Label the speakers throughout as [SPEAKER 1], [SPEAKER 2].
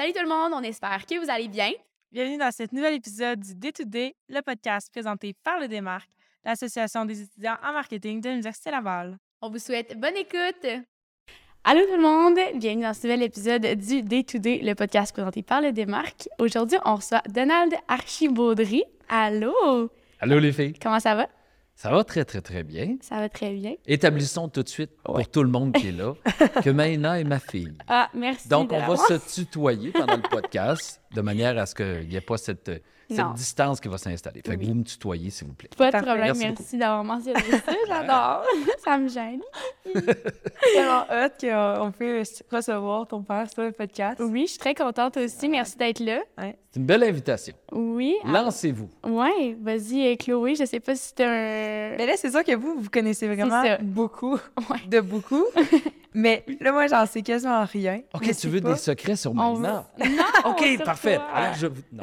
[SPEAKER 1] Salut tout le monde, on espère que vous allez bien.
[SPEAKER 2] Bienvenue dans cet nouvel épisode du Day-to-Day, le podcast présenté par le Démarque, l'Association des étudiants en marketing de l'Université Laval.
[SPEAKER 1] On vous souhaite bonne écoute. Allô tout le monde, bienvenue dans ce nouvel épisode du Day-to-Day, le podcast présenté par le Démarque. Aujourd'hui, on reçoit Donald Archibaudry. Allô?
[SPEAKER 3] Allô les filles,
[SPEAKER 1] Comment ça va?
[SPEAKER 3] Ça va très très très bien.
[SPEAKER 1] Ça va très bien.
[SPEAKER 3] Établissons tout de suite pour tout le monde qui est là que Maïna est ma fille.
[SPEAKER 1] Ah, merci.
[SPEAKER 3] Donc
[SPEAKER 1] de
[SPEAKER 3] on va se tutoyer pendant le podcast de manière à ce qu'il n'y ait pas cette, cette
[SPEAKER 1] Non.
[SPEAKER 3] distance qui va s'installer. Fait que
[SPEAKER 1] Oui.
[SPEAKER 3] vous me tutoyez s'il vous plaît.
[SPEAKER 1] Pas de
[SPEAKER 2] Parfait.
[SPEAKER 1] problème,
[SPEAKER 3] Merci
[SPEAKER 1] merci, d'avoir mentionné ça, j'adore. ça me gêne.
[SPEAKER 2] tellement hot qu'on peut recevoir ton père sur le podcast.
[SPEAKER 1] Oui, je suis très contente aussi, merci d'être là.
[SPEAKER 3] C'est une belle invitation.
[SPEAKER 1] Oui. ah,
[SPEAKER 3] Lancez-vous.
[SPEAKER 1] Ouais, vas-y, euh, Chloé, je sais pas si t'as un...
[SPEAKER 2] Mais là, c'est sûr que vous, vous connaissez vraiment beaucoup,
[SPEAKER 1] Ouais.
[SPEAKER 2] de beaucoup. Mais là, moi, j'en sais quasiment rien.
[SPEAKER 3] OK, tu veux
[SPEAKER 2] pas.
[SPEAKER 3] des secrets sur
[SPEAKER 1] On
[SPEAKER 3] Maïna?
[SPEAKER 1] veut- Non,
[SPEAKER 3] OK, parfait. Alors je vous... Non,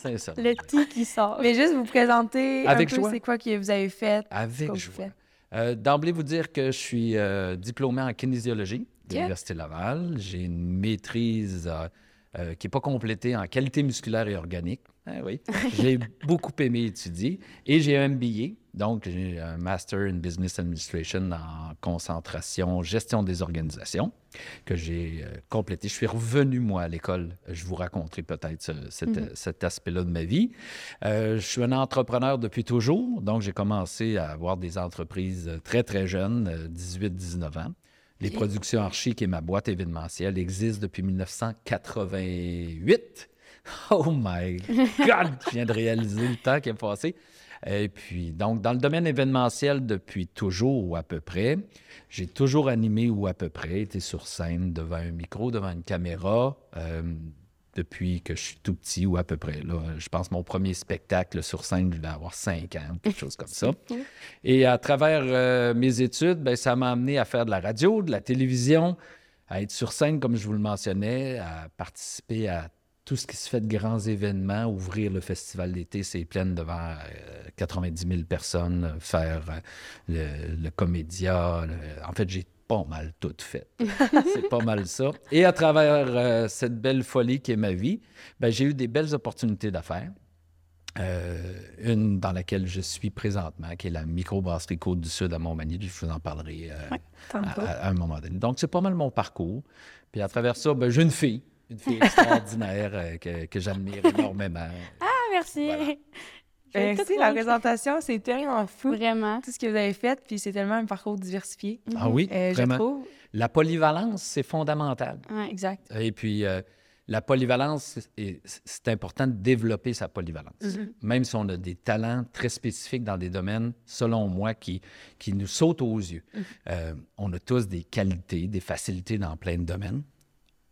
[SPEAKER 3] c'est ça.
[SPEAKER 1] Le tea qui sort.
[SPEAKER 2] Mais juste vous présenter
[SPEAKER 3] Avec
[SPEAKER 2] un peu c'est quoi que vous avez fait.
[SPEAKER 3] Avec joie.
[SPEAKER 2] fait.
[SPEAKER 3] Euh, D'emblée, vous dire que je suis euh, diplômé en kinésiologie de
[SPEAKER 2] Ok.
[SPEAKER 3] l'Université Laval. J'ai une maîtrise euh, qui n'est pas complétée en qualité musculaire et organique. Ah oui. J'ai beaucoup aimé étudier. Et j'ai un MBA, donc j'ai un Master in Business Administration en concentration, gestion des organisations, que j'ai euh, complété. Je suis revenu, moi, à l'école. Je vous raconterai peut-être ce- cet, cet aspect-là de ma vie. Euh, je suis un entrepreneur depuis toujours, donc j'ai commencé à avoir des entreprises très, très jeunes, euh, 18-19 ans. Les productions Archie, qui est ma boîte événementielle, existent depuis 1988. Oh my God! Je viens de réaliser le temps qui est passé. Et puis, donc, dans le domaine événementiel depuis toujours ou à peu près, j'ai toujours animé ou à peu près, été sur scène devant un micro, devant une caméra, euh, depuis que je suis tout petit ou à peu près. Là, je pense mon premier spectacle sur scène, je devais avoir cinq ans, quelque chose comme ça. Et à travers euh, mes études, ben, ça m'a amené à faire de la radio, de la télévision, à être sur scène, comme je vous le mentionnais, à participer à tout ce qui se fait de grands événements, ouvrir le festival d'été, c'est pleine devant euh, 90 000 personnes, euh, faire euh, le, le comédia. le- En fait, j'ai pas mal tout fait. c'est pas mal ça. Et à travers euh, cette belle folie qui est ma vie, ben, j'ai eu des belles opportunités d'affaires. Euh, une dans laquelle je suis présentement, qui est la microbrasserie Côte-du-Sud à Montmagny. Je vous en parlerai euh, à,
[SPEAKER 2] Tantôt.
[SPEAKER 3] à- à un moment donné. Donc, c'est pas mal mon parcours. Puis à travers ça, ben, j'ai une fille, une fille extraordinaire que, que j'admire énormément.
[SPEAKER 1] Ah, merci.
[SPEAKER 3] Voilà.
[SPEAKER 1] Je
[SPEAKER 2] Merci,
[SPEAKER 1] tout
[SPEAKER 2] la présentation, c'est tellement fou.
[SPEAKER 1] Vraiment.
[SPEAKER 2] Tout ce que vous avez fait, puis c'est tellement un parcours diversifié.
[SPEAKER 3] Ah oui,
[SPEAKER 2] Euh, je
[SPEAKER 3] vraiment.
[SPEAKER 2] trouve.
[SPEAKER 3] La polyvalence, c'est fondamental.
[SPEAKER 1] Ouais.
[SPEAKER 2] Exact.
[SPEAKER 3] Et puis, euh, la polyvalence, c'est- important de développer sa polyvalence.
[SPEAKER 2] Mhm.
[SPEAKER 3] Même si on a des talents très spécifiques dans des domaines, selon moi, qui, qui nous sautent aux yeux.
[SPEAKER 2] Mhm.
[SPEAKER 3] Euh, on a tous des qualités, des facilités dans plein de domaines.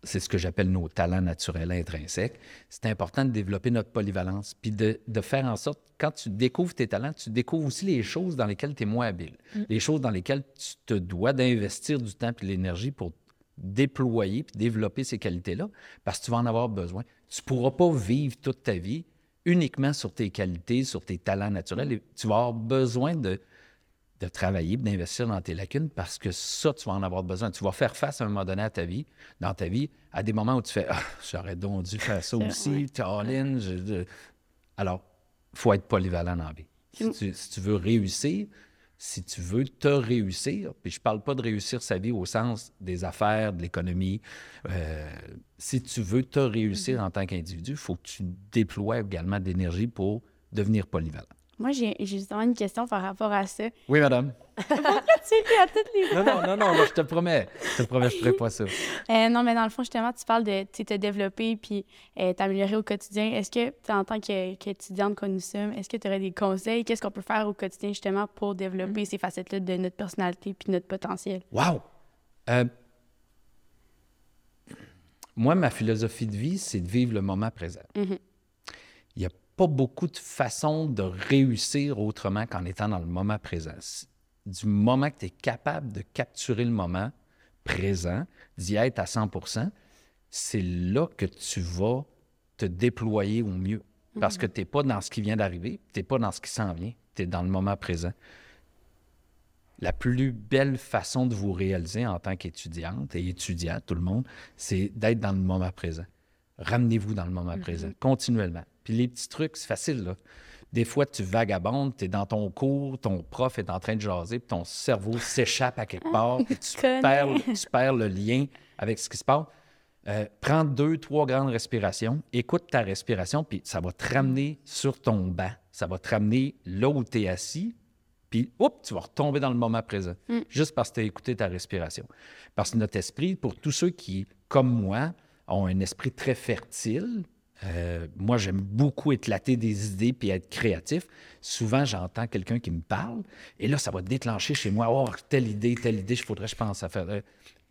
[SPEAKER 3] C'est ce que j'appelle nos talents naturels intrinsèques. C'est important de développer notre polyvalence, puis de, de faire en sorte, quand tu découvres tes talents, tu découvres aussi les choses dans lesquelles tu es moins habile, les choses dans lesquelles tu te dois d'investir du temps et de l'énergie pour déployer puis développer ces qualités-là, parce que tu vas en avoir besoin. Tu ne pourras pas vivre toute ta vie uniquement sur tes qualités, sur tes talents naturels. Et tu vas avoir besoin de, de travailler, d'investir dans tes lacunes parce que ça, tu vas en avoir besoin. Tu vas faire face à un moment donné à ta vie, dans ta vie, à des moments où tu fais Ah, j'aurais donc dû faire ça aussi, all-in, je- Alors, il faut être polyvalent dans la vie. Si
[SPEAKER 1] Mm.
[SPEAKER 3] tu, si tu veux réussir, si tu veux te réussir, puis je parle pas de réussir sa vie au sens des affaires, de l'économie, euh, si tu veux te réussir
[SPEAKER 1] Mm-hmm.
[SPEAKER 3] en tant qu'individu, il faut que tu déploies également d'énergie pour devenir polyvalent.
[SPEAKER 1] Moi, j'ai justement une question par rapport à ça.
[SPEAKER 3] Oui, madame.
[SPEAKER 1] tu sais, à toutes les
[SPEAKER 3] Non, non, non, non, là, je te promets. Je te promets, je ne ferai pas ça.
[SPEAKER 1] Euh, non, mais dans le fond, justement, tu parles de tu te développer puis euh, t'améliorer au quotidien. Est-ce que, tu en tant qu'étudiante que nous sommes, est-ce que tu aurais des conseils? Qu'est-ce qu'on peut faire au quotidien, justement, pour développer ces facettes-là de notre personnalité puis notre potentiel?
[SPEAKER 3] Wow! Euh, moi, ma philosophie de vie, c'est de vivre le moment présent.
[SPEAKER 1] Mhm.
[SPEAKER 3] Il n'y a pas beaucoup de façons de réussir autrement qu'en étant dans le moment présent. Du moment que tu es capable de capturer le moment présent, d'y être à 100% c'est là que tu vas te déployer au mieux. Parce que tu n'es pas dans ce qui vient d'arriver, tu n'es pas dans ce qui s'en vient, tu es dans le moment présent. La plus belle façon de vous réaliser en tant qu'étudiante et étudiant, tout le monde, c'est d'être dans le moment présent. Ramenez-vous dans le moment présent, continuellement. Puis les petits trucs, c'est facile, là. Des fois, tu vagabondes, tu es dans ton cours, ton prof est en train de jaser, puis ton cerveau s'échappe à quelque part, puis tu perds, tu perds le lien avec ce qui se passe. Euh, prends deux, trois grandes respirations, écoute ta respiration, puis ça va te ramener sur ton banc. Ça va te ramener là où tu es assis, puis oups, tu vas retomber dans le moment présent, juste parce que tu as écouté ta respiration. Parce que notre esprit, pour tous ceux qui, comme moi, ont un esprit très fertile, euh, moi, j'aime beaucoup éclater des idées puis être créatif. Souvent, j'entends quelqu'un qui me parle et là, ça va déclencher chez moi, oh, telle idée, telle idée, il faudrait je pense à faire.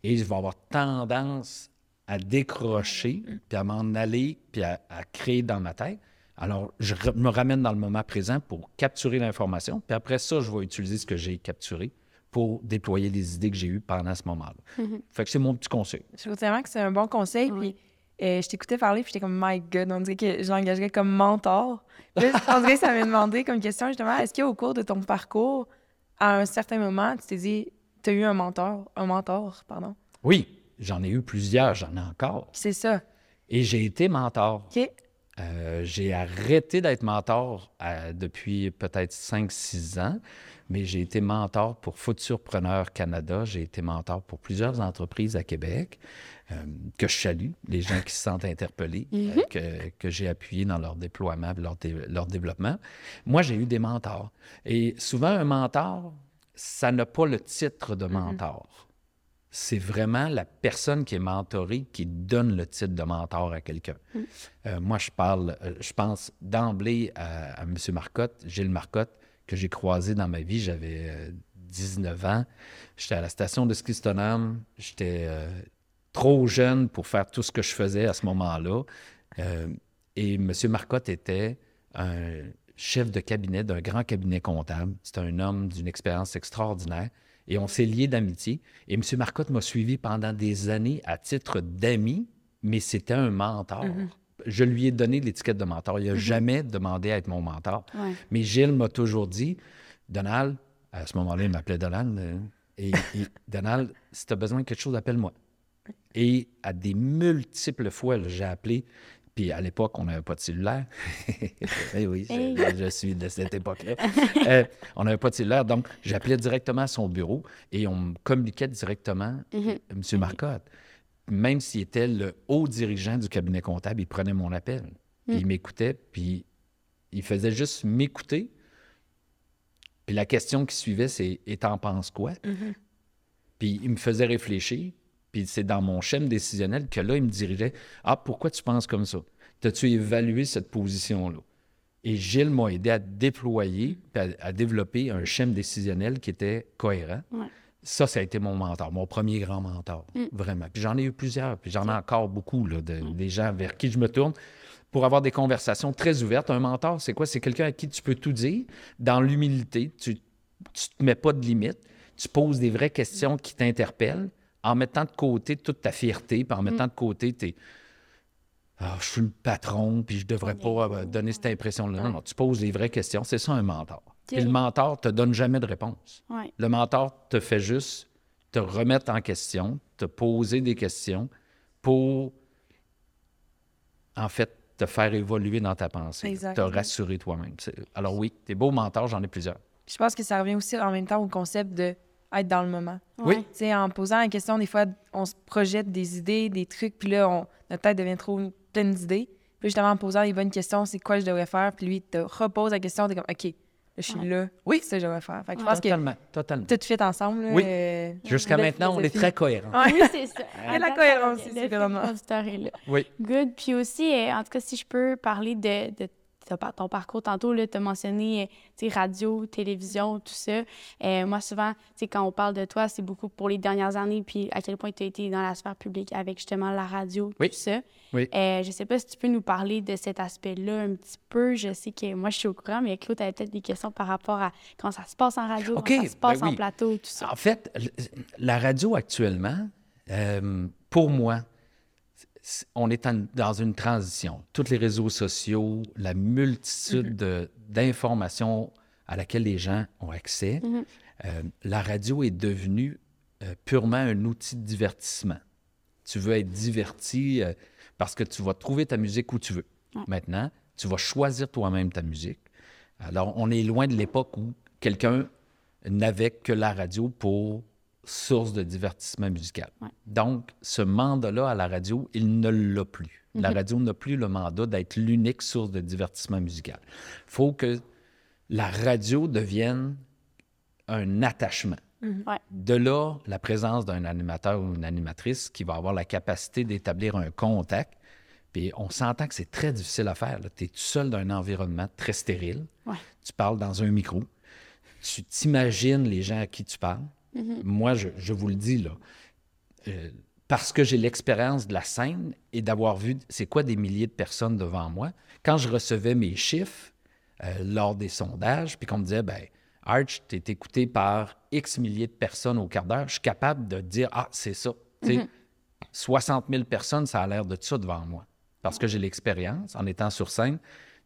[SPEAKER 3] Et je vais avoir tendance à décrocher, puis à m'en aller, puis à, à créer dans ma tête. Alors, je me ramène dans le moment présent pour capturer l'information, puis après ça, je vais utiliser ce que j'ai capturé pour déployer les idées que j'ai eues pendant ce moment-là. Fait que c'est mon petit conseil.
[SPEAKER 2] Je trouve tellement que c'est un bon conseil.
[SPEAKER 1] Oui.
[SPEAKER 2] Puis euh, je t'écoutais parler, puis j'étais comme, my God, on dirait que je l'engagerais comme mentor. Puis là, on dirait que ça m'a demandé comme question, justement, est-ce qu'au cours de ton parcours, à un certain moment, tu t'es dit, tu as eu un mentor, un mentor, pardon?
[SPEAKER 3] Oui, j'en ai eu plusieurs, j'en ai encore.
[SPEAKER 2] C'est ça.
[SPEAKER 3] Et j'ai été mentor.
[SPEAKER 2] OK.
[SPEAKER 3] Euh, j'ai arrêté d'être mentor euh, depuis peut-être 5-6 ans, mais j'ai été mentor pour Futurpreneur Canada. J'ai été mentor pour plusieurs entreprises à Québec euh, que je salue, les gens qui se sentent interpellés, euh, que, que j'ai appuyé dans leur déploiement, leur, dé- leur développement. Moi, j'ai eu des mentors. Et souvent, un mentor, ça n'a pas le titre de mentor. C'est vraiment la personne qui est mentorée qui donne le titre de mentor à quelqu'un. Euh, moi, je parle, je pense d'emblée à, à M. Marcotte, Gilles Marcotte, que j'ai croisé dans ma vie. J'avais euh, 19 ans. J'étais à la station de ski Stoneham. J'étais euh, trop jeune pour faire tout ce que je faisais à ce moment-là. Euh, et M. Marcotte était un chef de cabinet d'un grand cabinet comptable. C'est un homme d'une expérience extraordinaire. Et on s'est liés d'amitié. Et M. Marcotte m'a suivi pendant des années à titre d'ami, mais c'était un mentor. Je lui ai donné l'étiquette de mentor. Il n'a jamais demandé à être mon mentor.
[SPEAKER 1] Ouais.
[SPEAKER 3] Mais Gilles m'a toujours dit Donald, à ce moment-là, il m'appelait Donald, euh, et, et Donald, si tu as besoin de quelque chose, appelle-moi. Et à des multiples fois, j'ai appelé. Puis à l'époque, on n'avait pas de cellulaire. Eh oui, je,
[SPEAKER 1] Hey.
[SPEAKER 3] je suis de cette époque-là. Euh, on n'avait pas de cellulaire, donc j'appelais directement à son bureau et on me communiquait directement,
[SPEAKER 1] Mhm.
[SPEAKER 3] M. Marcotte. Même s'il était le haut dirigeant du cabinet comptable, il prenait mon appel. Puis Il m'écoutait, puis il faisait juste m'écouter. Puis la question qui suivait, c'est Et t'en penses quoi? Puis il me faisait réfléchir. Puis c'est dans mon schéma décisionnel que là, il me dirigeait Ah, pourquoi tu penses comme ça? T'as-tu évalué cette position-là? Et Gilles m'a aidé à déployer, à, à développer un schéma décisionnel qui était cohérent.
[SPEAKER 1] Ouais.
[SPEAKER 3] Ça, ça a été mon mentor, mon premier grand mentor, vraiment. Puis j'en ai eu plusieurs, puis j'en ai encore beaucoup, là, de, des gens vers qui je me tourne pour avoir des conversations très ouvertes. Un mentor, c'est quoi? C'est quelqu'un à qui tu peux tout dire dans l'humilité. Tu ne te mets pas de limites. Tu poses des vraies questions qui t'interpellent en mettant de côté toute ta fierté, puis en mettant de côté tes... Ah, je suis le patron, puis je devrais pas euh, donner cette impression-là. Non, non, tu poses des vraies questions. C'est ça, un mentor. Puis le mentor te donne jamais de réponse.
[SPEAKER 1] Ouais.
[SPEAKER 3] Le mentor te fait juste te remettre en question, te poser des questions pour, en fait, te faire évoluer dans ta pensée,
[SPEAKER 2] Exact.
[SPEAKER 3] te rassurer toi-même. Alors oui, tes beaux mentors, j'en ai plusieurs.
[SPEAKER 2] Je pense que ça revient aussi en même temps au concept de être dans le moment.
[SPEAKER 3] Oui.
[SPEAKER 1] Ouais.
[SPEAKER 2] Tu sais, en posant la question, des fois, on se projette des idées, des trucs, puis là, on, notre tête devient trop pleine d'idées. Puis justement, en posant les bonnes questions, c'est quoi je devrais faire, puis lui, il te repose la question, t'es comme, OK, je suis là, oui, c'est ça que je devrais faire. Fait que je pense que
[SPEAKER 3] Totalement, totalement.
[SPEAKER 2] tout fit ensemble. là,
[SPEAKER 3] Oui.
[SPEAKER 2] euh,
[SPEAKER 3] Jusqu'à maintenant, on est très cohérents.
[SPEAKER 2] Ouais.
[SPEAKER 1] Oui, c'est ça.
[SPEAKER 2] Il y a la cohérence ici,
[SPEAKER 1] fil
[SPEAKER 2] vraiment.
[SPEAKER 1] est là.
[SPEAKER 3] Oui.
[SPEAKER 1] Good. Puis aussi, euh, en tout cas, si je peux parler de, de ton par- ton parcours tantôt, tu as mentionné euh, radio, télévision, tout ça. Euh, moi, souvent, quand on parle de toi, c'est beaucoup pour les dernières années, puis à quel point tu as été dans la sphère publique avec justement la radio,
[SPEAKER 3] Oui.
[SPEAKER 1] tout ça.
[SPEAKER 3] Oui.
[SPEAKER 1] Euh, je sais pas si tu peux nous parler de cet aspect-là un petit peu. Je sais que moi, je suis au courant, mais Claude, tu avais peut-être des questions par rapport à comment ça se passe en radio, comment ça se passe
[SPEAKER 3] ben
[SPEAKER 1] en
[SPEAKER 3] oui.
[SPEAKER 1] plateau, tout ça.
[SPEAKER 3] En fait, la radio actuellement, euh, pour moi, on est en- dans une transition. Tous les réseaux sociaux, la multitude de- d'informations à laquelle les gens ont accès,
[SPEAKER 1] Mhm.
[SPEAKER 3] euh, la radio est devenue euh, purement un outil de divertissement. Tu veux être diverti, euh, parce que tu vas trouver ta musique où tu veux.
[SPEAKER 1] Ouais.
[SPEAKER 3] Maintenant, tu vas choisir toi-même ta musique. Alors, on est loin de l'époque où quelqu'un n'avait que la radio pour source de divertissement musical.
[SPEAKER 1] Ouais.
[SPEAKER 3] Donc, ce mandat-là à la radio, il ne l'a plus. La radio n'a plus le mandat d'être l'unique source de divertissement musical. Il faut que la radio devienne un attachement.
[SPEAKER 1] Ouais.
[SPEAKER 3] De là, la présence d'un animateur ou une animatrice qui va avoir la capacité d'établir un contact. Puis on s'entend que c'est très difficile à faire. Tu es tout seul dans un environnement très stérile.
[SPEAKER 1] Ouais.
[SPEAKER 3] Tu parles dans un micro. Tu t'imagines les gens à qui tu parles. Moi, je, je vous le dis, là, euh, parce que j'ai l'expérience de la scène et d'avoir vu c'est quoi des milliers de personnes devant moi, quand je recevais mes chiffres euh, lors des sondages, puis qu'on me disait, ben Arch, tu es écouté par X milliers de personnes au quart d'heure, je suis capable de dire, ah, c'est ça. Tu sais, 60 000 personnes, ça a l'air de ça devant moi. Parce que j'ai l'expérience, en étant sur scène,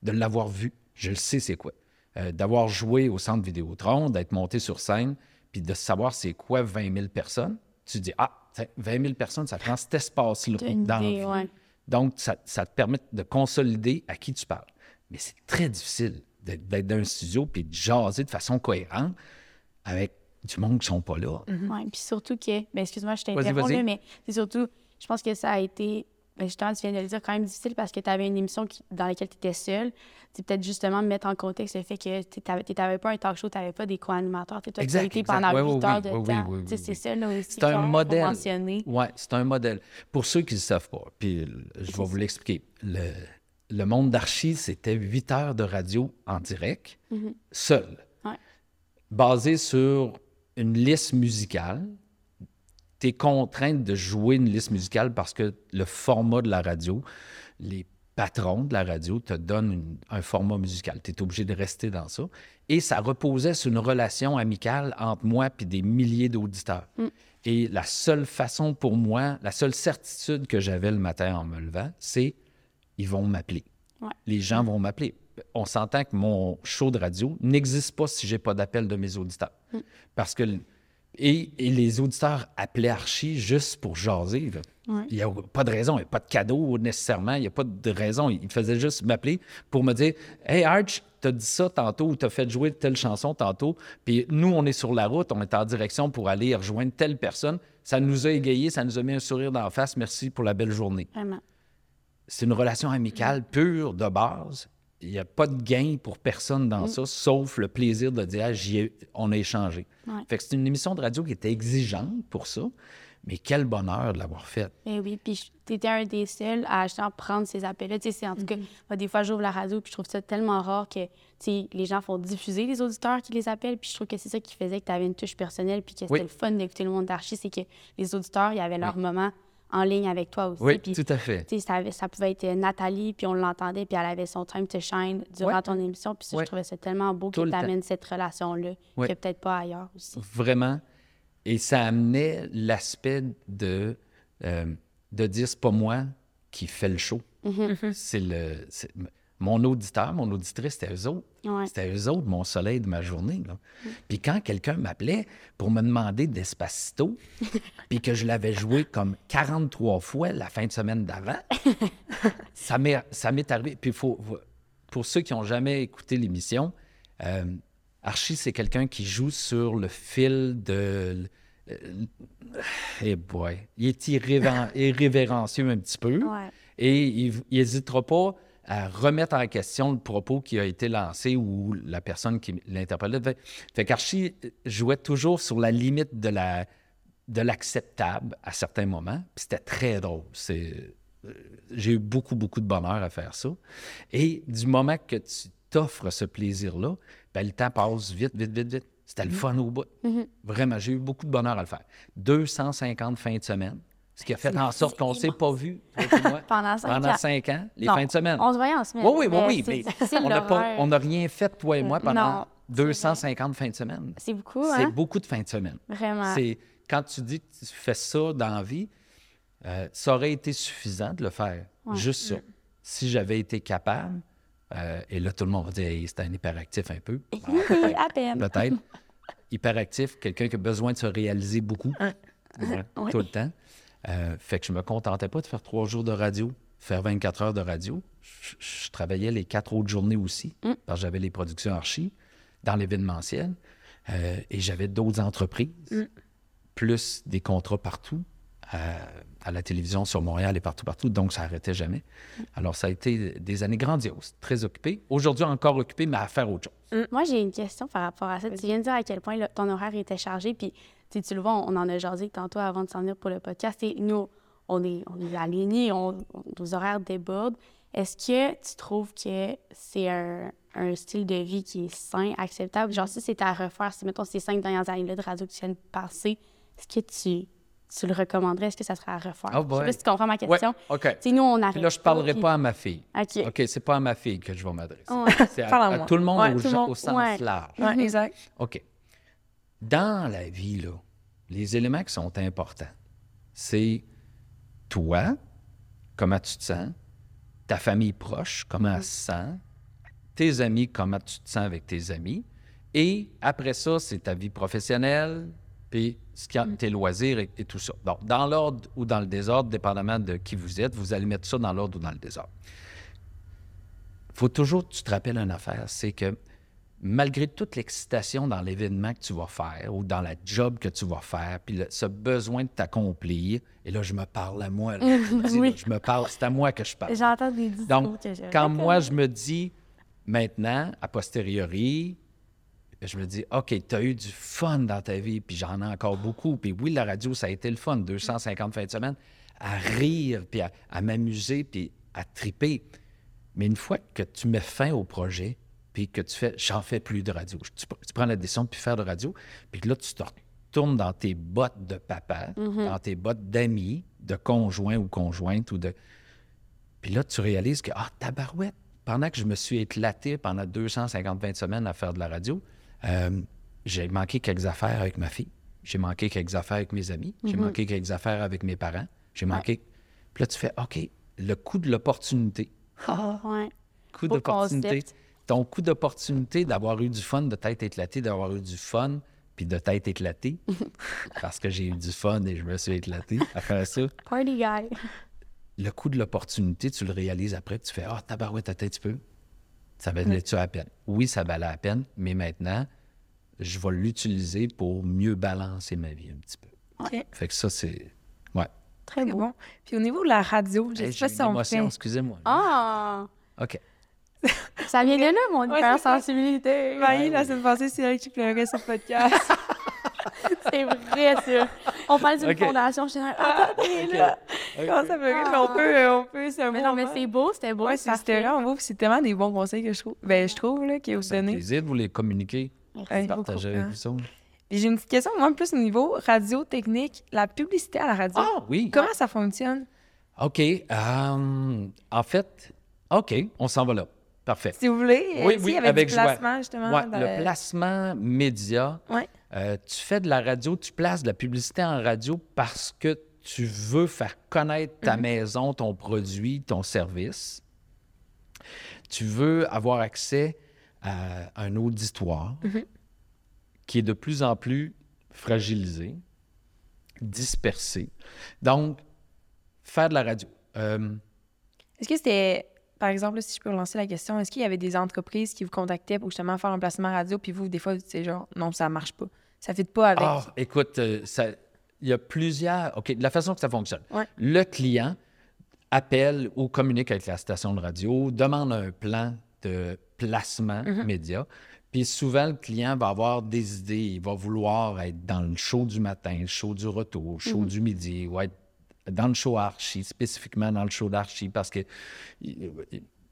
[SPEAKER 3] de l'avoir vu. Je le sais, c'est quoi. Euh, d'avoir joué au centre Vidéotron, d'être monté sur scène, puis de savoir c'est quoi 20 000 personnes. Tu dis, ah, tiens, 20 000 personnes, ça prend cet espace-là dans la
[SPEAKER 1] idée,
[SPEAKER 3] vie.
[SPEAKER 1] ouais.
[SPEAKER 3] Donc, ça, ça te permet de consolider à qui tu parles. Mais c'est très difficile d'être dans un studio puis de jaser de façon cohérente avec du monde qui ne sont pas là.
[SPEAKER 1] Ouais, puis surtout que, ben excuse-moi, je t'interromps, mais c'est surtout, je pense que ça a été, ben justement, tu viens de le dire, quand même difficile parce que tu avais une émission qui- dans laquelle tu étais seule. C'est peut-être justement mettre en contexte le fait que tu n'avais pas un talk show, tu n'avais pas des co-animateurs. Tu as été pendant
[SPEAKER 3] ouais,
[SPEAKER 1] 8 heures
[SPEAKER 3] oui,
[SPEAKER 1] de
[SPEAKER 3] oui, oui,
[SPEAKER 1] temps.
[SPEAKER 3] oui, oui,
[SPEAKER 1] c'est
[SPEAKER 3] oui.
[SPEAKER 1] ça, là aussi.
[SPEAKER 3] C'est un modèle. Oui, c'est un modèle. Pour ceux qui ne le savent pas, puis je vais vous l'expliquer. Le, le monde d'archi, c'était huit heures de radio en direct, seul,
[SPEAKER 1] Ouais.
[SPEAKER 3] basé sur une liste musicale. Tu es contrainte de jouer une liste musicale parce que le format de la radio, les patrons de la radio te donnent une- un format musical. Tu es obligé de rester dans ça. Et ça reposait sur une relation amicale entre moi et des milliers d'auditeurs. Et la seule façon pour moi, la seule certitude que j'avais le matin en me levant, c'est ils vont m'appeler.
[SPEAKER 1] Ouais.
[SPEAKER 3] Les gens vont m'appeler. On s'entend que mon show de radio n'existe pas si j'ai pas d'appel de mes auditeurs. Parce que et, et les auditeurs appelaient Archie juste pour jaser.
[SPEAKER 1] Ouais.
[SPEAKER 3] Il n'y a pas de raison, il n'y a pas de cadeau nécessairement, il n'y a pas de raison. Ils faisaient juste m'appeler pour me dire Hey Arch, t'as dit ça tantôt ou t'as fait jouer telle chanson tantôt. Puis nous, on est sur la route, on est en direction pour aller rejoindre telle personne. Ça nous a égayé, ça nous a mis un sourire d'en face. Merci pour la belle journée.
[SPEAKER 1] Vraiment.
[SPEAKER 3] C'est une relation amicale pure de base. Il n'y a pas de gain pour personne dans ça, sauf le plaisir de dire Ah, j'y ai- on a échangé.
[SPEAKER 1] Ouais.
[SPEAKER 3] Fait que c'est une émission de radio qui était exigeante pour ça, mais quel bonheur de l'avoir faite.
[SPEAKER 1] Eh oui, puis tu étais un des seuls à justement prendre ces appels-là. Tu sais, c'est en tout cas, moi, des fois, j'ouvre la radio, puis je trouve ça tellement rare que, les gens font diffuser les auditeurs qui les appellent, puis je trouve que c'est ça qui faisait que tu avais une touche personnelle, puis que c'était
[SPEAKER 3] Oui.
[SPEAKER 1] le fun d'écouter le monde d'archi, c'est que les auditeurs, il y avait leur moment en ligne avec toi aussi.
[SPEAKER 3] Oui,
[SPEAKER 1] puis,
[SPEAKER 3] tout à fait.
[SPEAKER 1] ça, pouvait être Nathalie, puis on l'entendait, puis elle avait son time to shine durant
[SPEAKER 3] Ouais.
[SPEAKER 1] ton émission, puis ça,
[SPEAKER 3] Ouais.
[SPEAKER 1] je trouvais ça tellement beau que tu cette relation-là,
[SPEAKER 3] Ouais.
[SPEAKER 1] que peut-être pas ailleurs aussi.
[SPEAKER 3] Vraiment. Et ça amenait l'aspect de, euh, de dire c'est pas moi qui fais le show. C'est le. Mon auditeur, mon auditrice, c'était eux autres.
[SPEAKER 1] Ouais.
[SPEAKER 3] C'était eux autres, mon soleil de ma journée. là. Puis quand quelqu'un m'appelait pour me demander Despacito, puis que je l'avais joué comme 43 fois la fin de semaine d'avant, ça m'est ça m'est arrivé. Puis faut, pour ceux qui n'ont jamais écouté l'émission, euh, Archie, c'est quelqu'un qui joue sur le fil de. Eh boy, il est irrévérencieux un petit peu.
[SPEAKER 1] Ouais.
[SPEAKER 3] Et il n'hésitera pas à remettre en question le propos qui a été lancé ou la personne qui l'interpellait. Fait, fait qu'Archie jouait toujours sur la limite de la de l'acceptable à certains moments. Puis c'était très drôle. C'est, euh, j'ai eu beaucoup, beaucoup de bonheur à faire ça. Et du moment que tu t'offres ce plaisir-là, ben, le temps passe vite, vite, vite, vite. C'était le fun au bout. Vraiment, j'ai eu beaucoup de bonheur à le faire. 250 fins de semaine, ce qui a fait en sorte qu'on ne s'est pas vu,
[SPEAKER 1] Pendant cinq
[SPEAKER 3] pendant
[SPEAKER 1] ans.
[SPEAKER 3] cinq ans, les
[SPEAKER 1] Non,
[SPEAKER 3] fins de semaine.
[SPEAKER 1] On se voyait en semaine.
[SPEAKER 3] Oui, oui, oui,
[SPEAKER 1] mais
[SPEAKER 3] oui,
[SPEAKER 1] c'est
[SPEAKER 3] mais on n'a rien fait, toi et moi, pendant
[SPEAKER 1] Non, c'est
[SPEAKER 3] 250 fins de semaine.
[SPEAKER 1] C'est beaucoup,
[SPEAKER 3] C'est
[SPEAKER 1] hein?
[SPEAKER 3] beaucoup de fins de semaine.
[SPEAKER 1] Vraiment.
[SPEAKER 3] C'est quand tu dis que tu fais ça dans la vie, euh, ça aurait été suffisant de le faire. Juste ça. Si j'avais été capable, euh, et là, tout le monde va dire Hey, c'est un hyperactif un peu. Ah, peut-être.
[SPEAKER 1] à peine.
[SPEAKER 3] Peut-être. Hyperactif, quelqu'un qui a besoin de se réaliser beaucoup, Ouais, tout le temps. Euh, fait que je me contentais pas de faire trois jours de radio. faire 24 heures de radio. Je, je travaillais les quatre autres journées aussi,
[SPEAKER 1] Mm.
[SPEAKER 3] parce que j'avais les productions archi dans l'événementiel. Euh, et j'avais d'autres entreprises,
[SPEAKER 1] Mm.
[SPEAKER 3] plus des contrats partout, euh, à la télévision sur Montréal et partout, partout. Donc, ça n'arrêtait jamais. Alors, ça a été des années grandioses, très occupées. Aujourd'hui, encore occupé, mais à faire autre chose.
[SPEAKER 1] Moi, j'ai une question par rapport à ça. Tu viens de dire à quel point là, ton horaire était chargé, puis tu le vois, on en a jasé tantôt avant de s'en venir pour le podcast. Et nous, on est, on est alignés, on, on- nos horaires débordent. Est-ce que tu trouves que c'est un, un style de vie qui est sain, acceptable? Genre, si c'était à refaire, si, mettons, ces cinq dernières années-là de radio que tu viens de passer, est-ce que tu, tu le recommanderais? Est-ce que ça serait à refaire?
[SPEAKER 3] Oh
[SPEAKER 1] Je sais pas si tu comprends ma
[SPEAKER 3] Ouais,
[SPEAKER 1] question.
[SPEAKER 3] OK.
[SPEAKER 1] Tu sais, nous, on arrête
[SPEAKER 3] Puis là, je ne parlerai
[SPEAKER 1] puis-
[SPEAKER 3] pas à ma fille.
[SPEAKER 1] OK.
[SPEAKER 3] OK, c'est pas à ma fille que je vais m'adresser.
[SPEAKER 1] Ouais.
[SPEAKER 3] C'est à, tout le monde,
[SPEAKER 2] Ouais,
[SPEAKER 3] au,
[SPEAKER 2] tout monde.
[SPEAKER 3] au sens
[SPEAKER 1] Ouais.
[SPEAKER 3] large.
[SPEAKER 2] Ouais, exact.
[SPEAKER 3] OK. Dans la vie, là, les éléments qui sont importants, c'est toi, comment tu te sens, ta famille proche, comment elle se sent, tes amis, comment tu te sens avec tes amis, et après ça, c'est ta vie professionnelle, puis ce qui a- tes loisirs et, et tout ça. Donc, dans l'ordre ou dans le désordre, dépendamment de qui vous êtes, vous allez mettre ça dans l'ordre ou dans le désordre. faut toujours que tu te rappelles une affaire, c'est que malgré toute l'excitation dans l'événement que tu vas faire ou dans la job que tu vas faire, puis le- ce besoin de t'accomplir, et là, je me parle à moi, là, je, me dis,
[SPEAKER 1] Oui.
[SPEAKER 3] là, je me parle, c'est à moi que je parle.
[SPEAKER 1] J'entends des discours
[SPEAKER 3] Donc,
[SPEAKER 1] que
[SPEAKER 3] quand moi, je me dis, maintenant, a posteriori, je me dis, OK, tu as eu du fun dans ta vie, puis j'en ai encore beaucoup. Puis oui, la radio, ça a été le fun, 250 fins de semaine, à rire, puis à, à m'amuser, puis à triper. Mais une fois que tu mets fin au projet, puis que tu fais, j'en fais plus de radio, tu, tu prends la décision de plus faire de radio, puis là, tu te retournes dans tes bottes de papa, dans tes bottes d'amis, de conjoint ou conjointe, ou de... Puis là, tu réalises que, ah, tabarouette, pendant que je me suis éclaté pendant 250 20 semaines à faire de la radio, euh, j'ai manqué quelques affaires avec ma fille. J'ai manqué quelques affaires avec mes amis. J'ai manqué quelques affaires avec mes parents. J'ai manqué. Puis là, tu fais, OK, le coup de l'opportunité.
[SPEAKER 1] Ouais.
[SPEAKER 3] Coup d'opportunité. Ton coup d'opportunité d'avoir eu du fun, de t'être éclaté, d'avoir eu du fun, puis de t'être éclaté. parce que j'ai eu du fun et je me suis éclaté faire ça
[SPEAKER 1] Party guy.
[SPEAKER 3] le coup de l'opportunité, tu le réalises après, puis tu fais Ah, tabarouette, attends un petit peu. Ça valait-tu la peine? Oui, ça valait la peine, mais maintenant, je vais l'utiliser pour mieux balancer ma vie un petit peu.
[SPEAKER 2] OK.
[SPEAKER 3] Fait que ça, c'est. Ouais.
[SPEAKER 1] Très
[SPEAKER 2] bon. Puis au niveau de la radio, je
[SPEAKER 3] Hey,
[SPEAKER 2] sais pas
[SPEAKER 3] j'ai
[SPEAKER 2] si on fait...
[SPEAKER 3] excusez-moi.
[SPEAKER 1] Ah!
[SPEAKER 3] OK.
[SPEAKER 1] Ça vient de là, mon
[SPEAKER 2] Ouais,
[SPEAKER 1] hypersensibilité.
[SPEAKER 2] Marie, la semaine passée, c'est elle qui pleurait sur le podcast.
[SPEAKER 1] C'est vrai, ça. On parle d'une
[SPEAKER 3] Ok.
[SPEAKER 1] fondation. Je suis là, attendez, là.
[SPEAKER 2] Comment ça pleurait? Mais on peut, on peut, c'est un
[SPEAKER 1] Mais
[SPEAKER 2] bon
[SPEAKER 1] non, mais c'est beau, c'était beau.
[SPEAKER 2] Ouais, c'était vraiment beau. puis C'est tellement des bons conseils que je trouve. Ben, je trouve, là, qu'il vous
[SPEAKER 3] C'est un
[SPEAKER 2] donné.
[SPEAKER 3] plaisir de vous les communiquer,
[SPEAKER 1] Merci beaucoup.
[SPEAKER 3] partager
[SPEAKER 2] hein.
[SPEAKER 3] avec vous
[SPEAKER 2] j'ai une petite question, moi, plus au niveau radio technique, la publicité à la radio.
[SPEAKER 3] Ah, oui.
[SPEAKER 2] Comment ça fonctionne?
[SPEAKER 3] OK. euh, en fait, OK, on s'en va là. Parfait.
[SPEAKER 2] Si vous voulez, euh,
[SPEAKER 3] Oui, oui, avec
[SPEAKER 2] du
[SPEAKER 3] joie.
[SPEAKER 2] placement, justement.
[SPEAKER 3] Ouais,
[SPEAKER 2] dans
[SPEAKER 3] le placement média,
[SPEAKER 2] Ouais.
[SPEAKER 3] euh, tu fais de la radio, tu places de la publicité en radio parce que tu veux faire connaître ta maison, ton produit, ton service. Tu veux avoir accès à un auditoire qui est de plus en plus fragilisé, dispersé. Donc, faire de la radio. Euh,
[SPEAKER 2] Est-ce que c'était, par exemple, là, si je peux relancer la question, est-ce qu'il y avait des entreprises qui vous contactaient pour justement faire un placement radio, puis vous, des fois, vous dites genre, non, ça marche pas. Ça ne fit pas avec.
[SPEAKER 3] Ah, écoute, euh, ça- il y a plusieurs. OK, de la façon que ça fonctionne.
[SPEAKER 2] Ouais.
[SPEAKER 3] Le client appelle ou communique avec la station de radio, demande un plan de placement
[SPEAKER 2] Mm-hmm.
[SPEAKER 3] média. Puis souvent, le client va avoir des idées. Il va vouloir être dans le show du matin, le show du retour, le show
[SPEAKER 2] Mm-hmm.
[SPEAKER 3] du midi, ou être dans le show Archie, spécifiquement dans le show d'Archie, parce que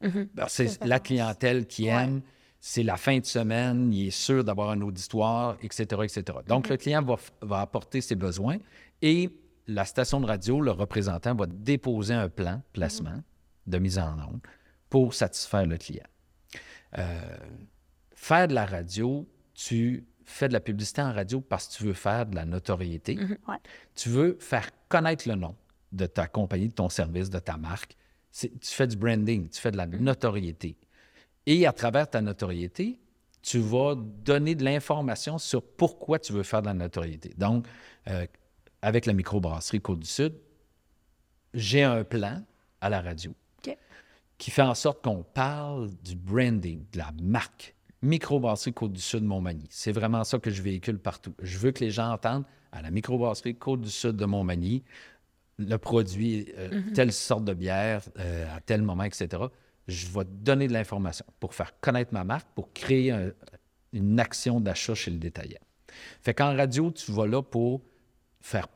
[SPEAKER 2] Mm-hmm.
[SPEAKER 3] ben, c'est la clientèle qui aime. C'est la fin de semaine, il est sûr d'avoir un auditoire, etc., etc. Donc, le client va, va apporter ses besoins et la station de radio, le représentant, va déposer un plan placement de mise en onde pour satisfaire le client. Euh, faire de la radio, tu fais de la publicité en radio parce que tu veux faire de la notoriété.
[SPEAKER 1] Ouais.
[SPEAKER 3] Tu veux faire connaître le nom de ta compagnie, de ton service, de ta marque. Tu fais du branding, tu fais de la notoriété. Et à travers ta notoriété, tu vas donner de l'information sur pourquoi tu veux faire de la notoriété. Donc, euh, avec la microbrasserie Côte-du-Sud, j'ai un plan à la radio qui fait en sorte qu'on parle du branding, de la marque. Microbrasserie Côte-du-Sud Montmagny. C'est vraiment ça que je véhicule partout. Je veux que les gens entendent à la microbrasserie Côte-du-Sud de Montmagny le produit, euh,
[SPEAKER 2] Mhm.
[SPEAKER 3] telle sorte de bière, euh, à tel moment, etc. Je vais te donner de l'information pour faire connaître ma marque, pour créer un- une action d'achat chez le détaillant. Fait qu'en radio, tu vas là pour faire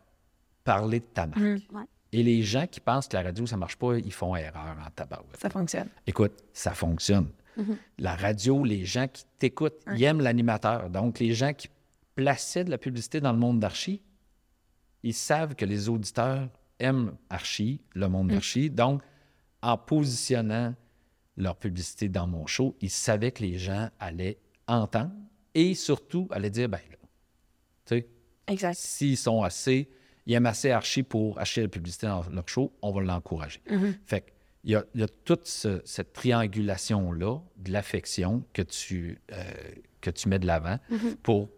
[SPEAKER 3] parler de ta marque.
[SPEAKER 2] Mhm.
[SPEAKER 1] Ouais.
[SPEAKER 3] Et les gens qui pensent que la radio, ça marche pas, ils font erreur en tabarouette.
[SPEAKER 2] Ça fonctionne.
[SPEAKER 3] Écoute, ça fonctionne. La radio, les gens qui t'écoutent, ils aiment l'animateur. Donc, les gens qui plaçaient de la publicité dans le monde d'Archie, ils savent que les auditeurs aiment Archie, le monde d'Archie. Donc, en positionnant leur publicité dans mon show, ils savaient que les gens allaient entendre et surtout allaient dire, ben là, tu sais,
[SPEAKER 2] Exact.
[SPEAKER 3] s'ils sont assez, ils aiment assez Archie pour acheter la publicité dans leur show, on va l'encourager. Fait que, il y a, il y a toute ce- cette triangulation-là de l'affection que tu, euh, que tu mets de l'avant pour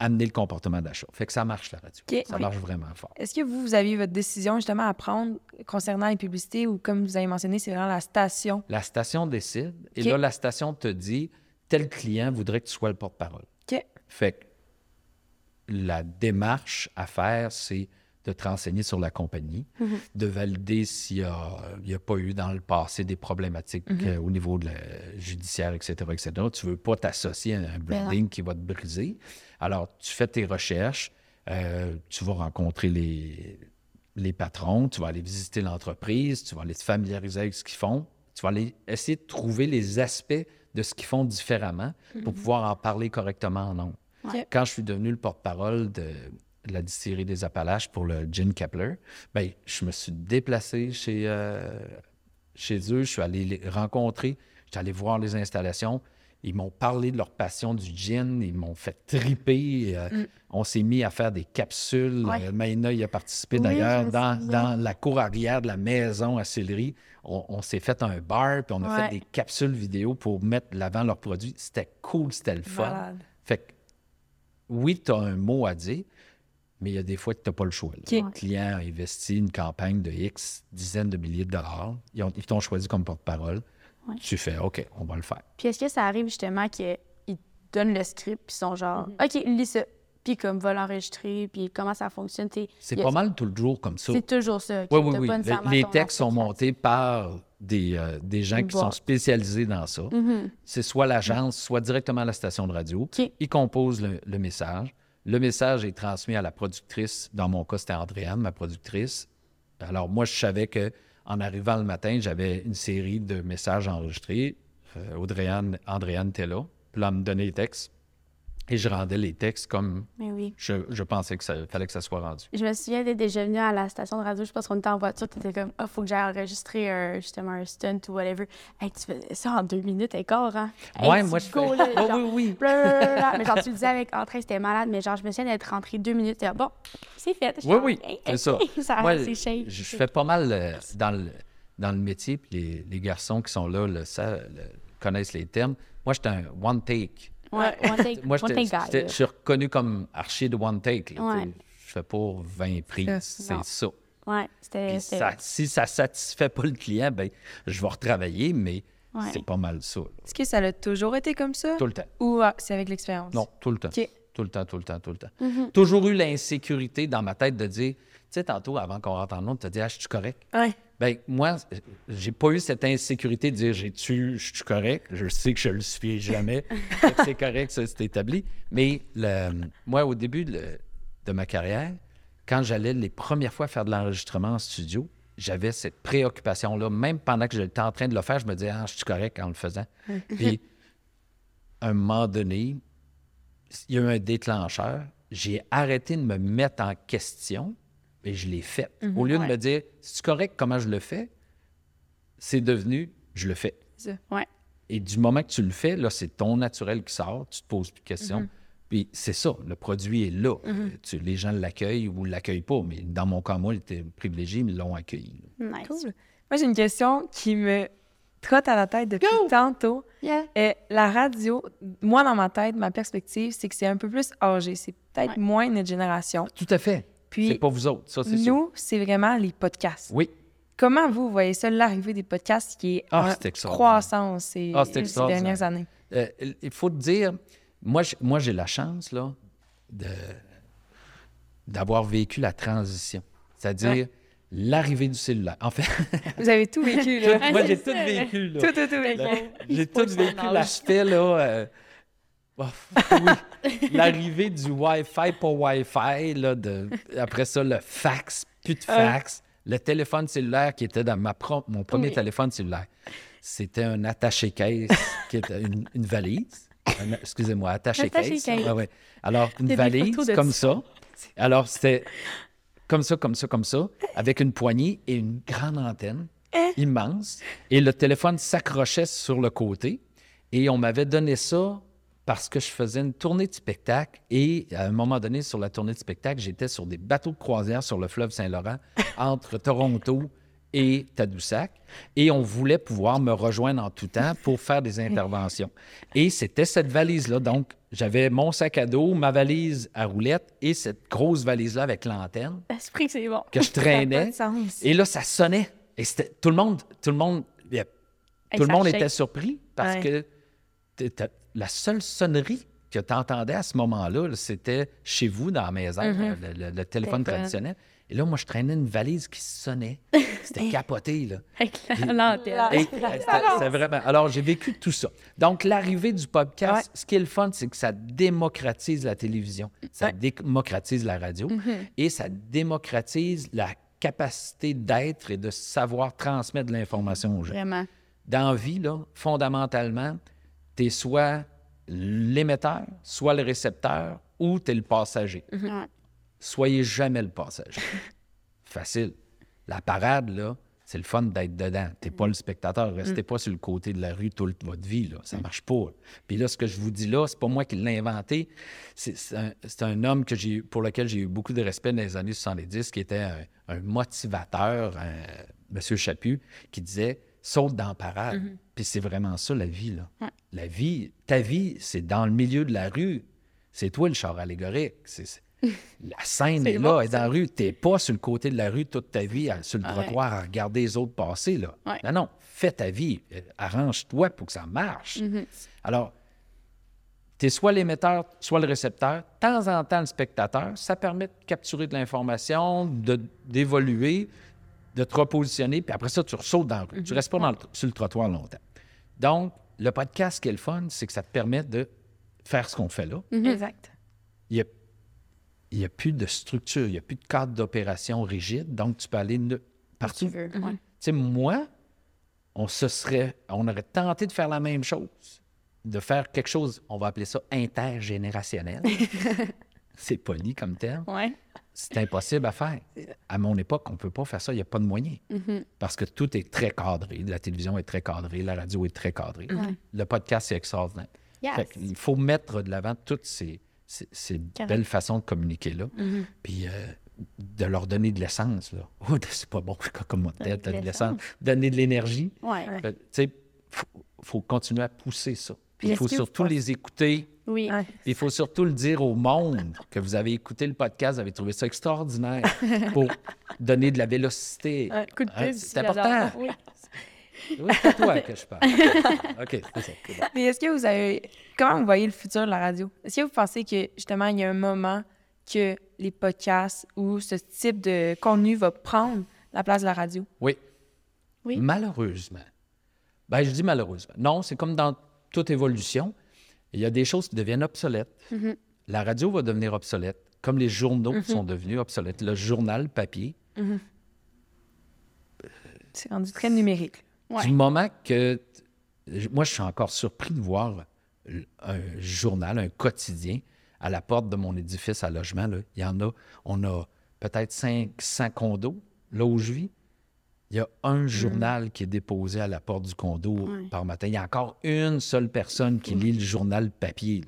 [SPEAKER 3] amener le comportement d'achat. Fait que ça marche, la radio. Ça
[SPEAKER 2] Oui.
[SPEAKER 3] marche vraiment fort.
[SPEAKER 2] Est-ce que vous, vous aviez votre décision justement à prendre concernant les publicités ou comme vous avez mentionné, c'est vraiment la station?
[SPEAKER 3] La station décide et là, la station te dit tel client voudrait que tu sois le porte-parole.
[SPEAKER 2] OK.
[SPEAKER 3] Fait que la démarche à faire, c'est de te renseigner sur la compagnie, de valider s'il n'y a, pas eu dans le passé des problématiques euh, au niveau de la judiciaire, etc., etc. Tu ne veux pas t'associer à un branding qui va te briser. Alors, tu fais tes recherches, euh, tu vas rencontrer les, les patrons, tu vas aller visiter l'entreprise, tu vas aller te familiariser avec ce qu'ils font, tu vas aller essayer de trouver les aspects de ce qu'ils font différemment pour pouvoir en parler correctement en.
[SPEAKER 2] OK.
[SPEAKER 3] Quand je suis devenu le porte-parole de la distillerie des Appalaches pour le Gin Kepler, ben, je me suis déplacé chez, euh, chez eux, je suis allé les rencontrer, je suis allé voir les installations. Ils m'ont parlé de leur passion du gin, ils m'ont fait triper. euh, On s'est mis à faire des capsules.
[SPEAKER 1] Ouais.
[SPEAKER 3] Euh, Maïna y a participé
[SPEAKER 1] Oui,
[SPEAKER 3] d'ailleurs dans, dans la cour arrière de la maison à Sillery. On, on s'est fait un bar, puis on a
[SPEAKER 2] Ouais.
[SPEAKER 3] fait des capsules vidéo pour mettre de l'avant leurs produits. C'était cool, c'était le fun. Fait que, oui, tu as un mot à dire, mais il y a des fois que tu n'as pas le choix. là.
[SPEAKER 2] OK.
[SPEAKER 3] Le client a investi une campagne de X dizaines de milliers de dollars. Ils ont- ils t'ont choisi comme porte-parole.
[SPEAKER 1] Ouais.
[SPEAKER 3] Tu fais OK, on va le faire.
[SPEAKER 1] Puis est-ce que ça arrive justement qu'ils te donnent le script, puis ils sont genre, OK, lis ça. Puis comme, va l'enregistrer, puis comment ça fonctionne. t'sais,
[SPEAKER 3] C'est pas mal tout le jour comme ça.
[SPEAKER 1] C'est toujours ça.
[SPEAKER 3] Oui, oui, oui. Les- textes sont montés par des, euh, des gens qui
[SPEAKER 1] Bon.
[SPEAKER 3] sont spécialisés dans ça.
[SPEAKER 1] Mhm.
[SPEAKER 3] C'est soit l'agence, soit directement la station de radio. Ils composent le, le message. Le message est transmis à la productrice. Dans mon cas, c'était Andréane, ma productrice. Alors, moi, je savais que en arrivant le matin, j'avais une série de messages enregistrés. Euh, Audrey-Anne- Andréane était là. Puis elle me donnait les textes. Et je rendais les textes comme
[SPEAKER 1] oui.
[SPEAKER 3] je, je pensais que ça fallait que ça soit rendu.
[SPEAKER 1] Je me souviens d'être déjà venue à la station de radio, je pense qu'on était en voiture, t'étais comme, ah, faut que j'aille enregistrer justement un stunt ou whatever. Hey, tu faisais ça en deux minutes et quart, hein? Hey,
[SPEAKER 3] ouais, moi, je fais.
[SPEAKER 1] go, là,
[SPEAKER 3] Oui, oui, oui.
[SPEAKER 1] blablabla. Mais genre, tu le disais avec entrain, c'était malade, mais genre, je me souviens d'être rentrée deux minutes et bon, c'est fait.
[SPEAKER 3] Oui,
[SPEAKER 1] genre,
[SPEAKER 3] oui,
[SPEAKER 1] hey,
[SPEAKER 3] c'est ça.
[SPEAKER 1] ça
[SPEAKER 3] Moi,
[SPEAKER 1] c'est
[SPEAKER 3] je, fais pas mal euh, dans, le, dans le métier, puis les, les garçons qui sont là le, le- connaissent les termes. Moi, j'étais un one take.
[SPEAKER 1] Ouais, one take,
[SPEAKER 3] Moi, je suis reconnu comme archer de one take. là,
[SPEAKER 1] Ouais.
[SPEAKER 3] Je fais pas 20 prises,
[SPEAKER 2] Ça,
[SPEAKER 3] c'est ça.
[SPEAKER 1] Ouais, c'était.
[SPEAKER 3] Ça- si ça satisfait pas le client, ben, je vais retravailler, mais
[SPEAKER 1] Ouais.
[SPEAKER 3] c'est pas mal ça.
[SPEAKER 2] Est-ce que ça a toujours été comme ça?
[SPEAKER 3] Tout le temps.
[SPEAKER 2] Ou ah, c'est avec l'expérience?
[SPEAKER 3] Non, tout le temps. Tout le temps, tout le temps, tout le temps.
[SPEAKER 1] Mm-hmm.
[SPEAKER 3] Toujours eu l'insécurité dans ma tête de dire, tu sais, tantôt, avant qu'on rentre en nom, tu as dit, ah, je suis correct.
[SPEAKER 2] Ouais.
[SPEAKER 3] Ben moi, j'ai pas eu cette insécurité de dire j'ai-tu, je suis correct? Je sais que je le suis jamais. C'est correct, ça c'est établi. Mais le- moi, au début de, de ma carrière, quand j'allais les premières fois faire de l'enregistrement en studio, j'avais cette préoccupation-là. Même pendant que j'étais en train de le faire, je me disais, ah, je suis correct en le faisant. Puis, à un moment donné, il y a eu un déclencheur. J'ai arrêté de me mettre en question et je l'ai fait. Au lieu de me dire, c'est correct comment je le fais, c'est devenu, je le fais.
[SPEAKER 1] Ouais.
[SPEAKER 3] Et du moment que tu le fais, là, c'est ton naturel qui sort, tu te poses plus de questions. Puis c'est ça, le produit est là. Euh, tu- les gens l'accueillent ou ne l'accueillent pas, mais dans mon cas, moi, ils étaient privilégiés, mais ils l'ont accueilli.
[SPEAKER 1] Nice.
[SPEAKER 2] Cool. Moi, j'ai une question qui me trotte à la tête depuis tantôt.
[SPEAKER 1] Yeah.
[SPEAKER 2] Euh, la radio, moi, dans ma tête, ma perspective, c'est que c'est un peu plus âgé. C'est peut-être
[SPEAKER 1] Ouais.
[SPEAKER 2] moins notre génération.
[SPEAKER 3] Tout à fait.
[SPEAKER 2] Puis,
[SPEAKER 3] c'est pas vous autres, ça, c'est sûr.
[SPEAKER 2] nous, c'est vraiment les podcasts.
[SPEAKER 3] Oui,
[SPEAKER 2] comment vous voyez ça, l'arrivée des podcasts qui est
[SPEAKER 3] Ah,
[SPEAKER 2] en croissance ces,
[SPEAKER 3] Ah, c'est
[SPEAKER 2] ces
[SPEAKER 3] extraordinaire.
[SPEAKER 2] dernières années?
[SPEAKER 3] Euh, il faut te dire, moi, j'ai la chance là, de, d'avoir vécu la transition, c'est-à-dire
[SPEAKER 2] Ouais.
[SPEAKER 3] l'arrivée du cellulaire. En fait,
[SPEAKER 2] Vous avez tout vécu, là.
[SPEAKER 3] Moi, j'ai tout vécu. Là.
[SPEAKER 2] tout, tout, tout vécu.
[SPEAKER 3] J'ai tout vécu l'aspect, là. euh, oui, l'arrivée du Wi-Fi pour Wi-Fi, là, de, après ça, le fax, plus de fax, le téléphone cellulaire qui était dans ma pro- mon premier
[SPEAKER 1] Oui.
[SPEAKER 3] téléphone cellulaire. C'était un attaché-caisse, qui était une, une valise. Un- excusez-moi, attaché-caisse. Ouais. Alors, une valise comme
[SPEAKER 1] ça?
[SPEAKER 3] ça. Alors, c'était comme ça, comme ça, comme ça, avec une poignée et une grande antenne
[SPEAKER 1] Hein?
[SPEAKER 3] immense. Et le téléphone s'accrochait sur le côté. Et on m'avait donné ça parce que je faisais une tournée de spectacle. Et à un moment donné, sur la tournée de spectacle, j'étais sur des bateaux de croisière sur le fleuve Saint-Laurent entre Toronto et Tadoussac. Et on voulait pouvoir me rejoindre en tout temps pour faire des interventions. Et c'était cette valise-là. Donc, j'avais mon sac à dos, ma valise à roulettes et cette grosse valise-là avec l'antenne
[SPEAKER 1] Esprit que c'est bon.
[SPEAKER 3] que je traînais. Et là, ça sonnait. Et c'était tout le monde, tout le monde, tout le monde était surpris parce
[SPEAKER 2] Ouais.
[SPEAKER 3] que la seule sonnerie que tu entendais à ce moment-là, là, c'était chez vous, dans la maison,
[SPEAKER 2] Mm-hmm.
[SPEAKER 3] le, le- le téléphone
[SPEAKER 1] Téléphone.
[SPEAKER 3] traditionnel. Et là, moi, je traînais une valise qui sonnait. C'était capoté, là.
[SPEAKER 1] Avec la-
[SPEAKER 3] euh, c'était- c'était vraiment. Alors, j'ai vécu tout ça. Donc, l'arrivée du podcast,
[SPEAKER 2] Ouais.
[SPEAKER 3] ce qui est le fun, c'est que ça démocratise la télévision, ça
[SPEAKER 2] Ouais.
[SPEAKER 3] démocratise la radio et ça démocratise la capacité d'être et de savoir transmettre de l'information aux gens.
[SPEAKER 1] Vraiment.
[SPEAKER 3] Dans la vie, là, fondamentalement, tu es soit l'émetteur, soit le récepteur ou tu es le passager.
[SPEAKER 1] Ouais.
[SPEAKER 3] Soyez jamais le passager. Facile. La parade, là, c'est le fun d'être dedans. Tu n'es pas le spectateur. Restez pas sur le côté de la rue toute votre vie. Là. Ça marche pas. Puis là, ce que je vous dis là, c'est pas moi qui l'ai inventé. C'est un, homme que j'ai, pour lequel j'ai eu beaucoup de respect dans les années 70, qui était un, un motivateur, un- M. Chaput, qui disait saute dans la parade. Puis c'est vraiment ça, la vie. Là. La vie, ta vie, c'est dans le milieu de la rue. C'est toi le char allégorique. C'est, La scène est là, elle est dans la rue. Tu n'es pas sur le côté de la rue toute ta vie, sur le trottoir à regarder les autres passer. Là.
[SPEAKER 1] Ouais.
[SPEAKER 3] Non, non, fais ta vie. Euh, Arrange-toi pour que ça marche.
[SPEAKER 1] Mm-hmm.
[SPEAKER 3] Alors, tu es soit l'émetteur, soit le récepteur. De temps en temps, le spectateur, ça permet de capturer de l'information, de- d'évoluer, de te repositionner, puis après ça, tu ressautes dans la rue. Tu restes pas dans le- sur le trottoir longtemps. Donc, le podcast, ce qui est le fun, c'est que ça te permet de faire ce qu'on fait là.
[SPEAKER 2] Exact.
[SPEAKER 3] Il n'y a, il y a plus de structure, il n'y a plus de cadre d'opération rigide, donc tu peux aller ne- partout.
[SPEAKER 1] Tu veux. Ouais.
[SPEAKER 3] Tu sais, moi, on se serait, on aurait tenté de faire la même chose, de faire quelque chose, on va appeler ça intergénérationnel. C'est poli comme terme.
[SPEAKER 1] Ouais.
[SPEAKER 3] C'est impossible à faire. À mon époque, on ne peut pas faire ça, il n'y a pas de moyens. Parce que tout est très cadré. La télévision est très cadrée, la radio est très cadrée. Le podcast, c'est extraordinaire.
[SPEAKER 1] Yes.
[SPEAKER 3] Fait qu'il faut mettre de l'avant toutes ces, ces- ces
[SPEAKER 1] Correct.
[SPEAKER 3] belles façons de communiquer-là.
[SPEAKER 1] Mm-hmm.
[SPEAKER 3] Puis euh, de leur donner de l'essence. Oh, c'est pas bon comme mon tête,
[SPEAKER 1] De
[SPEAKER 3] de
[SPEAKER 1] l'essence.
[SPEAKER 3] Donner de l'énergie.
[SPEAKER 1] Ouais.
[SPEAKER 3] Tu sais, faut, faut continuer à pousser ça. Il faut surtout les écouter.
[SPEAKER 1] Oui.
[SPEAKER 2] Ouais.
[SPEAKER 3] Il faut surtout le dire au monde que vous avez écouté le podcast, vous avez trouvé ça extraordinaire pour donner de la vélocité.
[SPEAKER 1] Un coup de
[SPEAKER 3] Hein, c'est important.
[SPEAKER 1] Oui.
[SPEAKER 3] Oui, c'est à toi que je parle. OK, c'est ça. bon.
[SPEAKER 2] Mais est-ce que vous avez. Comment vous voyez le futur de la radio? Est-ce que vous pensez que, justement, il y a un moment que les podcasts ou ce type de contenu va prendre la place de la radio?
[SPEAKER 3] Oui.
[SPEAKER 1] Oui.
[SPEAKER 3] Malheureusement. Ben, je dis malheureusement. Non, c'est comme dans toute évolution. Il y a des choses qui deviennent obsolètes.
[SPEAKER 1] Mm-hmm.
[SPEAKER 3] La radio va devenir obsolète, comme les journaux sont devenus obsolètes. Le journal papier,
[SPEAKER 2] C'est rendu très numérique.
[SPEAKER 1] Ouais.
[SPEAKER 3] du moment que... Moi, je suis encore surpris de voir un journal, un quotidien, à la porte de mon édifice à logement. là. Il y en a... On a peut-être 500 condos, là où je vis. Il y a un journal qui est déposé à la porte du condo par matin. Il y a encore une seule personne qui lit le journal papier.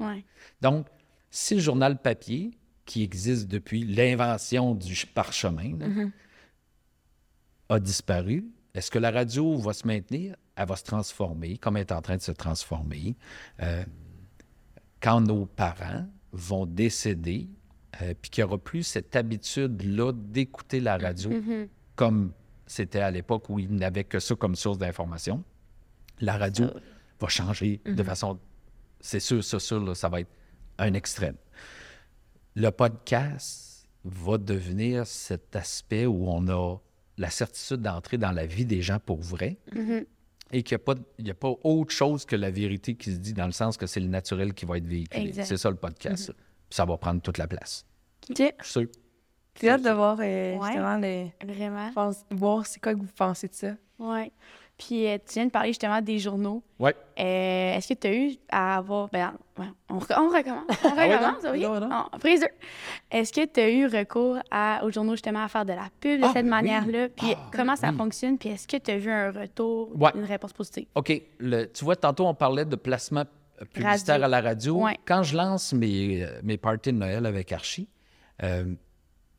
[SPEAKER 3] Donc, si le journal papier, qui existe depuis l'invention du ch- parchemin, là, a disparu, est-ce que la radio va se maintenir? Elle va se transformer, comme elle est en train de se transformer. Euh, quand nos parents vont décéder, euh, puis qu'il n'y aura plus cette habitude-là d'écouter la radio comme c'était à l'époque où il n'avait que ça comme source d'information. La radio va changer de façon. C'est sûr, ça, sûr, là, ça va être un extrême. Le podcast va devenir cet aspect où on a la certitude d'entrer dans la vie des gens pour vrai
[SPEAKER 1] Mhm.
[SPEAKER 3] et qu'il n'y a, a pas autre chose que la vérité qui se dit dans le sens que c'est le naturel qui va être véhiculé. C'est ça le podcast. ça. Puis ça va prendre toute la place. Je suis sûr.
[SPEAKER 2] J'ai hâte de voir euh,
[SPEAKER 1] Ouais.
[SPEAKER 2] justement le...
[SPEAKER 1] Vraiment.
[SPEAKER 2] pense- voir c'est quoi que vous pensez de ça.
[SPEAKER 1] Ouais. Puis euh, tu viens de parler justement des journaux.
[SPEAKER 3] Ouais.
[SPEAKER 1] Euh, Est-ce que tu as eu à avoir. Ben, on, on recommence. On
[SPEAKER 3] ouais,
[SPEAKER 1] recommence, oui.
[SPEAKER 3] Non, non.
[SPEAKER 1] On- prise deux. Est-ce que tu as eu recours à, aux journaux justement à faire de la pub de
[SPEAKER 3] Ah,
[SPEAKER 1] cette
[SPEAKER 3] oui.
[SPEAKER 1] manière-là? Puis
[SPEAKER 3] Ah,
[SPEAKER 1] comment ça
[SPEAKER 3] oui.
[SPEAKER 1] fonctionne? Puis est-ce que tu as vu un retour,
[SPEAKER 3] Ouais.
[SPEAKER 1] une réponse positive?
[SPEAKER 3] OK. Le- tu vois, tantôt, on parlait de placement publicitaire
[SPEAKER 1] Radio.
[SPEAKER 3] à la radio.
[SPEAKER 1] Ouais.
[SPEAKER 3] Quand je lance mes, mes parties de Noël avec Archie, euh,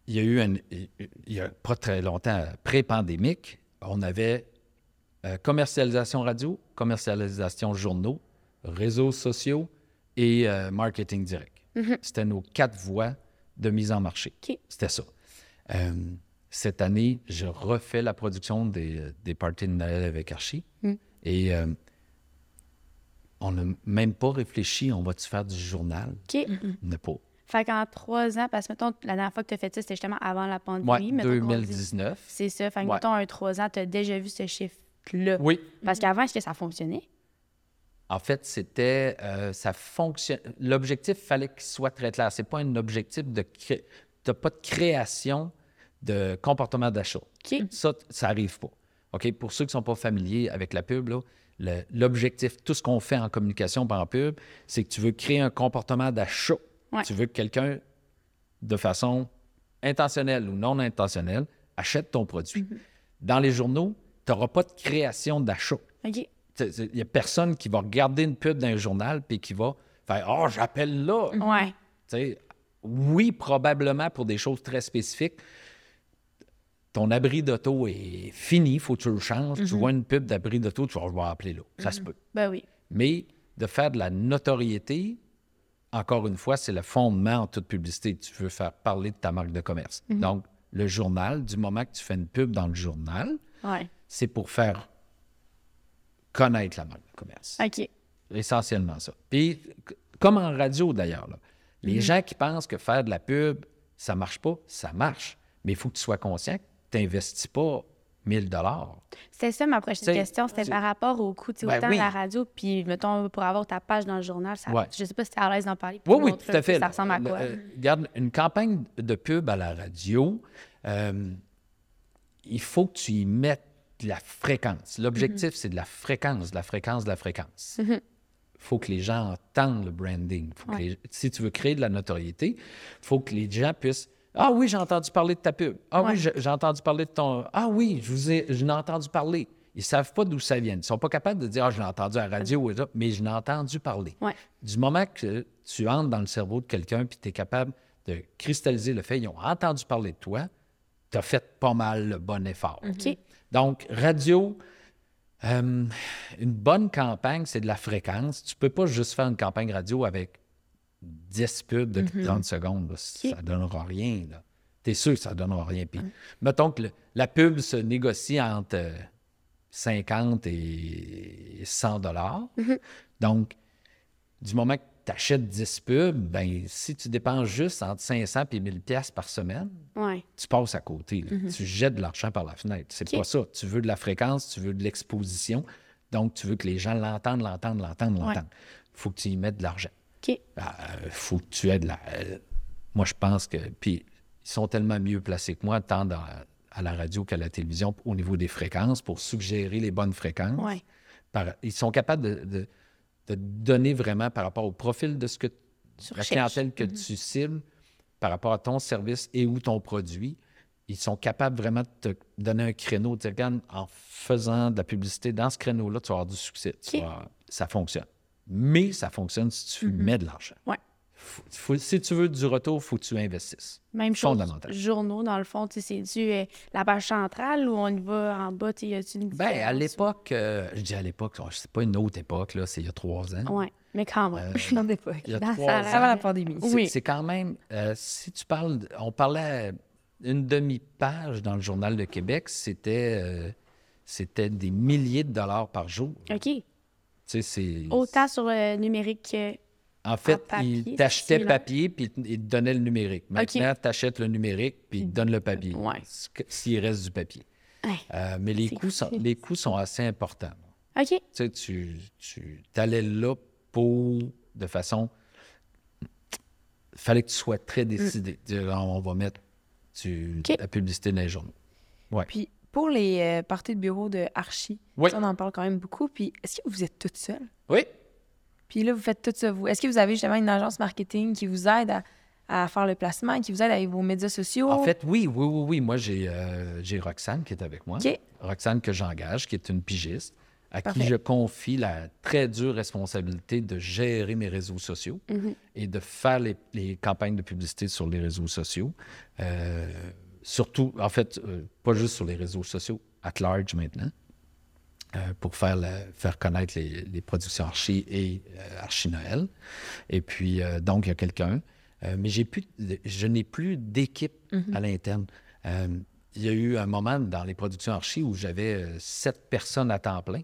[SPEAKER 3] il y a eu, un, il y a pas très longtemps, pré-pandémique, on avait euh, commercialisation radio, commercialisation journaux, réseaux sociaux et euh, marketing direct.
[SPEAKER 1] Mhm.
[SPEAKER 3] C'était nos quatre voies de mise en marché. C'était ça. Euh, cette année, je refais la production des, des parties de Noël avec Archie.
[SPEAKER 1] Mm.
[SPEAKER 3] Et euh, on n'a même pas réfléchi, on va-tu faire du journal?
[SPEAKER 1] OK.
[SPEAKER 3] On n'a pas.
[SPEAKER 1] Fait qu'en trois ans, parce que mettons, la dernière fois que tu as fait ça, c'était justement avant la pandémie.
[SPEAKER 3] Ouais,
[SPEAKER 1] mettons qu'on dit-
[SPEAKER 3] 2019.
[SPEAKER 1] C'est ça. Fait que
[SPEAKER 3] Ouais.
[SPEAKER 1] mettons, un trois ans, tu as déjà vu ce chiffre-là.
[SPEAKER 3] Oui.
[SPEAKER 1] Parce qu'avant, est-ce que ça fonctionnait?
[SPEAKER 3] En fait, c'était. euh, ça fonctionne. L'objectif, fallait qu'il soit très clair. C'est pas un objectif de. cré... t'as pas de création de comportement d'achat. Ça, ça arrive pas. OK? Pour ceux qui sont pas familiers avec la pub, l'objectif, tout ce qu'on fait en communication par en pub, c'est que tu veux créer un comportement d'achat.
[SPEAKER 1] Ouais.
[SPEAKER 3] Tu veux que quelqu'un, de façon intentionnelle ou non intentionnelle, achète ton produit. Dans les journaux, tu n'auras pas de création d'achat.
[SPEAKER 1] OK.
[SPEAKER 3] Il n'y a personne qui va regarder une pub d'un journal puis qui va faire Oh, j'appelle là.
[SPEAKER 1] Ouais.
[SPEAKER 3] Sais, oui, probablement pour des choses très spécifiques. Ton abri d'auto est fini, il faut que tu le changes. Tu vois une pub d'abri d'auto, tu vas je vais appeler là. Ça se peut.
[SPEAKER 1] Ben oui.
[SPEAKER 3] Mais de faire de la notoriété, encore une fois, c'est le fondement en toute publicité. Tu veux faire parler de ta marque de commerce. Donc, le journal, du moment que tu fais une pub dans le journal,
[SPEAKER 1] Ouais.
[SPEAKER 3] c'est pour faire connaître la marque de commerce.
[SPEAKER 1] OK.
[SPEAKER 3] Essentiellement ça. Puis, comme en radio d'ailleurs, les gens qui pensent que faire de la pub, ça marche pas, ça marche. Mais il faut que tu sois conscient que tu n'investis pas 1000 dollars.
[SPEAKER 1] C'était ça ma prochaine
[SPEAKER 3] T'sais,
[SPEAKER 1] question. C'était
[SPEAKER 3] c'est-
[SPEAKER 1] par rapport au coût. Tu
[SPEAKER 3] Ben
[SPEAKER 1] autant
[SPEAKER 3] oui.
[SPEAKER 1] la radio, puis mettons, pour avoir ta page dans le journal, ça,
[SPEAKER 3] Ouais.
[SPEAKER 1] je sais pas si tu es à l'aise d'en parler.
[SPEAKER 3] Oui, oui, tout à fait.
[SPEAKER 1] Ça ressemble à
[SPEAKER 3] Le-
[SPEAKER 1] quoi?
[SPEAKER 3] euh, regarde, une campagne de pub à la radio, euh, il faut que tu y mettes de la fréquence. L'objectif, c'est de la fréquence, de la fréquence, de la fréquence. Il faut que les gens entendent le branding. Faut que
[SPEAKER 1] Ouais.
[SPEAKER 3] les- si tu veux créer de la notoriété, il faut que les gens puissent Ah oui, j'ai entendu parler de ta pub. Ah
[SPEAKER 1] Ouais.
[SPEAKER 3] oui, j'ai entendu parler de ton. Ah oui, je vous ai, je l'ai entendu parler. Ils ne savent pas d'où ça vient. Ils ne sont pas capables de dire Ah, je l'ai entendu à la radio, ça, mais je l'ai entendu parler.
[SPEAKER 1] Ouais.
[SPEAKER 3] Du moment que tu entres dans le cerveau de quelqu'un puis tu es capable de cristalliser le fait qu'ils ont entendu parler de toi, tu as fait pas mal le bon effort. Donc, radio, euh, une bonne campagne, c'est de la fréquence. Tu peux pas juste faire une campagne radio avec 10 pubs de 30 secondes. là. Ça ne donnera rien. Tu es sûr que ça ne donnera rien. Puis, mettons que le- la pub se négocie entre euh, 50 et 100 dollars. Donc, du moment que tu achètes 10 pubs, ben, si tu dépenses juste entre 500 et 1000 pièces par semaine,
[SPEAKER 1] Ouais.
[SPEAKER 3] tu passes à côté. là. Tu jettes de l'argent par la fenêtre. C'est pas ça. Tu veux de la fréquence, tu veux de l'exposition. Donc, tu veux que les gens l'entendent, l'entendent, l'entendent, l'entendent. Il faut que tu y mettes de l'argent.
[SPEAKER 1] OK.
[SPEAKER 3] Il faut que tu aies de la. euh, moi, je pense que. Puis, ils sont tellement mieux placés que moi, tant dans- à la radio qu'à la télévision, au niveau des fréquences, pour suggérer les bonnes fréquences.
[SPEAKER 1] Ouais.
[SPEAKER 3] Par- ils sont capables de, de- de donner vraiment par rapport au profil de ce que
[SPEAKER 1] Tu
[SPEAKER 3] la clientèle que tu cibles, par rapport à ton service et ou ton produit. Ils sont capables vraiment de te donner un créneau, de dire, regarde, en faisant de la publicité dans ce créneau-là, tu vas avoir du succès. Tu vas- ça fonctionne. Mais ça fonctionne si tu mets de l'argent.
[SPEAKER 1] Ouais.
[SPEAKER 3] Faut- faut- si tu veux du retour, il faut que tu investisses.
[SPEAKER 1] Même chose. Journaux, dans le fond, tu sais, c'est-tu euh, la page centrale ou on y va en bas? Y a-tu une
[SPEAKER 3] Ben, à l'époque, euh, je dis à l'époque, c'est pas une autre époque, là, c'est il y a trois ans.
[SPEAKER 1] Ouais, mais quand même.
[SPEAKER 3] Euh,
[SPEAKER 2] Dans l'époque.
[SPEAKER 3] il y a
[SPEAKER 1] Dans
[SPEAKER 3] trois
[SPEAKER 1] sa-
[SPEAKER 3] ans.
[SPEAKER 2] Avant la pandémie.
[SPEAKER 3] C'est-
[SPEAKER 1] Oui.
[SPEAKER 3] C'est quand même, euh, si tu parles, on parlait une demi-page dans le Journal de Québec, c'était euh, c'était des milliers de dollars par jour.
[SPEAKER 1] OK.
[SPEAKER 3] Tu.
[SPEAKER 1] Autant sur le numérique que.
[SPEAKER 3] En fait,
[SPEAKER 1] papier,
[SPEAKER 3] il t'achetait papier puis il te donnait le numérique. Maintenant, tu achètes le numérique puis il te donne le papier.
[SPEAKER 1] Ouais.
[SPEAKER 3] S'il reste du papier.
[SPEAKER 1] Ouais.
[SPEAKER 3] Euh, mais les coûts, sont, les coûts sont assez importants.
[SPEAKER 1] OK.
[SPEAKER 3] Tu sais, tu, tu allais là pour, de façon. fallait que tu sois très décidé. Dire, Ah, on va mettre
[SPEAKER 1] OK.
[SPEAKER 3] la publicité dans les journaux.
[SPEAKER 2] Puis pour les euh, parties de bureau de Archie,
[SPEAKER 3] Oui.
[SPEAKER 2] ça, on en parle quand même beaucoup. Puis est-ce que vous êtes toute seule?
[SPEAKER 3] Oui.
[SPEAKER 2] Puis là, vous faites tout ça, vous. Est-ce que vous avez justement une agence marketing qui vous aide à, à faire le placement, qui vous aide avec vos médias sociaux?
[SPEAKER 3] En fait, oui, oui, oui, oui. Moi, j'ai euh, Roxane qui est avec moi. Roxane que j'engage, qui est une pigiste, à
[SPEAKER 2] Parfait.
[SPEAKER 3] qui je confie la très dure responsabilité de gérer mes réseaux sociaux
[SPEAKER 1] Mhm.
[SPEAKER 3] et de faire les, les campagnes de publicité sur les réseaux sociaux. Euh, surtout, en fait, euh, pas juste sur les réseaux sociaux, at large maintenant, euh, pour faire, la- faire connaître les, les productions Archie et euh, Archie Noël. Et puis, donc, il y a quelqu'un. Mais j'ai plus, je n'ai plus d'équipe à l'interne. Il y a eu un moment dans les productions Archie où j'avais sept personnes à temps plein.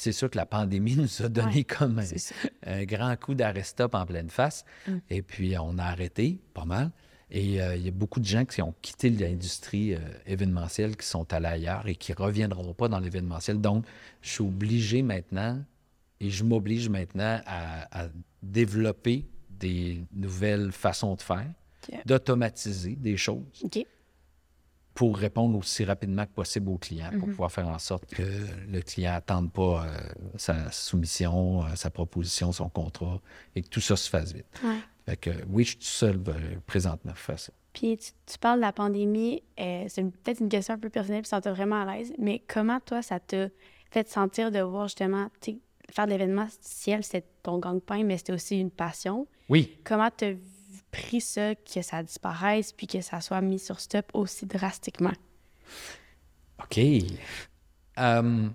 [SPEAKER 3] C'est sûr que la pandémie nous a donné
[SPEAKER 1] Ouais,
[SPEAKER 3] comme un, grand coup d'arrêt-stop en pleine face.
[SPEAKER 2] Mm.
[SPEAKER 3] Et puis, on a arrêté pas mal. Et euh, il y a beaucoup de gens qui ont quitté l'industrie euh, événementielle, qui sont allés ailleurs et qui ne reviendront pas dans l'événementiel. Donc, je suis obligé maintenant, et je m'oblige maintenant à, à développer des nouvelles façons de faire, d'automatiser des choses pour répondre aussi rapidement que possible aux clients, pour pouvoir faire en sorte que le client n'attende pas euh, sa soumission, sa proposition, son contrat, et que tout ça se fasse vite.
[SPEAKER 1] Ouais.
[SPEAKER 3] Fait que oui, je suis tout seul euh, présentement pour faire ça.
[SPEAKER 1] Puis tu, tu parles de la pandémie, euh, c'est peut-être une question un peu personnelle, puis ça t'a vraiment à l'aise, mais comment toi, ça t'a fait sentir de voir justement, faire de l'événementiel, c'était ton gang-pain, mais c'était aussi une passion.
[SPEAKER 3] Oui,
[SPEAKER 1] Comment t'as pris ça, que ça disparaisse, puis que ça soit mis sur stop aussi drastiquement?
[SPEAKER 3] OK. Euh,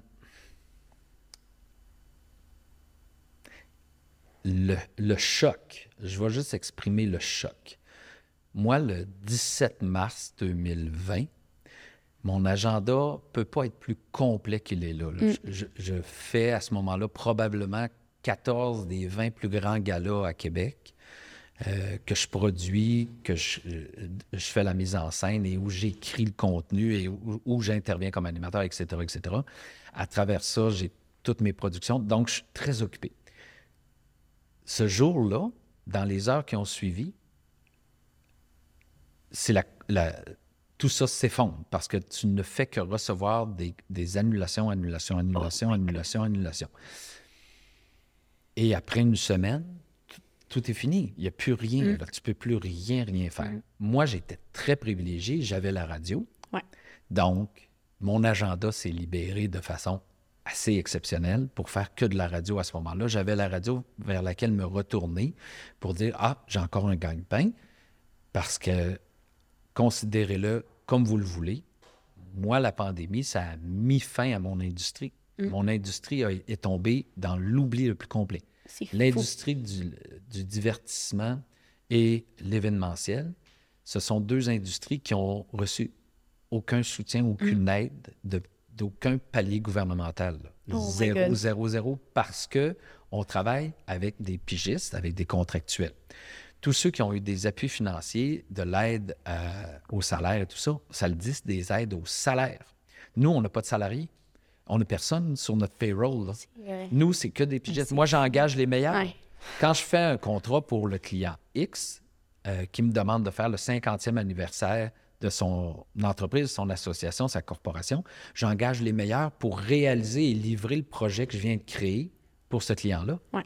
[SPEAKER 3] le, le choc, je vais juste exprimer le choc. Moi, le 17 mars 2020, mon agenda peut pas être plus complet qu'il est là. là. Je, je- je fais à ce moment-là probablement 14 des 20 plus grands galas à Québec euh, que je produis, que je, je fais la mise en scène et où j'écris le contenu et où, où j'interviens comme animateur, etc., etc. À travers ça, j'ai toutes mes productions, donc je suis très occupé. Ce jour-là, dans les heures qui ont suivi, c'est la, la- tout ça s'effondre parce que tu ne fais que recevoir des, des annulations, annulations, annulations, annulations, annulations. Et après une semaine, tout, est fini. Il n'y a plus rien. là. Tu peux plus rien, rien faire. Moi, j'étais très privilégié. J'avais la radio.
[SPEAKER 1] Ouais.
[SPEAKER 3] Donc, mon agenda s'est libéré de façon assez exceptionnelle pour faire que de la radio à ce moment-là. J'avais la radio vers laquelle me retourner pour dire Ah, j'ai encore un gagne-pain parce que considérez-le comme vous le voulez. Moi, la pandémie, ça a mis fin à mon industrie. Mon industrie a- est tombée dans l'oubli le plus complet. L'industrie du, du divertissement et l'événementiel, ce sont deux industries qui ont reçu aucun soutien, aucune aide de- d'aucun palier gouvernemental. là.
[SPEAKER 1] Oh
[SPEAKER 3] zéro, zéro, zéro, parce que on travaille avec des pigistes, avec des contractuels. Tous ceux qui ont eu des appuis financiers, de l'aide euh, au salaire et tout ça, ça le dit, c'est des aides au salaire. Nous, on n'a pas de salariés. On n'a personne sur notre payroll. Nous, c'est que des pigistes. Moi, j'engage les meilleurs.
[SPEAKER 1] Ouais.
[SPEAKER 3] Quand je fais un contrat pour le client X euh, qui me demande de faire le 50e anniversaire de son entreprise, son association, sa corporation, j'engage les meilleurs pour réaliser et livrer le projet que je viens de créer pour ce client-là.
[SPEAKER 1] Ouais.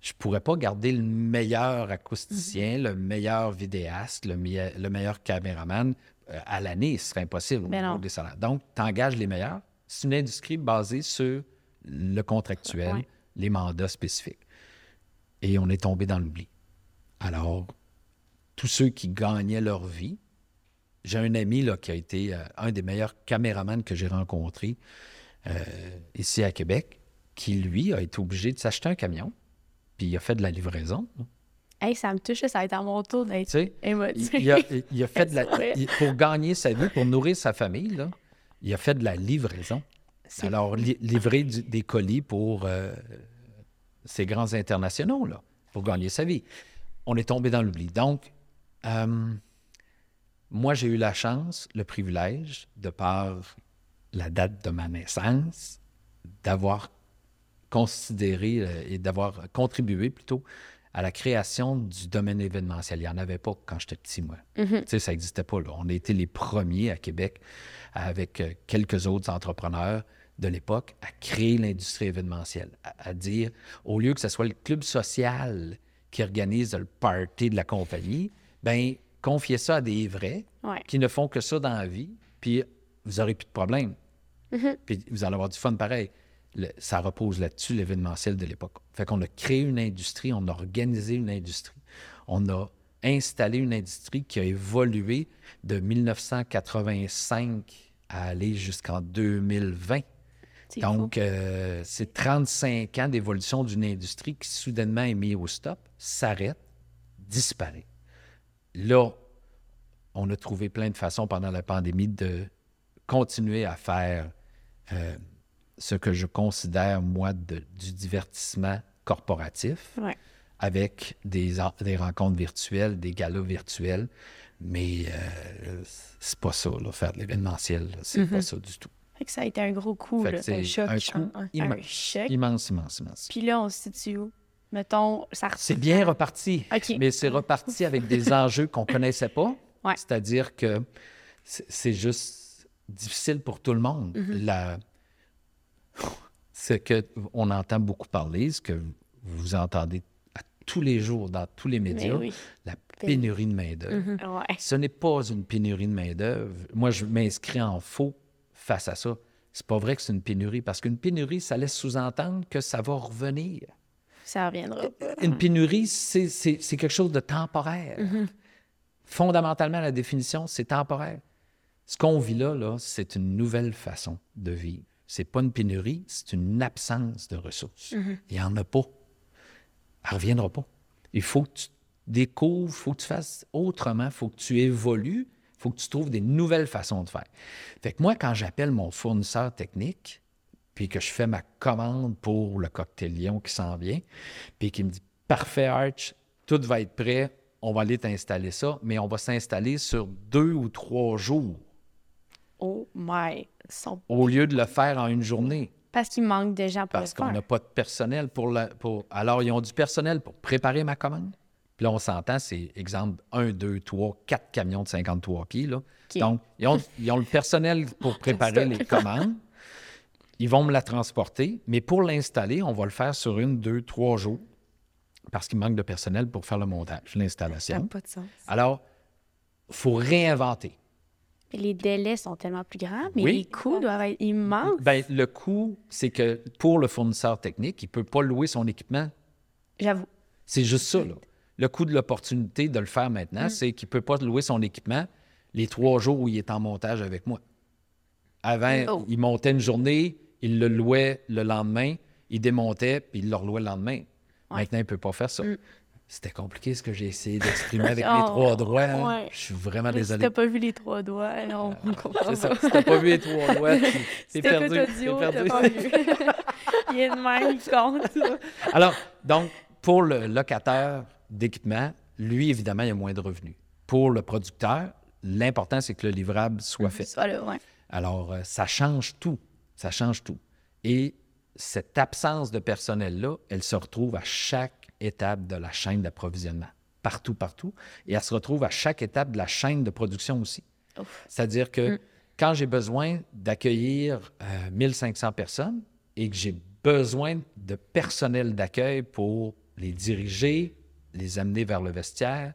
[SPEAKER 3] Je ne pourrais pas garder le meilleur acousticien, le meilleur vidéaste, le, meille- le meilleur caméraman euh, à l'année. Ce serait impossible au
[SPEAKER 1] Ben
[SPEAKER 3] niveau des salaires. Donc, tu engages les meilleurs. C'est une industrie basée sur le contractuel,
[SPEAKER 1] Ouais.
[SPEAKER 3] les mandats spécifiques. Et on est tombé dans l'oubli. Alors, tous ceux qui gagnaient leur vie, j'ai un ami là, qui a été euh, un des meilleurs caméramans que j'ai rencontré euh, ici à Québec, qui, lui, a été obligé de s'acheter un camion, puis il a fait de la livraison.
[SPEAKER 1] Hey, ça me touche, ça va être à mon tour
[SPEAKER 3] Tu
[SPEAKER 1] d'être
[SPEAKER 3] sais,
[SPEAKER 1] émotif.
[SPEAKER 3] il, a, il a fait de la. Il- pour gagner sa vie, pour nourrir sa famille, là, il a fait de la livraison. Alors, li- livrer du- des colis pour euh, ces grands internationaux, là, pour gagner sa vie. On est tombé dans l'oubli. Donc, euh, moi, j'ai eu la chance, le privilège, de par la date de ma naissance, d'avoir considéré euh, et d'avoir contribué plutôt à la création du domaine événementiel. Il n'y en avait pas quand j'étais petit, moi. Tu sais, ça n'existait pas. Là. On a été les premiers à Québec, avec euh, quelques autres entrepreneurs de l'époque, à créer l'industrie événementielle, à, à dire, au lieu que ce soit le club social qui organise le party de la compagnie, ben confiez ça à des vrais
[SPEAKER 1] Ouais.
[SPEAKER 3] qui ne font que ça dans la vie, puis vous n'aurez plus de problème. Puis vous allez avoir du fun pareil. Le- ça repose là-dessus, l'événementiel de l'époque. Fait qu'on a créé une industrie, on a organisé une industrie, on a installé une industrie qui a évolué de 1985 à aller jusqu'en 2020.
[SPEAKER 1] C'est
[SPEAKER 3] Donc, euh, c'est 35 ans d'évolution d'une industrie qui soudainement est mise au stop, s'arrête, disparaît. Là, on a trouvé plein de façons pendant la pandémie de continuer à faire euh, ce que je considère, moi, de- du divertissement corporatif.
[SPEAKER 1] Ouais.
[SPEAKER 3] avec des, des rencontres virtuelles, des galas virtuels. Mais euh, c'est pas ça, là, faire de l'événementiel. C'est pas ça du tout.
[SPEAKER 1] Fait que ça a été un gros coup, là.
[SPEAKER 2] un choc,
[SPEAKER 3] un coup immense,
[SPEAKER 1] Un choc.
[SPEAKER 3] immense, immense, immense.
[SPEAKER 1] Puis là, on se situe où? Mettons, ça
[SPEAKER 3] C'est bien reparti, mais c'est reparti avec des enjeux qu'on connaissait pas.
[SPEAKER 1] Ouais.
[SPEAKER 3] C'est-à-dire que c'est juste difficile pour tout le monde. La- Ce que on entend beaucoup parler, ce que vous entendez à tous les jours dans tous les médias,
[SPEAKER 1] oui.
[SPEAKER 3] la pénurie de main-d'œuvre.
[SPEAKER 1] Ouais.
[SPEAKER 3] Ce n'est pas une pénurie de main-d'œuvre. Moi, je m'inscris en faux face à ça. C'est pas vrai que c'est une pénurie, parce qu'une pénurie, ça laisse sous-entendre que ça va revenir.
[SPEAKER 1] Ça reviendra.
[SPEAKER 3] Une pénurie, c'est c'est- c'est quelque chose de temporaire. Fondamentalement, la définition, c'est temporaire. Ce qu'on vit là, là c'est une nouvelle façon de vivre. C'est pas une pénurie, c'est une absence de ressources. Il n'y en a pas. Elle ne reviendra pas. Il faut que tu découvres, il faut que tu fasses autrement, il faut que tu évolues, il faut que tu trouves des nouvelles façons de faire. Fait que moi, quand j'appelle mon fournisseur technique, puis que je fais ma commande pour le cocktailion qui s'en vient, puis qui me dit Parfait, Arch, tout va être prêt, on va aller t'installer ça, mais on va s'installer sur deux ou trois jours
[SPEAKER 1] Oh my. Son-
[SPEAKER 3] au lieu de le faire en une journée.
[SPEAKER 1] Parce qu'il manque de gens pour
[SPEAKER 3] Parce qu'on n'a pas de personnel pour la. Pour... Alors, ils ont du personnel pour préparer ma commande. Puis là, on s'entend, c'est exemple 1, 2, 3, 4 camions de 53 pieds. Là. Donc, ils ont, ils ont le personnel pour préparer les commandes. Ils vont me la transporter, mais pour l'installer, on va le faire sur une, deux, trois jours parce qu'il manque de personnel pour faire le montage,
[SPEAKER 2] Ça n'a
[SPEAKER 3] l'installation.
[SPEAKER 2] pas de sens.
[SPEAKER 3] Alors, il faut réinventer.
[SPEAKER 1] Les délais sont tellement plus grands, mais
[SPEAKER 3] Oui.
[SPEAKER 1] les coûts doivent être immenses.
[SPEAKER 3] Ben, le coût, c'est que pour le fournisseur technique, il ne peut pas louer son équipement
[SPEAKER 1] J'avoue.
[SPEAKER 3] C'est juste ça. Là. Le coût de l'opportunité de le faire maintenant, c'est qu'il ne peut pas louer son équipement les trois jours où il est en montage avec moi. Avant,
[SPEAKER 1] Oh.
[SPEAKER 3] il montait une journée, il le louait le lendemain, il démontait, puis il le relouait le lendemain. Maintenant, il ne peut pas faire ça. C'était compliqué ce que j'ai essayé d'exprimer avec les
[SPEAKER 1] Oh,
[SPEAKER 3] trois doigts. hein.
[SPEAKER 1] ouais.
[SPEAKER 3] Je suis vraiment
[SPEAKER 1] Si
[SPEAKER 3] désolé.
[SPEAKER 1] t'as pas vu les trois doigts, non, on comprend
[SPEAKER 3] C'est ça.
[SPEAKER 1] pas.
[SPEAKER 3] Si t'as pas vu les trois doigts, t'es
[SPEAKER 1] Si
[SPEAKER 3] perdu.
[SPEAKER 1] t'as pas vu. il est de même, il compte.
[SPEAKER 3] Alors, donc, pour le locataire d'équipement, lui, évidemment, il y a moins de revenus. Pour le producteur, l'important, c'est que le livrable soit fait.
[SPEAKER 1] Là, ouais.
[SPEAKER 3] Alors, euh, ça change tout. Ça change tout. Et cette absence de personnel-là, elle se retrouve à chaque étape de la chaîne d'approvisionnement. Partout, partout. Et elle se retrouve à chaque étape de la chaîne de production aussi. C'est-à-dire que quand j'ai besoin d'accueillir euh, 1500 personnes et que j'ai besoin de personnel d'accueil pour les diriger, les amener vers le vestiaire,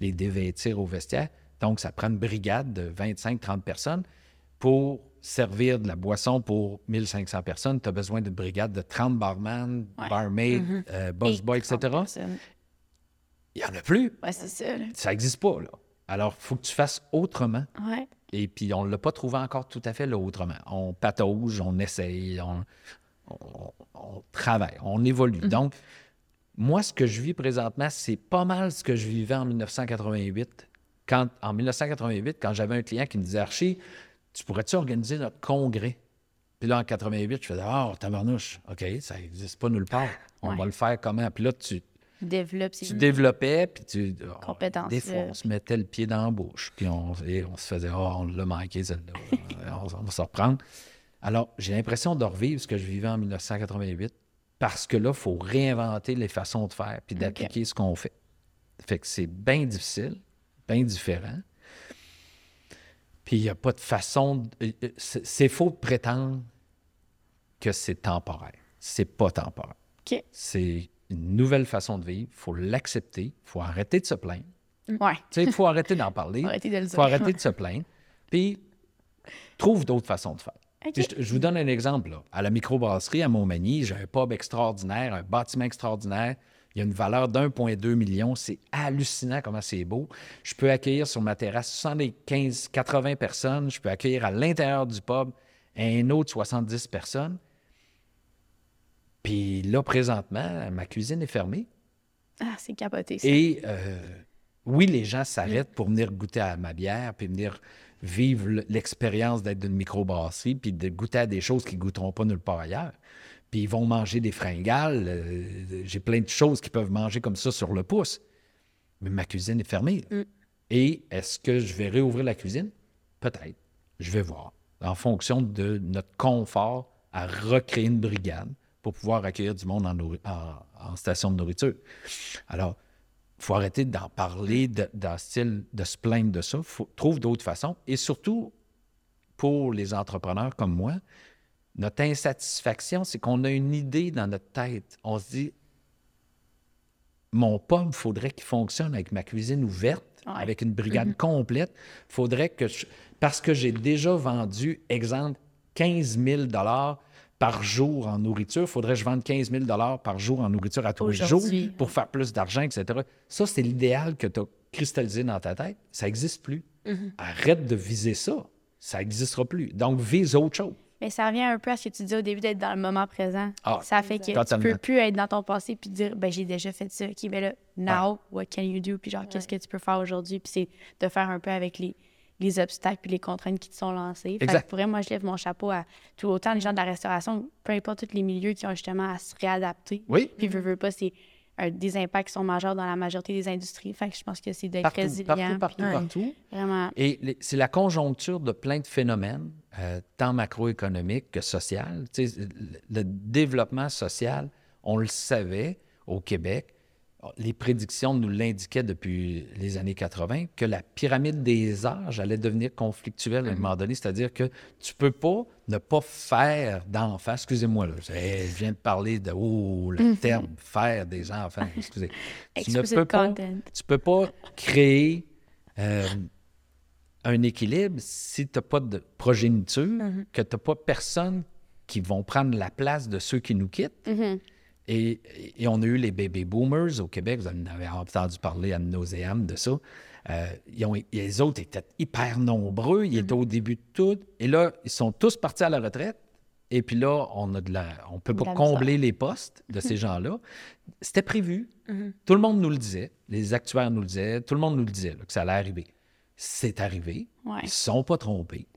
[SPEAKER 3] les dévêtir au vestiaire, donc ça prend une brigade de 25-30 personnes. Pour servir de la boisson pour 1500 personnes, tu as besoin d'une brigade de 30 barman,
[SPEAKER 1] Ouais.
[SPEAKER 3] euh, boss-boys,
[SPEAKER 1] Et
[SPEAKER 3] etc.
[SPEAKER 1] 30 personnes.
[SPEAKER 3] Il n'y en a plus.
[SPEAKER 1] Ouais, c'est ça, là.
[SPEAKER 3] Ça n'existe pas, là. Alors, il faut que tu fasses autrement.
[SPEAKER 1] Ouais.
[SPEAKER 3] Et puis, on ne l'a pas trouvé encore tout à fait là, autrement. On patauge, on essaye, on, on- on travaille, on évolue. Donc, moi, ce que je vis présentement, c'est pas mal ce que je vivais en 1988. Quand, en 1988, quand j'avais un client qui me disait Archie, tu pourrais-tu organiser notre congrès? Puis là, en 88, je faisais Ah, oh, tabarnouche, OK, ça n'existe pas nulle part. On
[SPEAKER 1] Ouais.
[SPEAKER 3] va le faire comment? Puis là, tu, tu développais, puis tu. oh,
[SPEAKER 1] Compétences,
[SPEAKER 3] Des fois, on se mettait le pied dans la bouche, puis on, et on se faisait Oh, on l'a manqué, celle-là. on, on va se reprendre. Alors, j'ai l'impression de revivre ce que je vivais en 1988 parce que là, il faut réinventer les façons de faire puis d'appliquer ce qu'on fait. Fait que c'est bien difficile, bien différent. Puis il n'y a pas de façon. de- euh, euh, C'est faux de prétendre que c'est temporaire. C'est pas temporaire. C'est une nouvelle façon de vivre. Il faut l'accepter. Il faut arrêter de se plaindre.
[SPEAKER 1] Ouais.
[SPEAKER 3] Il faut arrêter d'en parler.
[SPEAKER 1] Arrêter de le
[SPEAKER 3] Il
[SPEAKER 1] dire.
[SPEAKER 3] faut arrêter de se plaindre. Puis, trouve d'autres façons de faire. Je vous donne un exemple. là. À la microbrasserie à Montmagny, j'ai un pub extraordinaire, un bâtiment extraordinaire. Il y a une valeur d'1,2 million. C'est hallucinant comment c'est beau. Je peux accueillir sur ma terrasse 75, 80 personnes. Je peux accueillir à l'intérieur du pub un autre 70 personnes. Puis là, présentement, ma cuisine est fermée.
[SPEAKER 1] Ah, c'est capoté, ça.
[SPEAKER 3] Et euh, oui, les gens s'arrêtent pour venir goûter à ma bière, puis venir vivre l'expérience d'être d'une microbrasserie, puis de goûter à des choses qu'ils ne goûteront pas nulle part ailleurs. Puis ils vont manger des fringales. euh, J'ai plein de choses qu'ils peuvent manger comme ça sur le pouce. Mais ma cuisine est fermée. là. Et est-ce que je vais réouvrir la cuisine? Peut-être. Je vais voir. En fonction de notre confort à recréer une brigade pour pouvoir accueillir du monde en, nourri- en- en station de nourriture. Alors, il faut arrêter d'en parler le style de se plaindre de ça. Il faut trouve d'autres façons. Et surtout, pour les entrepreneurs comme moi, notre insatisfaction, c'est qu'on a une idée dans notre tête. On se dit, mon pomme, il faudrait qu'il fonctionne avec ma cuisine ouverte,
[SPEAKER 1] Ouais.
[SPEAKER 3] avec une brigade complète. Il faudrait que je... Parce que j'ai déjà vendu, exemple, 15 000 par jour en nourriture, il faudrait que je vende 15 000 par jour en nourriture à tous les jours pour faire plus d'argent, etc. Ça, c'est l'idéal que tu as cristallisé dans ta tête. Ça n'existe plus. Arrête de viser ça. Ça n'existera plus. Donc, vise autre chose.
[SPEAKER 1] Mais ça revient un peu à ce que tu dis au début d'être dans le moment présent.
[SPEAKER 3] Ah,
[SPEAKER 1] ça fait que tu
[SPEAKER 3] Totalement.
[SPEAKER 1] peux plus être dans ton passé puis dire ben j'ai déjà fait ça. OK, ben là now what can you do? Puis genre qu'est-ce que tu peux faire aujourd'hui? Puis c'est de faire un peu avec les les obstacles puis les contraintes qui te sont lancées. Fait
[SPEAKER 3] Exact.
[SPEAKER 1] que pour vrai, moi je lève mon chapeau à tout autant les gens de la restauration, peu importe tous les milieux qui ont justement à se réadapter.
[SPEAKER 3] Oui.
[SPEAKER 1] Puis veux, veux pas c'est un- des impacts qui sont majeurs dans la majorité des industries. Fait que je pense que c'est d'être résilient.
[SPEAKER 3] partout, partout,
[SPEAKER 1] puis
[SPEAKER 3] partout.
[SPEAKER 1] Vraiment.
[SPEAKER 3] Et c'est la conjoncture de plein de phénomènes, euh, tant macroéconomiques que social. Tu sais, le, le développement social, on le savait au Québec. Les prédictions nous l'indiquaient depuis les années 80 que la pyramide des âges allait devenir conflictuelle à un moment donné. C'est-à-dire que tu peux pas ne pas faire d'enfants. Excusez-moi, là, je viens de parler de oh, le terme faire des enfants. Excusez. Tu ne peux pas tu peux pas créer euh, un équilibre si tu n'as pas de progéniture, que tu n'as pas personne qui vont prendre la place de ceux qui nous quittent. Et, et on a eu les baby boomers au Québec, vous en avez entendu parler à nauséam de ça. Euh, ils ont- les autres étaient hyper nombreux, ils étaient au début de tout. Et là, ils sont tous partis à la retraite. Et puis là, on a de la, on peut
[SPEAKER 1] De
[SPEAKER 3] pas combler les postes de ces gens-là. C'était prévu. Tout le monde nous le disait. Les actuaires nous le disaient. Tout le monde nous le disait là, que ça allait arriver. C'est arrivé.
[SPEAKER 1] Ouais.
[SPEAKER 3] Ils ne se sont pas trompés.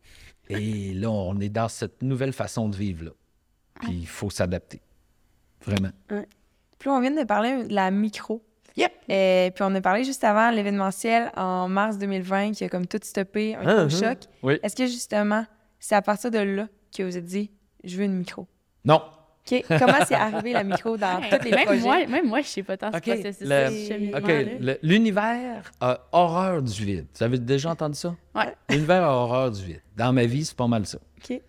[SPEAKER 3] Et là, on est dans cette nouvelle façon de vivre-là. Puis il faut s'adapter. Vraiment.
[SPEAKER 2] Puis là, on vient de parler de la micro.
[SPEAKER 3] Yep.
[SPEAKER 2] Euh, puis on a parlé juste avant l'événementiel en mars 2020 qui a comme tout stoppé, un gros
[SPEAKER 3] Uh-huh.
[SPEAKER 2] choc.
[SPEAKER 3] Oui.
[SPEAKER 2] Est-ce que justement, c'est à partir de là que vous êtes dit, je veux une micro?
[SPEAKER 3] Non.
[SPEAKER 2] OK. Comment c'est arrivé la micro dans tous les
[SPEAKER 1] même
[SPEAKER 2] projets?
[SPEAKER 1] moi, même moi, je sais pas tant ce
[SPEAKER 3] OK.
[SPEAKER 1] processus
[SPEAKER 3] le-. OK. le- L'univers a horreur du vide. Vous avez déjà entendu ça?
[SPEAKER 1] Ouais.
[SPEAKER 3] L'univers a horreur du vide. Dans ma vie, c'est pas mal ça.
[SPEAKER 2] OK.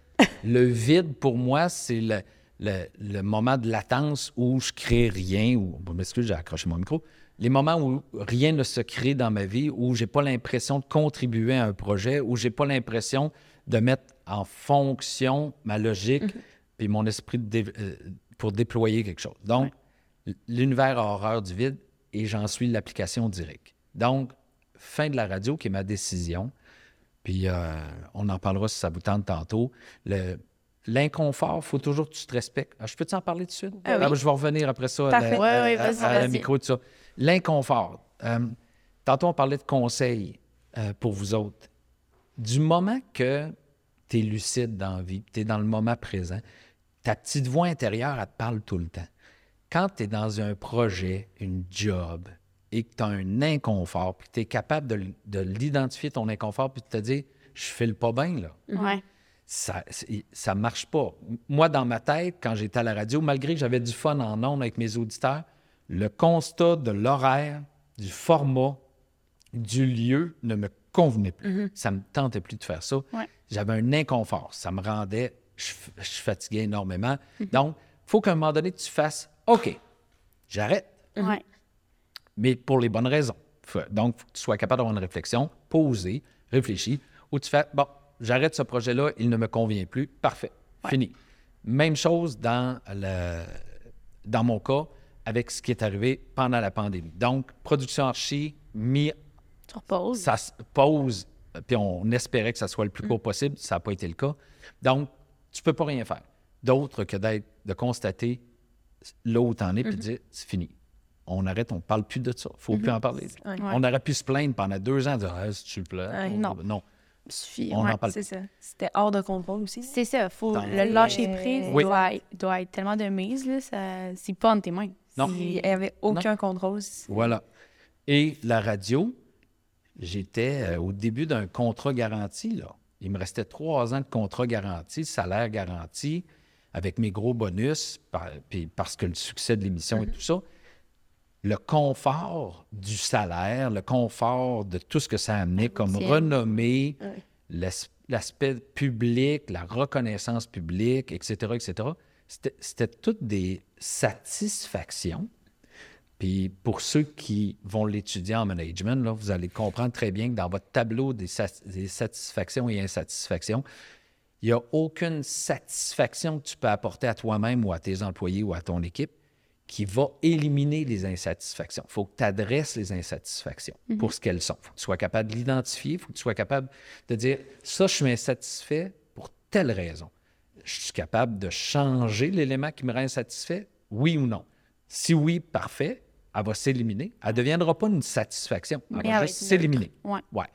[SPEAKER 3] Le vide, pour moi, c'est le, le- le moment de latence où je crée rien, ou, bon, m'excuse, j'ai accroché mon micro, les moments où rien ne se crée dans ma vie, où j'ai pas l'impression de contribuer à un projet, où j'ai pas l'impression de mettre en fonction ma logique puis mon esprit de dé- euh, pour déployer quelque chose. Donc, l'univers a horreur du vide et j'en suis l'application directe. Donc, fin de la radio, qui est ma décision. Puis, euh, on en parlera si ça vous tente tantôt. Le- l'inconfort, il faut toujours que tu te respectes. Ah, je peux t'en parler tout de suite?
[SPEAKER 2] Ah oui.
[SPEAKER 3] ben, je vais revenir après ça à,
[SPEAKER 2] Parfait.
[SPEAKER 3] la,
[SPEAKER 1] Ouais,
[SPEAKER 3] à-
[SPEAKER 1] vas-y,
[SPEAKER 3] à
[SPEAKER 1] vas-y.
[SPEAKER 3] micro, tout ça. L'inconfort. Euh, tantôt, on parlait de conseils euh, pour vous autres. Du moment que tu es lucide dans la vie, tu es dans le moment présent, ta petite voix intérieure, elle te parle tout le temps. Quand tu es dans un projet, une job, et que tu as un inconfort, puis que tu es capable de, de l'identifier, ton inconfort, puis de te dire, je file pas bien, là
[SPEAKER 1] Ouais.
[SPEAKER 3] Ça ça marche pas. Moi, dans ma tête, quand j'étais à la radio, malgré que j'avais du fun en ondes avec mes auditeurs, le constat de l'horaire, du format, du lieu ne me convenait plus. Ça me tentait plus de faire ça.
[SPEAKER 1] Ouais.
[SPEAKER 3] J'avais un inconfort. Ça me rendait... Je, fatiguais énormément. Donc, il faut qu'à un moment donné, tu fasses « OK, j'arrête.
[SPEAKER 1] Ouais.
[SPEAKER 3] Mais pour les bonnes raisons. Donc, il faut que tu sois capable d'avoir une réflexion, poser, réfléchir, ou tu fais Bon, j'arrête ce projet-là, il ne me convient plus. Parfait. Fini. Même chose dans, le, dans mon cas avec ce qui est arrivé pendant la pandémie. Donc, production archi, mis,
[SPEAKER 1] Tu reposes.
[SPEAKER 3] ça se pose, puis on espérait que ça soit le plus court possible. Ça n'a pas été le cas. Donc, tu ne peux pas rien faire d'autre que d'être, de constater là où tu en es, puis de dire c'est fini. On arrête, on ne parle plus de ça. Il ne faut plus en parler.
[SPEAKER 2] Ouais.
[SPEAKER 3] On aurait pu se plaindre pendant deux ans, dire ah, si tu le plais.
[SPEAKER 2] Ouais,
[SPEAKER 1] non.
[SPEAKER 3] non.
[SPEAKER 1] Suffit.
[SPEAKER 3] On
[SPEAKER 1] ouais.
[SPEAKER 3] en parle.
[SPEAKER 2] C'est ça. C'était hors de contrôle aussi.
[SPEAKER 1] C'est ça, faut
[SPEAKER 3] Dans-
[SPEAKER 1] le lâcher prise
[SPEAKER 3] Oui.
[SPEAKER 1] doit, être, doit être tellement de mise là, ça c'est pas entre tes mains.
[SPEAKER 3] Non.
[SPEAKER 2] Il n'y avait aucun contrôle.
[SPEAKER 3] Voilà. Et la radio, j'étais euh, au début d'un contrat garanti. Là. Il me restait trois ans de contrat garanti, salaire garanti, avec mes gros bonus, par- puis parce que le succès de l'émission et tout ça. Le confort du salaire, le confort de tout ce que ça amenait comme renommée, l'as- l'aspect public, la reconnaissance publique, etc., etc., c'était- toutes des satisfactions. Puis pour ceux qui vont l'étudier en management, là, vous allez comprendre très bien que dans votre tableau des, des satisfactions et insatisfactions, il n'y a aucune satisfaction que tu peux apporter à toi-même ou à tes employés ou à ton équipe qui va éliminer les insatisfactions. Il faut que tu adresses les insatisfactions pour ce qu'elles sont. Il faut que tu sois capable de l'identifier, il faut que tu sois capable de dire ça, je suis insatisfait pour telle raison. Je suis capable de changer l'élément qui me rend insatisfait, oui ou non. Si oui, parfait, elle va s'éliminer. Elle ne deviendra pas une satisfaction. Elle
[SPEAKER 1] Mais
[SPEAKER 3] va juste s'éliminer.
[SPEAKER 1] Ouais.
[SPEAKER 3] Ouais.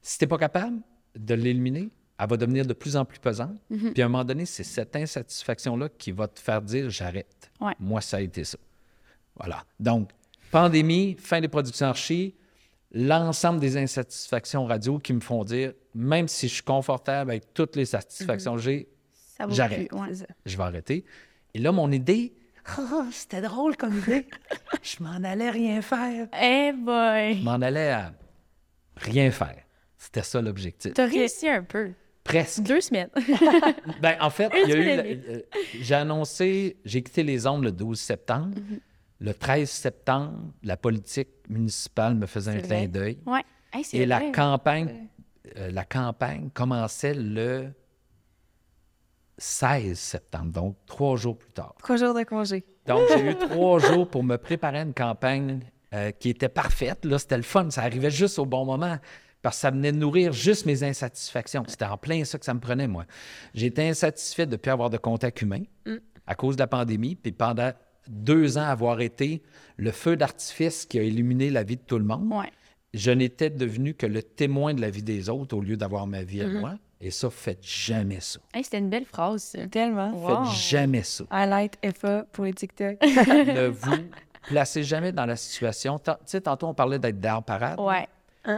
[SPEAKER 3] Si tu n'es pas capable de l'éliminer, elle va devenir de plus en plus pesante.
[SPEAKER 1] Mhm.
[SPEAKER 3] Puis à un moment donné, c'est cette insatisfaction-là qui va te faire dire j'arrête.
[SPEAKER 1] Ouais.
[SPEAKER 3] Moi, ça a été ça. Voilà. Donc, pandémie, fin des productions archi, l'ensemble des insatisfactions radio qui me font dire, même si je suis confortable avec toutes les satisfactions que j'ai,
[SPEAKER 1] ça vaut
[SPEAKER 3] J'arrête.
[SPEAKER 1] ouais.
[SPEAKER 3] Je vais arrêter. Et là, mon idée, Ah, c'était drôle comme idée. je m'en allais rien faire.
[SPEAKER 1] Eh boy!
[SPEAKER 3] Je m'en allais à rien faire. C'était ça l'objectif.
[SPEAKER 1] T'as réussi un peu.
[SPEAKER 3] Presque.
[SPEAKER 1] Deux semaines.
[SPEAKER 3] Ben, en fait, il y a eu euh, j'ai annoncé, j'ai quitté les ondes le 12 septembre.
[SPEAKER 1] Mm-hmm.
[SPEAKER 3] Le 13 septembre, la politique municipale me faisait un clin d'œil.
[SPEAKER 1] ouais. Hey,
[SPEAKER 3] Et la campagne, euh, la campagne commençait le 16 septembre, donc trois jours plus tard.
[SPEAKER 2] Trois jours de congé.
[SPEAKER 3] Donc, j'ai eu trois jours pour me préparer à une campagne euh, qui était parfaite. Là, c'était le fun. Ça arrivait juste au bon moment parce que ça venait de nourrir juste mes insatisfactions. C'était en plein ça que ça me prenait, moi. J'étais insatisfait de ne plus avoir de contact humain à cause de la pandémie. Puis pendant deux ans, avoir été le feu d'artifice qui a illuminé la vie de tout le monde,
[SPEAKER 1] Ouais.
[SPEAKER 3] je n'étais devenu que le témoin de la vie des autres au lieu d'avoir ma vie à moi. Et ça, faites jamais ça.
[SPEAKER 1] Hey, c'était une belle phrase, ça.
[SPEAKER 2] Tellement.
[SPEAKER 1] Wow.
[SPEAKER 3] Faites jamais ça.
[SPEAKER 2] Highlight FA pour les TikTok.
[SPEAKER 3] ne vous placez jamais dans la situation. Tu sais, tantôt, on parlait d'être la parade.
[SPEAKER 1] Ouais.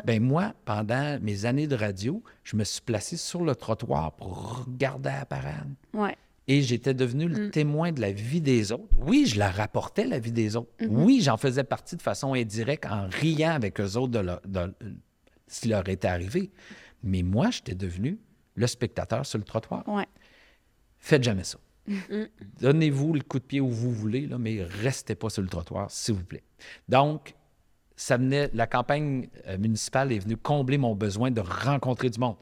[SPEAKER 3] Ben moi, pendant mes années de radio, je me suis placé sur le trottoir pour regarder la parade.
[SPEAKER 1] Ouais.
[SPEAKER 3] Et j'étais devenu le témoin de la vie des autres. Oui, je la rapportais, la vie des autres. Oui, j'en faisais partie de façon indirecte en riant avec eux autres de, leur- de- ce qui leur était arrivé. Mais moi, j'étais devenu le spectateur sur le trottoir.
[SPEAKER 1] Ouais.
[SPEAKER 3] Faites jamais ça. Donnez-vous le coup de pied où vous voulez, là, mais restez pas sur le trottoir, s'il vous plaît. Donc, ça venait, la campagne euh, municipale est venue combler mon besoin de rencontrer du monde.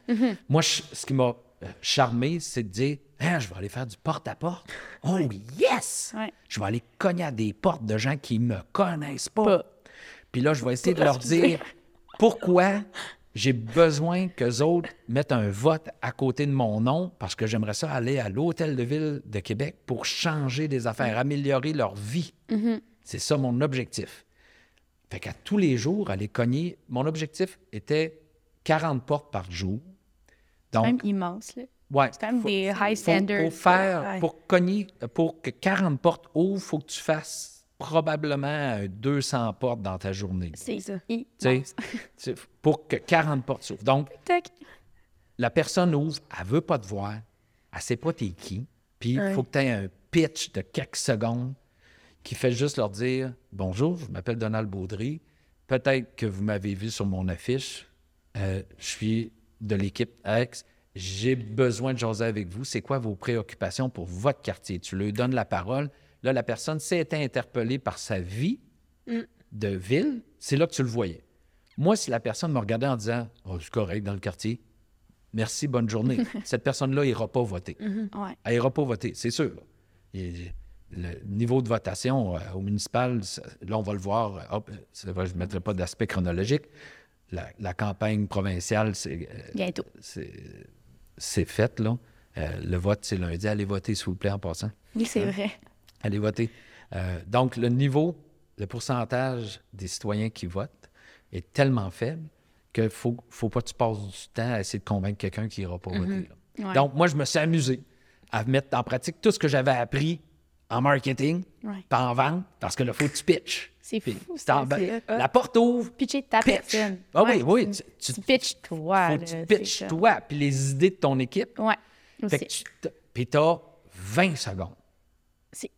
[SPEAKER 3] Moi, je- ce qui m'a euh, charmé, c'est de dire Hein, je vais aller faire du porte-à-porte? Oh, yes!
[SPEAKER 1] Ouais.
[SPEAKER 3] Je vais aller cogner à des portes de gens qui me connaissent pas.
[SPEAKER 1] Pas.
[SPEAKER 3] Puis là, je vais essayer de leur dire pourquoi J'ai besoin qu'eux autres mettent un vote à côté de mon nom parce que j'aimerais ça aller à l'Hôtel de Ville de Québec pour changer des affaires, améliorer leur vie. C'est ça mon objectif. Fait qu'à tous les jours, aller cogner, mon objectif était 40 portes par jour.
[SPEAKER 1] C'est quand même
[SPEAKER 3] Donc,
[SPEAKER 1] immense, là.
[SPEAKER 3] Ouais,
[SPEAKER 1] C'est quand même
[SPEAKER 3] faut-
[SPEAKER 1] des high standards.
[SPEAKER 3] Pour faire,
[SPEAKER 2] Ouais.
[SPEAKER 3] pour cogner, pour que 40 portes ouvrent, il faut que tu fasses probablement euh, 200 portes dans ta journée.
[SPEAKER 1] C'est
[SPEAKER 2] ça.
[SPEAKER 3] pour que 40 portes s'ouvrent. Donc,
[SPEAKER 1] Tac.
[SPEAKER 3] la personne ouvre, elle veut pas te voir, elle sait pas t'es qui, puis il
[SPEAKER 2] Ouais.
[SPEAKER 3] faut que tu aies un pitch de quelques secondes qui fait juste leur dire Bonjour, je m'appelle Donald Baudry. Peut-être que vous m'avez vu sur mon affiche. Euh, je suis de l'équipe X. J'ai besoin de jaser avec vous. C'est quoi vos préoccupations pour votre quartier? Tu lui donnes la parole. Là, la personne s'est été interpellée par sa vie de ville. C'est là que tu le voyais. Moi, si la personne me regardait en disant oh, C'est correct dans le quartier, merci, bonne journée, cette personne-là n'ira pas voter.
[SPEAKER 1] Ouais.
[SPEAKER 3] Elle n'ira pas voter, c'est sûr. Et le niveau de votation euh, au municipal, là, on va le voir. euh, hop, vrai, je ne mettrai pas d'aspect chronologique. La, la campagne provinciale, c'est euh,
[SPEAKER 1] Bientôt.
[SPEAKER 3] c'est c'est fait, là. Euh, le vote, c'est lundi. Allez voter, s'il vous plaît, en passant.
[SPEAKER 1] Oui, c'est vrai.
[SPEAKER 3] Allez voter. Euh, donc, le niveau, le pourcentage des citoyens qui votent est tellement faible qu'il ne faut, faut pas que tu passes du temps à essayer de convaincre quelqu'un qui n'ira pas voter. là.
[SPEAKER 1] Ouais.
[SPEAKER 3] Donc, moi, je me suis amusé à mettre en pratique tout ce que j'avais appris en marketing,
[SPEAKER 1] Ouais.
[SPEAKER 3] pas en vente, parce que là, faut que tu pitches.
[SPEAKER 1] C'est
[SPEAKER 3] Puis,
[SPEAKER 1] fou, ça,
[SPEAKER 3] la porte ouvre,
[SPEAKER 1] Pitcher ta
[SPEAKER 3] pitch.
[SPEAKER 1] personne.
[SPEAKER 3] Ah
[SPEAKER 1] Ouais.
[SPEAKER 3] oui, oui. Tu,
[SPEAKER 1] pitches toi.
[SPEAKER 3] faut
[SPEAKER 1] là,
[SPEAKER 3] que tu pitches toi, puis les idées de ton équipe. T- puis tu as 20 secondes.
[SPEAKER 1] C'est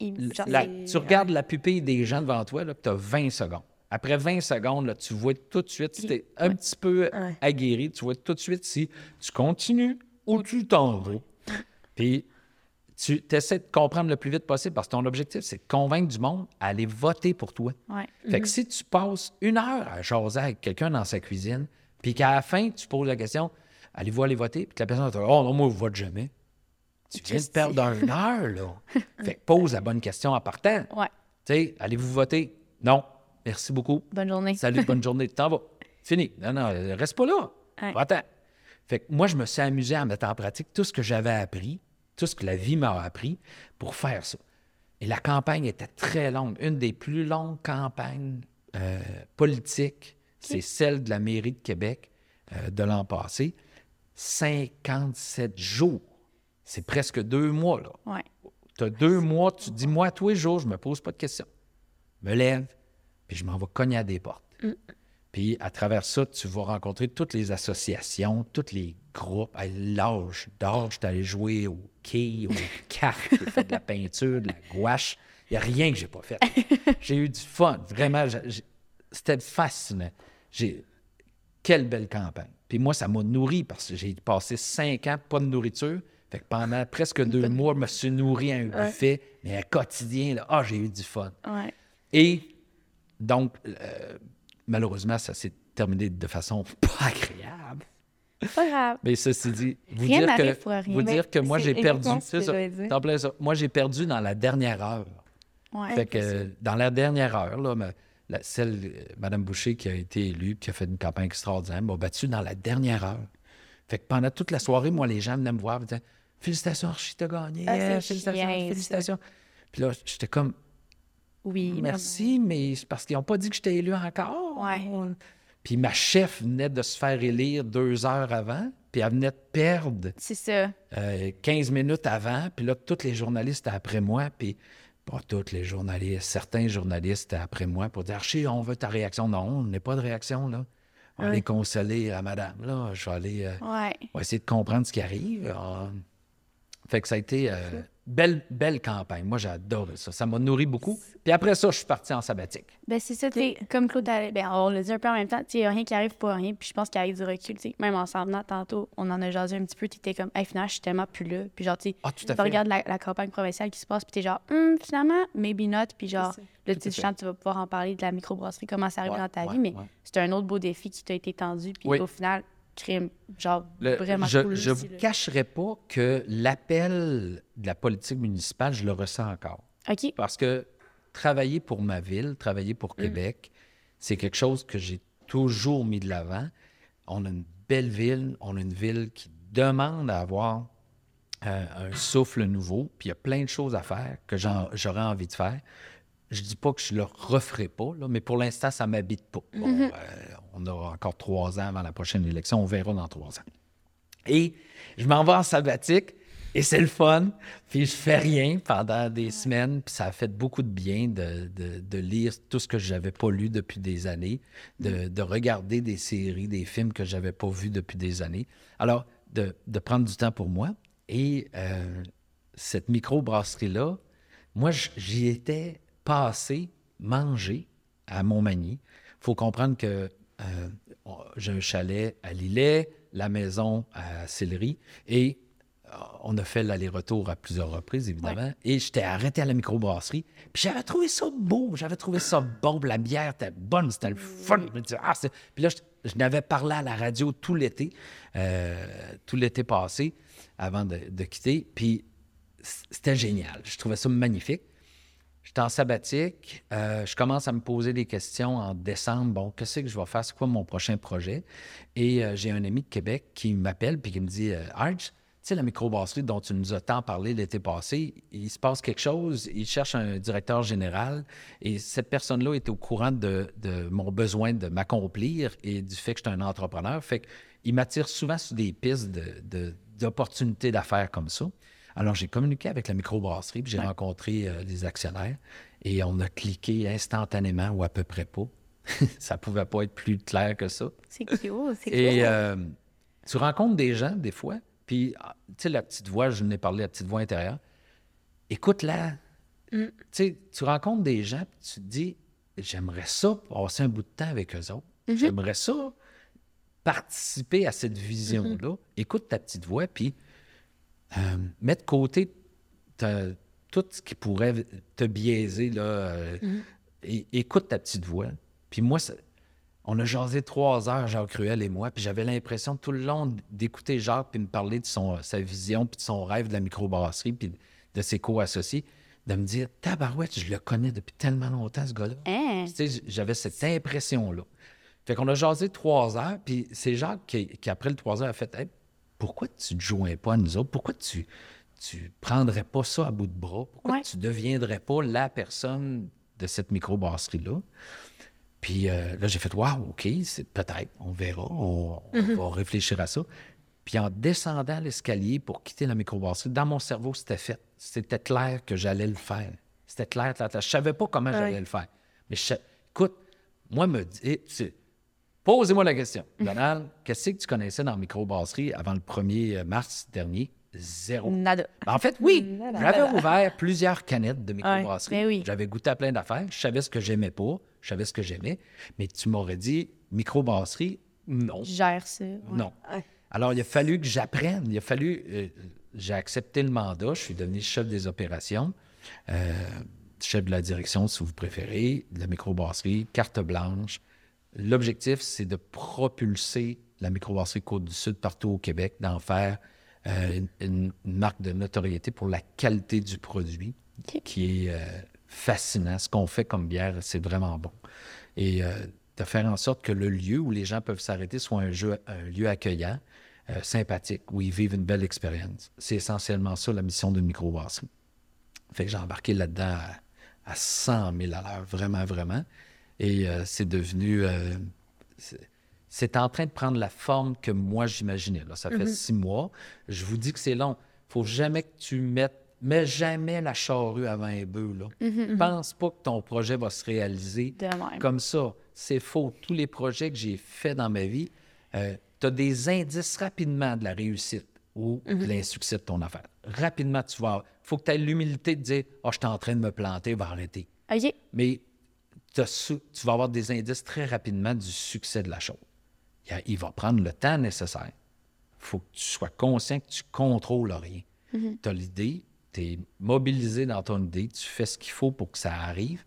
[SPEAKER 3] la- tu regardes la pupille des gens devant toi, tu as 20 secondes. Après 20 secondes, là, tu vois tout de suite, si tu es un petit peu aguerri, tu vois tout de suite si tu continues ou tu t'en vas. Puis tu essaies de comprendre le plus vite possible parce que ton objectif, c'est de convaincre du monde à aller voter pour toi.
[SPEAKER 1] Ouais.
[SPEAKER 3] Fait que si tu passes une heure à jaser avec quelqu'un dans sa cuisine, puis qu'à la fin, tu poses la question allez-vous aller voter? Puis que la personne va te dire oh non, moi, je vote jamais. Tu viens de perdre une heure, là. fait que pose la bonne question en partant.
[SPEAKER 1] Ouais.
[SPEAKER 3] Tu sais, allez-vous voter? Non. Merci beaucoup.
[SPEAKER 1] Bonne journée.
[SPEAKER 3] Salut, bonne journée. T'en vas. Fini. Non, non, reste pas là.
[SPEAKER 1] Ouais.
[SPEAKER 3] Va-t'en. Fait que moi, je me suis amusé à mettre en pratique tout ce que j'avais appris, tout ce que la vie m'a appris pour faire ça. Et la campagne était très longue. Une des plus longues campagnes euh, politiques, c'est celle de la mairie de Québec euh, de l'an passé. 57 jours. C'est presque deux mois, là.
[SPEAKER 1] Ouais.
[SPEAKER 3] Tu as deux mois, tu dis, moi, tous les jours, je me pose pas de questions. Je me lève, puis je m'en vais cogner à des portes. Puis à travers ça, tu vas rencontrer toutes les associations, tous les groupes. Hey, L'âge, d'âge, allé jouer au quai, aux cartes, j'ai fait de la peinture, de la gouache. Il n'y a rien que j'ai pas fait. J'ai eu du fun, vraiment. C'était fascinant. J'ai... Quelle belle campagne. Puis moi, ça m'a nourri parce que j'ai passé cinq ans pas de nourriture. Fait que pendant presque deux mois, je me suis nourri à un buffet, mais un quotidien, là, ah, j'ai eu du fun.
[SPEAKER 1] Ouais.
[SPEAKER 3] Et donc, euh, malheureusement, ça s'est terminé de façon pas agréable.
[SPEAKER 1] Pas grave.
[SPEAKER 3] Mais ceci dit, vous
[SPEAKER 1] Rien
[SPEAKER 3] dire que,
[SPEAKER 1] pour rien.
[SPEAKER 3] vous dire que moi, j'ai perdu. C'est ça. Moi, j'ai perdu dans la dernière heure.
[SPEAKER 1] Ouais.
[SPEAKER 3] Fait que euh, dans la dernière heure, là, ma- la- celle, euh, Mme Boucher qui a été élue, qui a fait une campagne extraordinaire, m'a battu dans la dernière heure. Fait que pendant toute la soirée, moi, les gens venaient me voir et disaient Félicitations, Archie, t'as gagné.
[SPEAKER 1] Ah,
[SPEAKER 3] Eh, félicitations,
[SPEAKER 1] ça.
[SPEAKER 3] félicitations. Puis là, j'étais comme
[SPEAKER 1] Oui.
[SPEAKER 3] Merci, mais c'est parce qu'ils n'ont pas dit que j'étais élu encore.
[SPEAKER 1] Ouais.
[SPEAKER 3] Puis ma chef venait de se faire élire deux heures avant, puis elle venait de perdre
[SPEAKER 1] C'est ça.
[SPEAKER 3] euh, 15 minutes avant, puis là, tous les journalistes étaient après moi, puis pas tous les journalistes, certains journalistes étaient après moi pour dire Archie, on veut ta réaction. Non, on n'est pas de réaction, là. On aller consoler à madame, là. Je vais aller euh,
[SPEAKER 1] Ouais.
[SPEAKER 3] on va essayer de comprendre ce qui arrive. Ah. Fait que ça a été euh, belle, belle campagne. Moi, j'ai adoré ça. Ça m'a nourri beaucoup. Puis après ça, je suis parti en sabbatique.
[SPEAKER 1] Ben, c'est ça, tu sais, comme Claude, ben, on le dit un peu en même temps, tu sais, il n'y a rien qui arrive pour rien, puis je pense qu'il arrive du recul, tu sais. Même en s'en venant tantôt, on en a jasé un petit peu, tu étais comme, hey, finalement, je suis tellement plus là. Puis genre, tu
[SPEAKER 3] Ah, tout à
[SPEAKER 1] tu
[SPEAKER 3] fait.
[SPEAKER 1] regardes la, la campagne provinciale qui se passe, puis t'es genre, Hum, finalement, maybe not, puis genre,
[SPEAKER 2] ça.
[SPEAKER 1] le
[SPEAKER 3] Tout à
[SPEAKER 1] petit
[SPEAKER 3] fait.
[SPEAKER 1] chant, tu vas pouvoir en parler de la microbrasserie, comment ça arrive
[SPEAKER 3] Ouais,
[SPEAKER 1] dans ta
[SPEAKER 3] ouais,
[SPEAKER 1] vie, mais
[SPEAKER 3] ouais.
[SPEAKER 1] c'est un autre beau défi qui t'a été tendu, puis
[SPEAKER 3] Oui.
[SPEAKER 1] au final, crime, genre,
[SPEAKER 3] Le-
[SPEAKER 1] vraiment
[SPEAKER 3] je
[SPEAKER 1] cool
[SPEAKER 3] je
[SPEAKER 1] aussi,
[SPEAKER 3] vous
[SPEAKER 1] là.
[SPEAKER 3] cacherai pas que l'appel de la politique municipale, je le ressens encore.
[SPEAKER 1] OK,
[SPEAKER 3] Parce que travailler pour ma ville, travailler pour Québec, c'est quelque chose que j'ai toujours mis de l'avant. on a une belle ville, on a une ville qui demande à avoir euh, un souffle nouveau, puis il y a plein de choses à faire que j'aurais envie de faire. Je dis pas que je le referai pas, là, mais pour l'instant, ça m'habite pas. Bon, euh, on aura encore trois ans avant la prochaine élection, on verra dans trois ans. Et je m'en vais en sabbatique et c'est le fun. Puis je fais rien pendant des semaines. Puis ça a fait beaucoup de bien de, de- de lire tout ce que je n'avais pas lu depuis des années, de, de regarder des séries, des films que je n'avais pas vus depuis des années. Alors, de, de prendre du temps pour moi. Et euh, cette micro-brasserie-là, moi, j'y étais passé, manger à Montmagny. Il faut comprendre que euh, on- j'ai un chalet à Lillet, la maison à Sillery, et euh, on a fait l'aller-retour à plusieurs reprises, évidemment. Et j'étais arrêté à la microbrasserie. Puis j'avais trouvé ça beau, j'avais trouvé ça bon. puis La bière était bonne, c'était le fun. Ah, Puis là, je, je n'avais parlé à la radio tout l'été, euh, tout l'été passé, avant de, de quitter. Puis c'était génial. Je trouvais ça magnifique. J'étais en sabbatique. euh, je commence à me poser des questions en décembre. Bon, qu'est-ce que je vais faire? C'est quoi mon prochain projet? Et euh, j'ai un ami de Québec qui m'appelle puis qui me dit euh, Arch, tu sais, la microbrasserie dont tu nous as tant parlé l'été passé, il se passe quelque chose. Il cherche un directeur général et cette personne-là est au courant de, mon besoin de m'accomplir et du fait que je suis un entrepreneur. Fait qu'il m'attire souvent sur des pistes d'opportunités d'affaires comme ça. Alors, j'ai communiqué avec la microbrasserie, puis j'ai rencontré euh, les actionnaires et on a cliqué instantanément ou à peu près pas. ça pouvait pas être plus clair que ça.
[SPEAKER 1] C'est cute, c'est
[SPEAKER 3] Et
[SPEAKER 1] cool.
[SPEAKER 3] euh, tu rencontres des gens, des fois, puis, ah, tu sais, la petite voix, je n'ai parlé, la petite voix intérieure, écoute-la. Tu sais, tu rencontres des gens, puis tu te dis, j'aimerais ça passer un bout de temps avec eux autres. J'aimerais ça participer à cette vision-là. Écoute ta petite voix, puis euh, mets de côté tout ce qui pourrait te biaiser, là. euh, et- écoute ta petite voix. Puis moi, on a jasé trois heures, Jacques Cruel et moi, puis j'avais l'impression tout le long d'écouter Jacques puis me parler de son, sa vision puis de son rêve de la microbrasserie puis de ses co-associés, de me dire « Tabarouette, je le connais depuis tellement longtemps, ce gars-là.
[SPEAKER 1] Hein?
[SPEAKER 3] Tu sais, j'avais cette impression-là. Fait qu'on a jasé trois heures, puis c'est Jacques qui, qui, après le trois heures, a fait Hey, pourquoi tu ne joins pas à nous autres? Pourquoi tu tu prendrais pas ça à bout de bras? Pourquoi
[SPEAKER 1] Ouais.
[SPEAKER 3] tu ne deviendrais pas la personne de cette microbrasserie-là? Puis euh, là, j'ai fait Waouh, OK, c'est peut-être, on verra, on, on va réfléchir à ça. Puis en descendant l'escalier pour quitter la microbrasserie, dans mon cerveau, c'était fait. C'était clair que j'allais le faire. C'était clair, clair, clair. Je savais pas comment j'allais
[SPEAKER 2] Ouais.
[SPEAKER 3] le faire. Mais je écoute, moi, me dis, tu- posez-moi la question. Donald, qu'est-ce que tu connaissais dans la microbrasserie avant le 1er mars dernier? Zéro.
[SPEAKER 2] Nada.
[SPEAKER 3] En fait, oui, j'avais ouvert plusieurs canettes de microbrasserie.
[SPEAKER 1] Ben oui.
[SPEAKER 3] J'avais goûté à plein d'affaires. Je savais ce que j'aimais pas, je savais ce que j'aimais. Mais tu m'aurais dit, microbrasserie, non.
[SPEAKER 1] Je gère ça. ouais.
[SPEAKER 3] Non.
[SPEAKER 2] Ouais.
[SPEAKER 3] Alors, il a fallu que j'apprenne. Il a fallu. euh, j'ai accepté le mandat. Je suis devenu chef des opérations, euh, chef de la direction, si vous préférez, de la microbrasserie, carte blanche. L'objectif, c'est de propulser la microbrasserie Côte-du-Sud partout au Québec, d'en faire euh, une, marque de notoriété pour la qualité du produit, qui est euh, fascinant. Ce qu'on fait comme bière, c'est vraiment bon. Et euh, de faire en sorte que le lieu où les gens peuvent s'arrêter soit un, jeu- un lieu accueillant, sympathique, où ils vivent une belle expérience. C'est essentiellement ça la mission d'une microbrasserie. Fait que j'ai embarqué là-dedans à, à 100 000 à l'heure, vraiment, vraiment. Et euh, c'est devenu... euh, c'est- en train de prendre la forme que moi j'imaginais. là. Ça fait six mois. Je vous dis que c'est long. faut jamais que tu mettes... Mets jamais la charrue avant un bœuf. Là. Pense pas que ton projet va se réaliser comme ça. C'est faux. Tous les projets que j'ai faits dans ma vie, tu as des indices rapidement de la réussite ou de l'insuccès de ton affaire. Rapidement, tu vas. Il faut que tu aies l'humilité de dire Ah, je suis en train de me planter, va arrêter.
[SPEAKER 1] OK.
[SPEAKER 3] Mais tu vas avoir des indices très rapidement du succès de la chose. Il, y a- il va prendre le temps nécessaire. Il faut que tu sois conscient que tu contrôles rien. Tu as l'idée, tu es mobilisé dans ton idée, tu fais ce qu'il faut pour que ça arrive,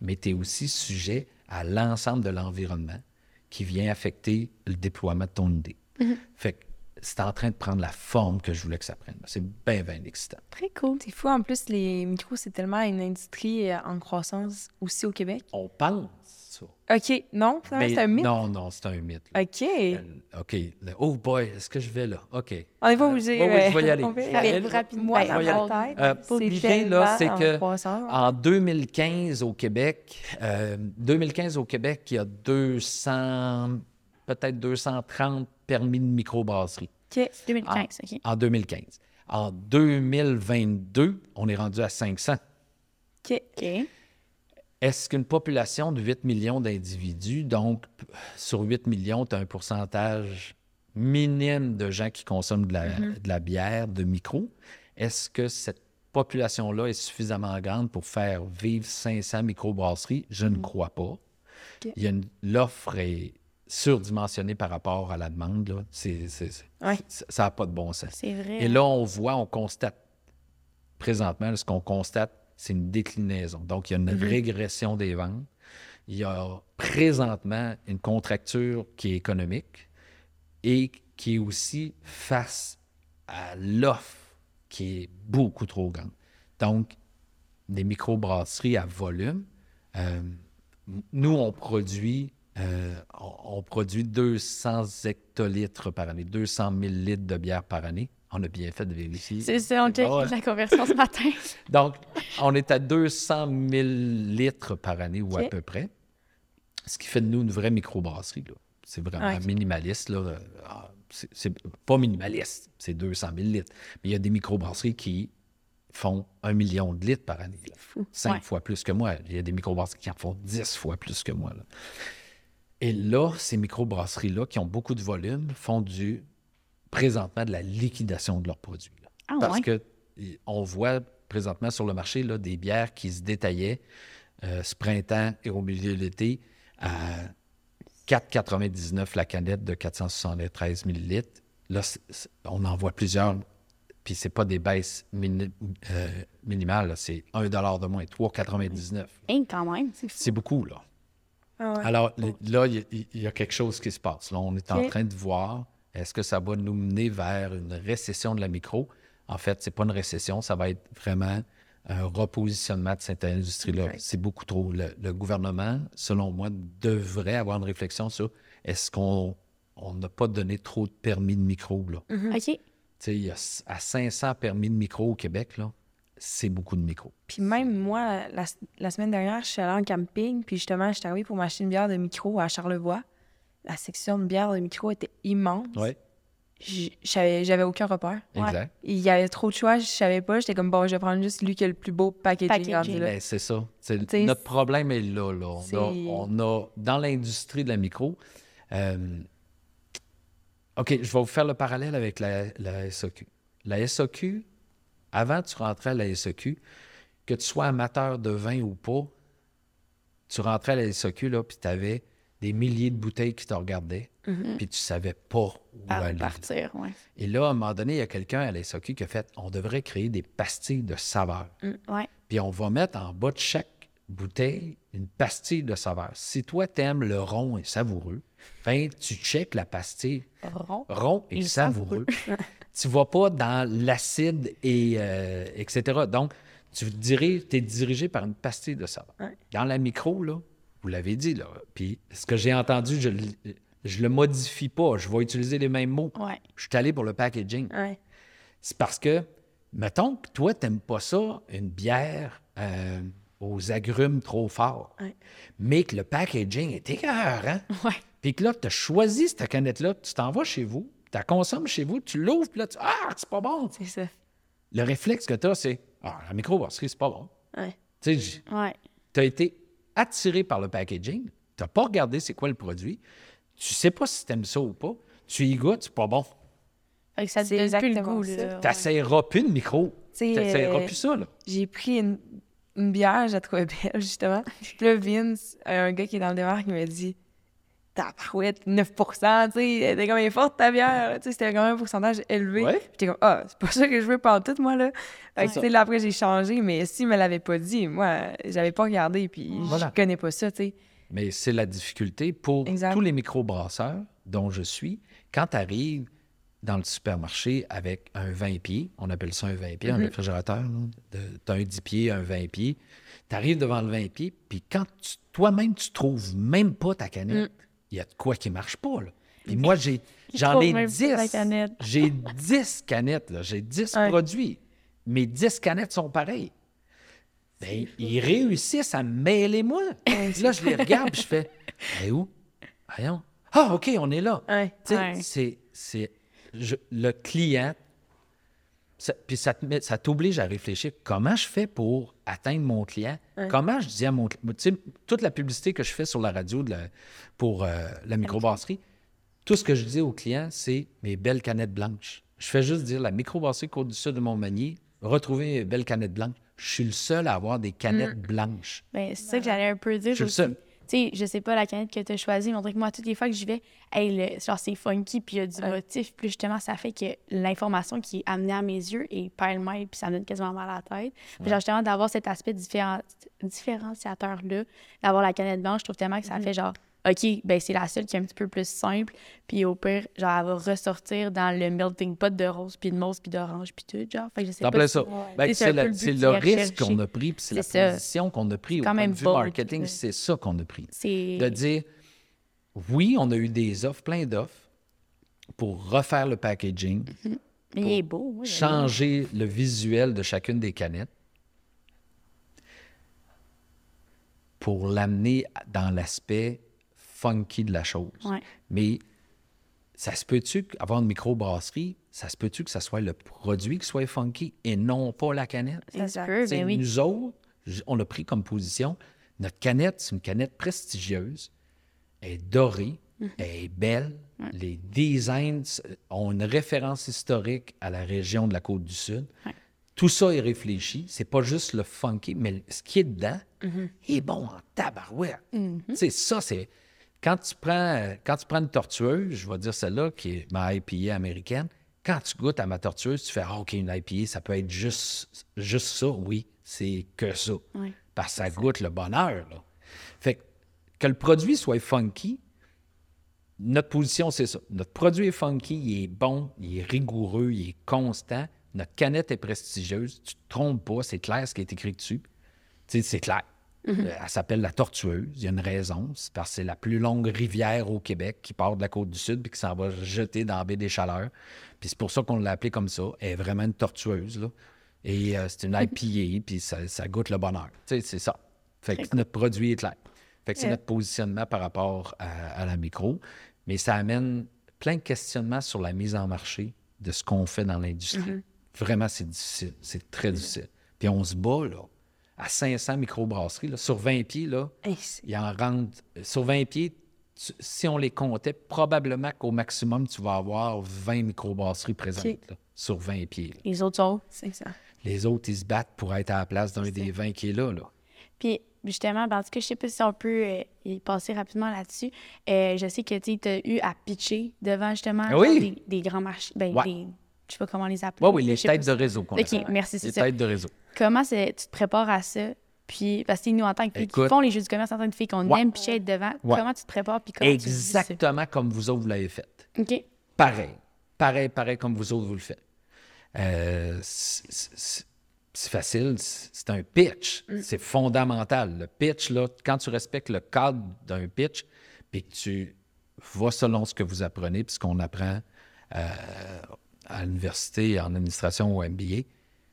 [SPEAKER 3] mais tu es aussi sujet à l'ensemble de l'environnement qui vient affecter le déploiement de ton idée. Fait que c'est en train de prendre la forme que je voulais que ça prenne. C'est bien, bien excitant.
[SPEAKER 1] Très cool.
[SPEAKER 2] C'est fou, en plus, les micros, c'est tellement une industrie euh, en croissance aussi au Québec.
[SPEAKER 3] On pense ça.
[SPEAKER 2] OK, non, c'est un mythe?
[SPEAKER 3] Non, non, c'est un mythe. là.
[SPEAKER 2] OK.
[SPEAKER 3] Euh, OK. Oh boy, est-ce que je vais là? OK.
[SPEAKER 2] On n'est pas obligé.
[SPEAKER 3] oui, oui,
[SPEAKER 2] euh,
[SPEAKER 3] je vais y aller.
[SPEAKER 2] on aller.
[SPEAKER 1] rapidement.
[SPEAKER 3] Va y aller. Euh,
[SPEAKER 2] c'est
[SPEAKER 3] l'idée, là, c'est que
[SPEAKER 2] en croissance.
[SPEAKER 3] En 2015 au Québec, euh, 2015 au Québec, il y a 200, peut-être 230 permis de microbrasserie.
[SPEAKER 2] OK.
[SPEAKER 1] 2015, OK.
[SPEAKER 3] En 2015. En 2022, on est rendu à 500.
[SPEAKER 2] OK.
[SPEAKER 1] OK.
[SPEAKER 3] Est-ce qu'une population de 8 millions d'individus, donc sur 8 millions, tu as un pourcentage minime de gens qui consomment de la, de la bière de micro, est-ce que cette population-là est suffisamment grande pour faire vivre 500 microbrasseries? Je ne crois pas. Il y a une- L'offre est surdimensionnée par rapport à la demande. là.
[SPEAKER 2] Ouais.
[SPEAKER 3] Ça n'a pas de bon sens.
[SPEAKER 1] C'est vrai.
[SPEAKER 3] Et là, on voit, on constate, présentement, là, ce qu'on constate, c'est une déclinaison. Donc, il y a une régression des ventes. Il y a présentement une contracture qui est économique et qui est aussi face à l'offre qui est beaucoup trop grande. Donc, des microbrasseries à volume, euh, nous, on produit, euh, on, on produit 200 hectolitres par année, 200 000 litres de bière par année. On a bien fait de vérifier.
[SPEAKER 1] C'est ça, on check
[SPEAKER 3] ouais.
[SPEAKER 1] la conversion ce matin.
[SPEAKER 3] Donc, on est à 200 000 litres par année ou à peu près, ce qui fait de nous une vraie microbrasserie. C'est vraiment minimaliste. Là. Ah, C'est pas minimaliste, c'est 200 000 litres. Mais il y a des microbrasseries qui font un million de litres par année. là. Cinq
[SPEAKER 1] Ouais.
[SPEAKER 3] fois plus que moi. Il y a des microbrasseries qui en font 10 fois plus que moi. là. Et là, ces microbrasseries-là, qui ont beaucoup de volume, font du présentement de la liquidation de leurs produits.
[SPEAKER 1] Ah
[SPEAKER 3] Parce
[SPEAKER 1] ouais?
[SPEAKER 3] que on voit présentement sur le marché là, des bières qui se détaillaient euh, ce printemps et au milieu de l'été à 4,99 la canette de 473 millilitres. Là, on en voit plusieurs, puis c'est pas des baisses mini- euh, minimales, c'est 1 de moins, 3,99.
[SPEAKER 1] Hein, quand même. C'est
[SPEAKER 3] beaucoup, là.
[SPEAKER 2] Ah ouais.
[SPEAKER 3] Alors, là, il y, a- il y a quelque chose qui se passe. Là, on est en train de voir, est-ce que ça va nous mener vers une récession de la micro? En fait, c'est pas une récession, ça va être vraiment un repositionnement de cette industrie-là. C'est beaucoup trop. Le, le gouvernement, selon moi, devrait avoir une réflexion sur est-ce qu'on on n'a pas donné trop de permis de micro, là?
[SPEAKER 2] Mm-hmm.
[SPEAKER 1] OK.
[SPEAKER 3] Tu sais, il y a à 500 permis de micro au Québec, là, c'est beaucoup de micro.
[SPEAKER 2] Puis même moi, la, la semaine dernière, je suis allée en camping, puis justement, je suis arrivée pour m'acheter une bière de micro à Charlevoix. La section de bière de micro était immense.
[SPEAKER 3] Oui,
[SPEAKER 2] J- J'avais j'avais aucun repère.
[SPEAKER 3] exact.
[SPEAKER 2] Il y avait trop de choix, je savais pas. J'étais comme, bon, je vais prendre juste lui qui a le plus beau packaging.
[SPEAKER 3] Ben, c'est ça. Notre problème est là. là. On, a, on a- dans l'industrie de la micro, euh, OK, je vais vous faire le parallèle avec la, la SAQ. La SAQ, avant tu rentrais à la SAQ, que tu sois amateur de vin ou pas, tu rentrais à la SAQ, là, puis tu avais des milliers de bouteilles qui te regardaient, puis tu savais pas où
[SPEAKER 1] Par-
[SPEAKER 3] aller.
[SPEAKER 1] partir, ouais.
[SPEAKER 3] Et là, à un moment donné, il y a quelqu'un à la SAQ qui a fait on devrait créer des pastilles de saveur.
[SPEAKER 1] Ouais.
[SPEAKER 3] Puis on va mettre en bas de chaque bouteille une pastille de saveur. Si toi, t'aimes le rond et savoureux, ben, tu checkes la pastille
[SPEAKER 1] Rond.
[SPEAKER 3] rond et
[SPEAKER 1] Et
[SPEAKER 3] savoureux. tu vas pas dans l'acide et euh, etc. Donc, tu es dirigé par une pastille de saveur.
[SPEAKER 2] Ouais.
[SPEAKER 3] Dans la micro, là, vous l'avez dit, là, puis ce que j'ai entendu, je, je le modifie pas. Je vais utiliser les mêmes mots.
[SPEAKER 1] Ouais.
[SPEAKER 3] Je suis allé pour le packaging.
[SPEAKER 2] Ouais.
[SPEAKER 3] C'est parce que, mettons que toi, t'aimes pas ça, une bière euh, aux agrumes trop forts,
[SPEAKER 2] Ouais.
[SPEAKER 3] mais que le packaging est écœurant,
[SPEAKER 1] Ouais.
[SPEAKER 3] puis que là, tu as choisi cette canette-là, tu t'en vas chez vous, tu la consommes chez vous, tu l'ouvres, puis là, tu Ah, c'est pas bon!
[SPEAKER 2] C'est ça.
[SPEAKER 3] Le réflexe que tu as, c'est Ah, la microbrasserie, c'est pas bon.
[SPEAKER 2] Ouais.
[SPEAKER 3] Tu sais,
[SPEAKER 1] Ouais.
[SPEAKER 3] tu as été attiré par le packaging, tu n'as pas regardé c'est quoi le produit, tu sais pas si tu aimes ça ou pas, tu y goûtes, c'est pas bon.
[SPEAKER 1] Fait que ça te
[SPEAKER 2] C'est
[SPEAKER 1] donne plus le goût, ouais.
[SPEAKER 3] Tu n'essaieras plus une micro.
[SPEAKER 2] Tu
[SPEAKER 3] n'essaieras
[SPEAKER 2] euh,
[SPEAKER 3] plus ça, là.
[SPEAKER 2] J'ai pris une, une bière, je la trouvais belle, justement. Puis là, Vince, un gars qui est dans le démarre, qui m'a dit Ta parouette, 9 tu sais, elle était comme elle est forte ta bière. Tu sais, c'était quand même un pourcentage élevé.
[SPEAKER 3] Ouais.
[SPEAKER 2] Puis J'étais comme Ah, c'est pas ça que je veux pendant tout, moi, là. Fait que, sais, là, après, j'ai changé, mais s'il me l'avait pas dit, moi, j'avais pas regardé, puis
[SPEAKER 3] Voilà.
[SPEAKER 2] je connais pas ça, tu sais.
[SPEAKER 3] Mais c'est la difficulté pour
[SPEAKER 2] Exact.
[SPEAKER 3] tous les microbrasseurs dont je suis. Quand tu arrives, dans le supermarché avec un 20 pieds. On appelle ça un 20 pieds, un réfrigérateur. Tu as un 10 pieds, un 20 pieds. Tu arrives devant le 20 pieds, puis quand toi-même, tu trouves même pas ta canette, il y a de quoi qui marche pas. Là. Puis moi, j'ai, j'en ai
[SPEAKER 1] même pas la
[SPEAKER 3] 10.
[SPEAKER 1] canette.
[SPEAKER 3] J'ai 10 canettes. là. J'ai 10
[SPEAKER 2] Ouais.
[SPEAKER 3] produits. Mes 10 canettes sont pareilles. Ben, ils réussissent à me mêler moi. là, je les regarde puis je fais Eh où? Voyons. Ah, OK, on est là.
[SPEAKER 2] Ouais.
[SPEAKER 3] C'est je- le client. ça- puis ça, te met- ça t'oblige à réfléchir comment je fais pour atteindre mon client? Comment je dis à mon client. Tu sais, toute la publicité que je fais sur la radio de la- pour euh, la microbrasserie, tout ce que je dis aux clients, c'est mes belles canettes blanches. Je fais juste dire la microbrasserie Côte du Sud de Montmagny, retrouver mes belles canettes blanches. Je suis le seul à avoir des canettes blanches.
[SPEAKER 1] Ben, c'est ça que j'allais un peu dire
[SPEAKER 3] Je suis le seul.
[SPEAKER 1] Tu sais, je sais pas la canette que tu as choisie, mais on dirait que moi, toutes les fois que j'y vais, hey, le- genre, c'est funky, puis il y a du motif. Puis justement, ça fait que l'information qui est amenée à mes yeux est pêle-mêle, puis ça me donne quasiment mal à la tête. Puis genre, justement, d'avoir cet aspect différen- différenciateur-là, d'avoir la canette blanche, je trouve tellement que ça fait genre, OK, ben c'est la seule qui est un petit peu plus simple. Puis au pire, genre, elle va ressortir dans le melting pot de rose, puis de mauve, puis d'orange, puis tout, genre. Fait que je sais pas
[SPEAKER 3] ça. Ben,
[SPEAKER 1] C'est le
[SPEAKER 3] risque qu'on a pris, puis c'est la position qu'on a pris au point de vue marketing. C'est ça qu'on a pris. De dire, oui, on a eu des offres, plein d'offres, pour refaire le packaging,
[SPEAKER 1] Mais il est beau, j'aime.
[SPEAKER 3] changer le visuel de chacune des canettes pour l'amener dans l'aspect funky de la chose.
[SPEAKER 1] Ouais.
[SPEAKER 3] Mais ça se peut-tu avoir une microbrasserie, ça se peut-tu que ça soit le produit qui soit funky et non pas la canette?
[SPEAKER 1] Ça se peut,
[SPEAKER 3] T'sais,
[SPEAKER 1] ben oui.
[SPEAKER 3] Nous autres, on a pris comme position, notre canette, c'est une canette prestigieuse, elle est dorée,
[SPEAKER 1] Mhm.
[SPEAKER 3] elle est belle, les designs s- ont une référence historique à la région de la Côte-du-Sud.
[SPEAKER 1] Ouais.
[SPEAKER 3] Tout ça est réfléchi, c'est pas juste le funky, mais ce qui est dedans
[SPEAKER 1] Mhm.
[SPEAKER 3] est bon en tabarouette. Tu sais, ça, c'est... Quand tu, prends, quand tu prends une tortueuse, je vais dire celle-là, qui est ma IPA américaine, quand tu goûtes à ma tortueuse, tu fais Ah, OK, une IPA, ça peut être juste, juste ça. Oui, c'est que ça. Parce que ça goûte le bonheur. Là. Fait que, que le produit soit funky, notre position, c'est ça. Notre produit est funky, il est bon, il est rigoureux, il est constant. Notre canette est prestigieuse. Tu te trompes pas, c'est clair ce qui est écrit dessus. Tu sais, c'est clair. Euh, Elle s'appelle la Tortueuse. Il y a une raison. C'est parce que c'est la plus longue rivière au Québec qui part de la côte du Sud puis qui s'en va jeter dans la baie des Chaleurs. Puis c'est pour ça qu'on l'a appelée comme ça. Elle est vraiment une tortueuse. Là. Et euh, c'est une IPA, puis ça, ça goûte le bonheur. Tu sais, c'est ça. Fait que notre produit est clair. Fait que c'est
[SPEAKER 2] Euh.
[SPEAKER 3] notre positionnement par rapport à, à la micro. Mais ça amène plein de questionnements sur la mise en marché de ce qu'on fait dans l'industrie. Vraiment, c'est difficile. C'est très difficile. Puis on se bat, là, à 500 microbrasseries. Là, sur 20 pieds, là,
[SPEAKER 2] Hey, c'est-
[SPEAKER 3] il en rentre... Sur 20 pieds, tu- si on les comptait, probablement qu'au maximum, tu vas avoir 20 microbrasseries présentes là, sur 20 pieds. là.
[SPEAKER 1] Les autres sont.
[SPEAKER 2] c'est ça.
[SPEAKER 3] Les autres, ils se battent pour être à la place d'un des 20 qui est là. là.
[SPEAKER 1] Puis, justement, ben, en tout cas, je sais pas si on peut euh, y passer rapidement là-dessus. Euh, je sais que tu as eu à pitcher devant, justement,
[SPEAKER 3] oui?
[SPEAKER 1] des, des grands marchés. Ben,
[SPEAKER 3] Ouais.
[SPEAKER 1] des, je sais pas comment les appeler.
[SPEAKER 3] Oui, oui, les têtes de réseau qu'on
[SPEAKER 1] OK,
[SPEAKER 3] appelle.
[SPEAKER 1] merci, c'est
[SPEAKER 3] Les
[SPEAKER 1] ça.
[SPEAKER 3] têtes de réseau.
[SPEAKER 1] Comment c'est- tu te prépares à ça? Puis, parce que nous, en tant que filles qui
[SPEAKER 3] Écoute.
[SPEAKER 1] font les jeux du commerce, en tant que filles qu'on
[SPEAKER 3] Ouais.
[SPEAKER 1] aime pitcher être devant,
[SPEAKER 3] Ouais.
[SPEAKER 1] comment tu te prépares? Puis comment tu?
[SPEAKER 3] Exactement comme vous autres, vous l'avez fait.
[SPEAKER 1] OK.
[SPEAKER 3] Pareil. Pareil, pareil comme vous autres, vous le faites. Euh, c'est- c'est c'est facile, c'est c'est un pitch. C'est fondamental. Le pitch, là, quand tu respectes le cadre d'un pitch, puis que tu vas selon ce que vous apprenez, puis ce qu'on apprend euh, à l'université, en administration ou MBA,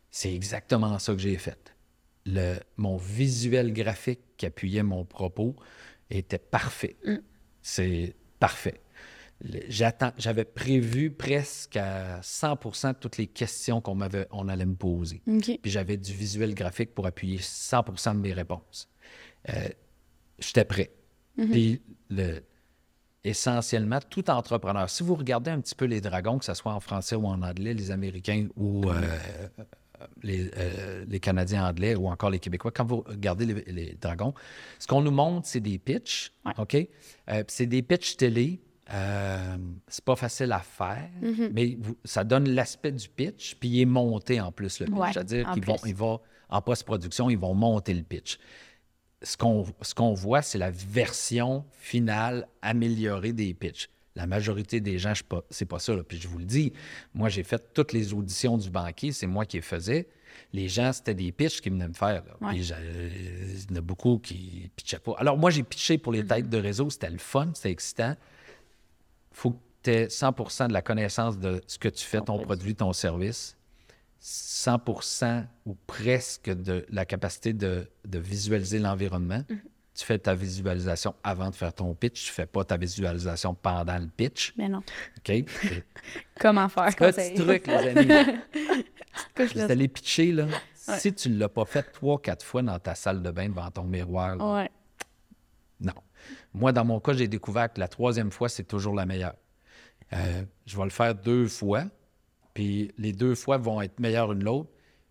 [SPEAKER 3] c'est exactement ça que j'ai fait. Le, mon visuel graphique qui appuyait mon propos était parfait. C'est parfait. J'attends- J'avais prévu presque à 100% toutes les questions qu'on m'avait, on allait me poser. Puis j'avais du visuel graphique pour appuyer 100 de mes réponses. Euh, J'étais prêt. Puis le, essentiellement, tout entrepreneur, si vous regardez un petit peu les dragons, que ce soit en français ou en anglais, les Américains ou euh, les, euh, les Canadiens anglais ou encore les Québécois, quand vous regardez les, les dragons, ce qu'on nous montre, c'est des pitchs,
[SPEAKER 1] Ouais.
[SPEAKER 3] OK? Euh, c'est des pitchs télé. C'est pas facile à faire, mais vous- ça donne l'aspect du pitch, puis il est monté en plus le pitch.
[SPEAKER 1] Ouais,
[SPEAKER 3] C'est-à-dire qu'ils vont, ils vont, en post-production, ils vont monter le pitch ce qu'on ce voit, c'est la version finale améliorée des pitchs. La majorité des gens, c'est pas ça. là. Puis je vous le dis, moi, j'ai fait toutes les auditions du banquier, c'est moi qui les faisais. Les gens, c'était des pitches qu'ils venaient me faire.
[SPEAKER 1] Ouais.
[SPEAKER 3] Puis j'a- il y en a beaucoup qui pitchaient pas. Alors, moi, j'ai pitché pour les têtes de réseau. C'était le fun, c'était excitant. faut que tu aies 100% de la connaissance de ce que tu fais, ton produit, ton service. 100% ou presque de la capacité de, de visualiser l'environnement. Tu fais ta visualisation avant de faire ton pitch. Tu fais pas ta visualisation pendant le pitch.
[SPEAKER 1] Mais non.
[SPEAKER 3] OK?
[SPEAKER 1] Comment faire?
[SPEAKER 3] petit truc, les amis? Vous allez pitcher, là. Si tu ne l'as pas fait trois, quatre fois dans ta salle de bain devant ton miroir, là,
[SPEAKER 1] Ouais.
[SPEAKER 3] non. Moi, dans mon cas, j'ai découvert que la troisième fois, c'est toujours la meilleure. Euh, je vais le faire deux fois, puis les deux fois vont être meilleures une l'autre.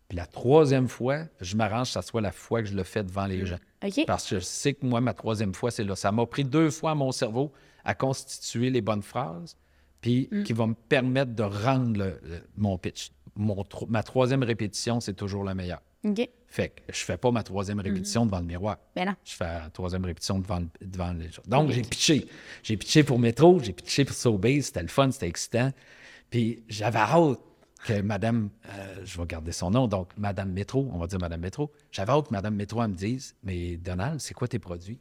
[SPEAKER 3] Puis la troisième fois, je m'arrange que ça soit la fois que je le fais devant les gens.
[SPEAKER 1] OK.
[SPEAKER 3] Parce que je sais que moi, ma troisième fois, c'est là. Ça m'a pris deux fois à mon cerveau à constituer les bonnes phrases, puis qui va me permettre de rendre le- le- mon pitch. Mon ma troisième répétition, c'est toujours la meilleure.
[SPEAKER 1] OK.
[SPEAKER 3] Fait que je fais pas ma troisième répétition devant le miroir.
[SPEAKER 1] Ben non.
[SPEAKER 3] Je fais la troisième répétition devant, le- devant les gens. Donc, j'ai pitché. J'ai pitché pour Métro, j'ai pitché pour Sobeys. C'était le fun, c'était excitant. Puis j'avais hâte que Madame, euh, je vais garder son nom, donc Madame Métro, on va dire Madame Métro. J'avais hâte que Madame Métro, elle me dise Mais Donald, c'est quoi tes produits?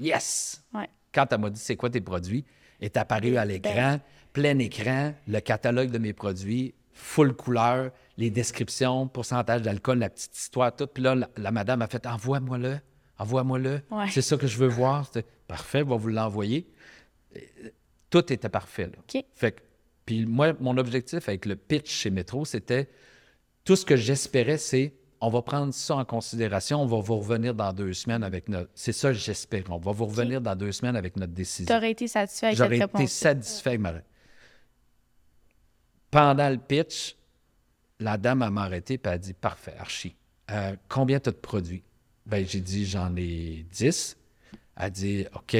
[SPEAKER 3] Yes
[SPEAKER 1] Ouais.
[SPEAKER 3] Quand elle m'a dit c'est quoi tes produits, est apparu à l'écran, plein écran, le catalogue de mes produits, full couleur, les descriptions, pourcentage d'alcool, la petite histoire, tout. Puis là, la, la madame a fait Envoie-moi-le, envoie-moi-le.
[SPEAKER 1] Ouais.
[SPEAKER 3] C'est ça que je veux voir. Parfait, va vous l'envoyer. Euh, Tout était parfait. Là.
[SPEAKER 1] OK.
[SPEAKER 3] Fait que, puis moi, mon objectif avec le pitch chez Metro, c'était tout ce que j'espérais, c'est on va prendre ça en considération, on va vous revenir dans deux semaines avec notre. C'est ça que j'espère. On va vous revenir dans deux semaines avec notre décision.
[SPEAKER 1] T'aurais été satisfait avec
[SPEAKER 3] J'aurais été satisfait avec ma- Pendant le pitch, la dame, m'a arrêté et elle a dit Parfait, Archie, euh, combien tu as de produits? Ben, J'ai dit J'en ai 10. Elle a dit OK.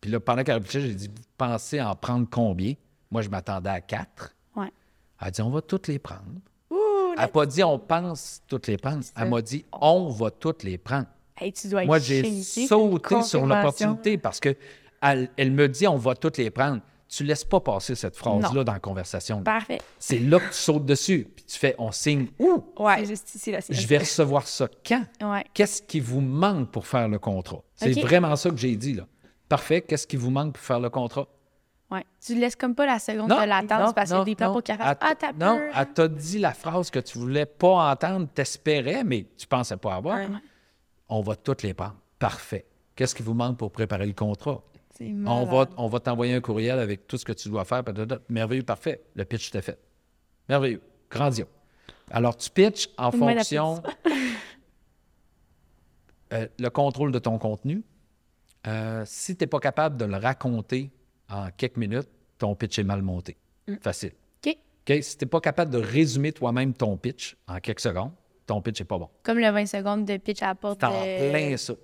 [SPEAKER 3] Puis là, pendant qu'elle pitchait, j'ai dit Vous pensez en prendre combien? Moi, je m'attendais à 4.
[SPEAKER 1] Ouais.
[SPEAKER 3] Elle a dit On va toutes les prendre.
[SPEAKER 1] Ouh,
[SPEAKER 3] Elle n'a pas dit On pense toutes les prendre. Elle m'a dit On va toutes les prendre.
[SPEAKER 1] hey, tu dois être
[SPEAKER 3] Moi, j'ai sauté sur l'opportunité parce que elle, elle me dit on va toutes les prendre. Tu laisses pas passer cette phrase-là dans la conversation.
[SPEAKER 1] Parfait.
[SPEAKER 3] C'est là que tu sautes dessus. Puis tu fais on signe où?
[SPEAKER 1] Ouais.
[SPEAKER 2] Juste ici, là.
[SPEAKER 3] Je vais recevoir ça quand?
[SPEAKER 1] Ouais.
[SPEAKER 3] Qu'est-ce qui vous manque pour faire le contrat? C'est vraiment ça que j'ai dit là. Parfait. Qu'est-ce qui vous manque pour faire le contrat?
[SPEAKER 1] Ouais. Tu laisses comme pas la seconde
[SPEAKER 3] Non,
[SPEAKER 1] de latence
[SPEAKER 3] non,
[SPEAKER 1] parce qu'il y a des plans pour qu'elle
[SPEAKER 3] Elle
[SPEAKER 1] fasse Ah, t'as
[SPEAKER 3] Non,
[SPEAKER 1] peur.
[SPEAKER 3] elle t'a dit la phrase que tu voulais pas entendre, t'espérais, mais tu pensais pas avoir.
[SPEAKER 2] Ouais.
[SPEAKER 3] On va toutes les prendre. Parfait. Qu'est-ce qui vous manque pour préparer le contrat?
[SPEAKER 2] C'est
[SPEAKER 3] On va, on va t'envoyer un courriel avec tout ce que tu dois faire. patata. Merveilleux, parfait. Le pitch t'est fait. Merveilleux. Grandiose. Alors, tu pitches en fonction euh, le contrôle de ton contenu. Euh, si tu n'es pas capable de le raconter en quelques minutes, ton pitch est mal monté. Facile.
[SPEAKER 1] OK.
[SPEAKER 3] OK? Si tu n'es pas capable de résumer toi-même ton pitch en quelques secondes, ton pitch n'est pas bon.
[SPEAKER 1] Comme le 20 secondes de pitch à la porte
[SPEAKER 3] C'est en
[SPEAKER 1] de
[SPEAKER 3] plein ça.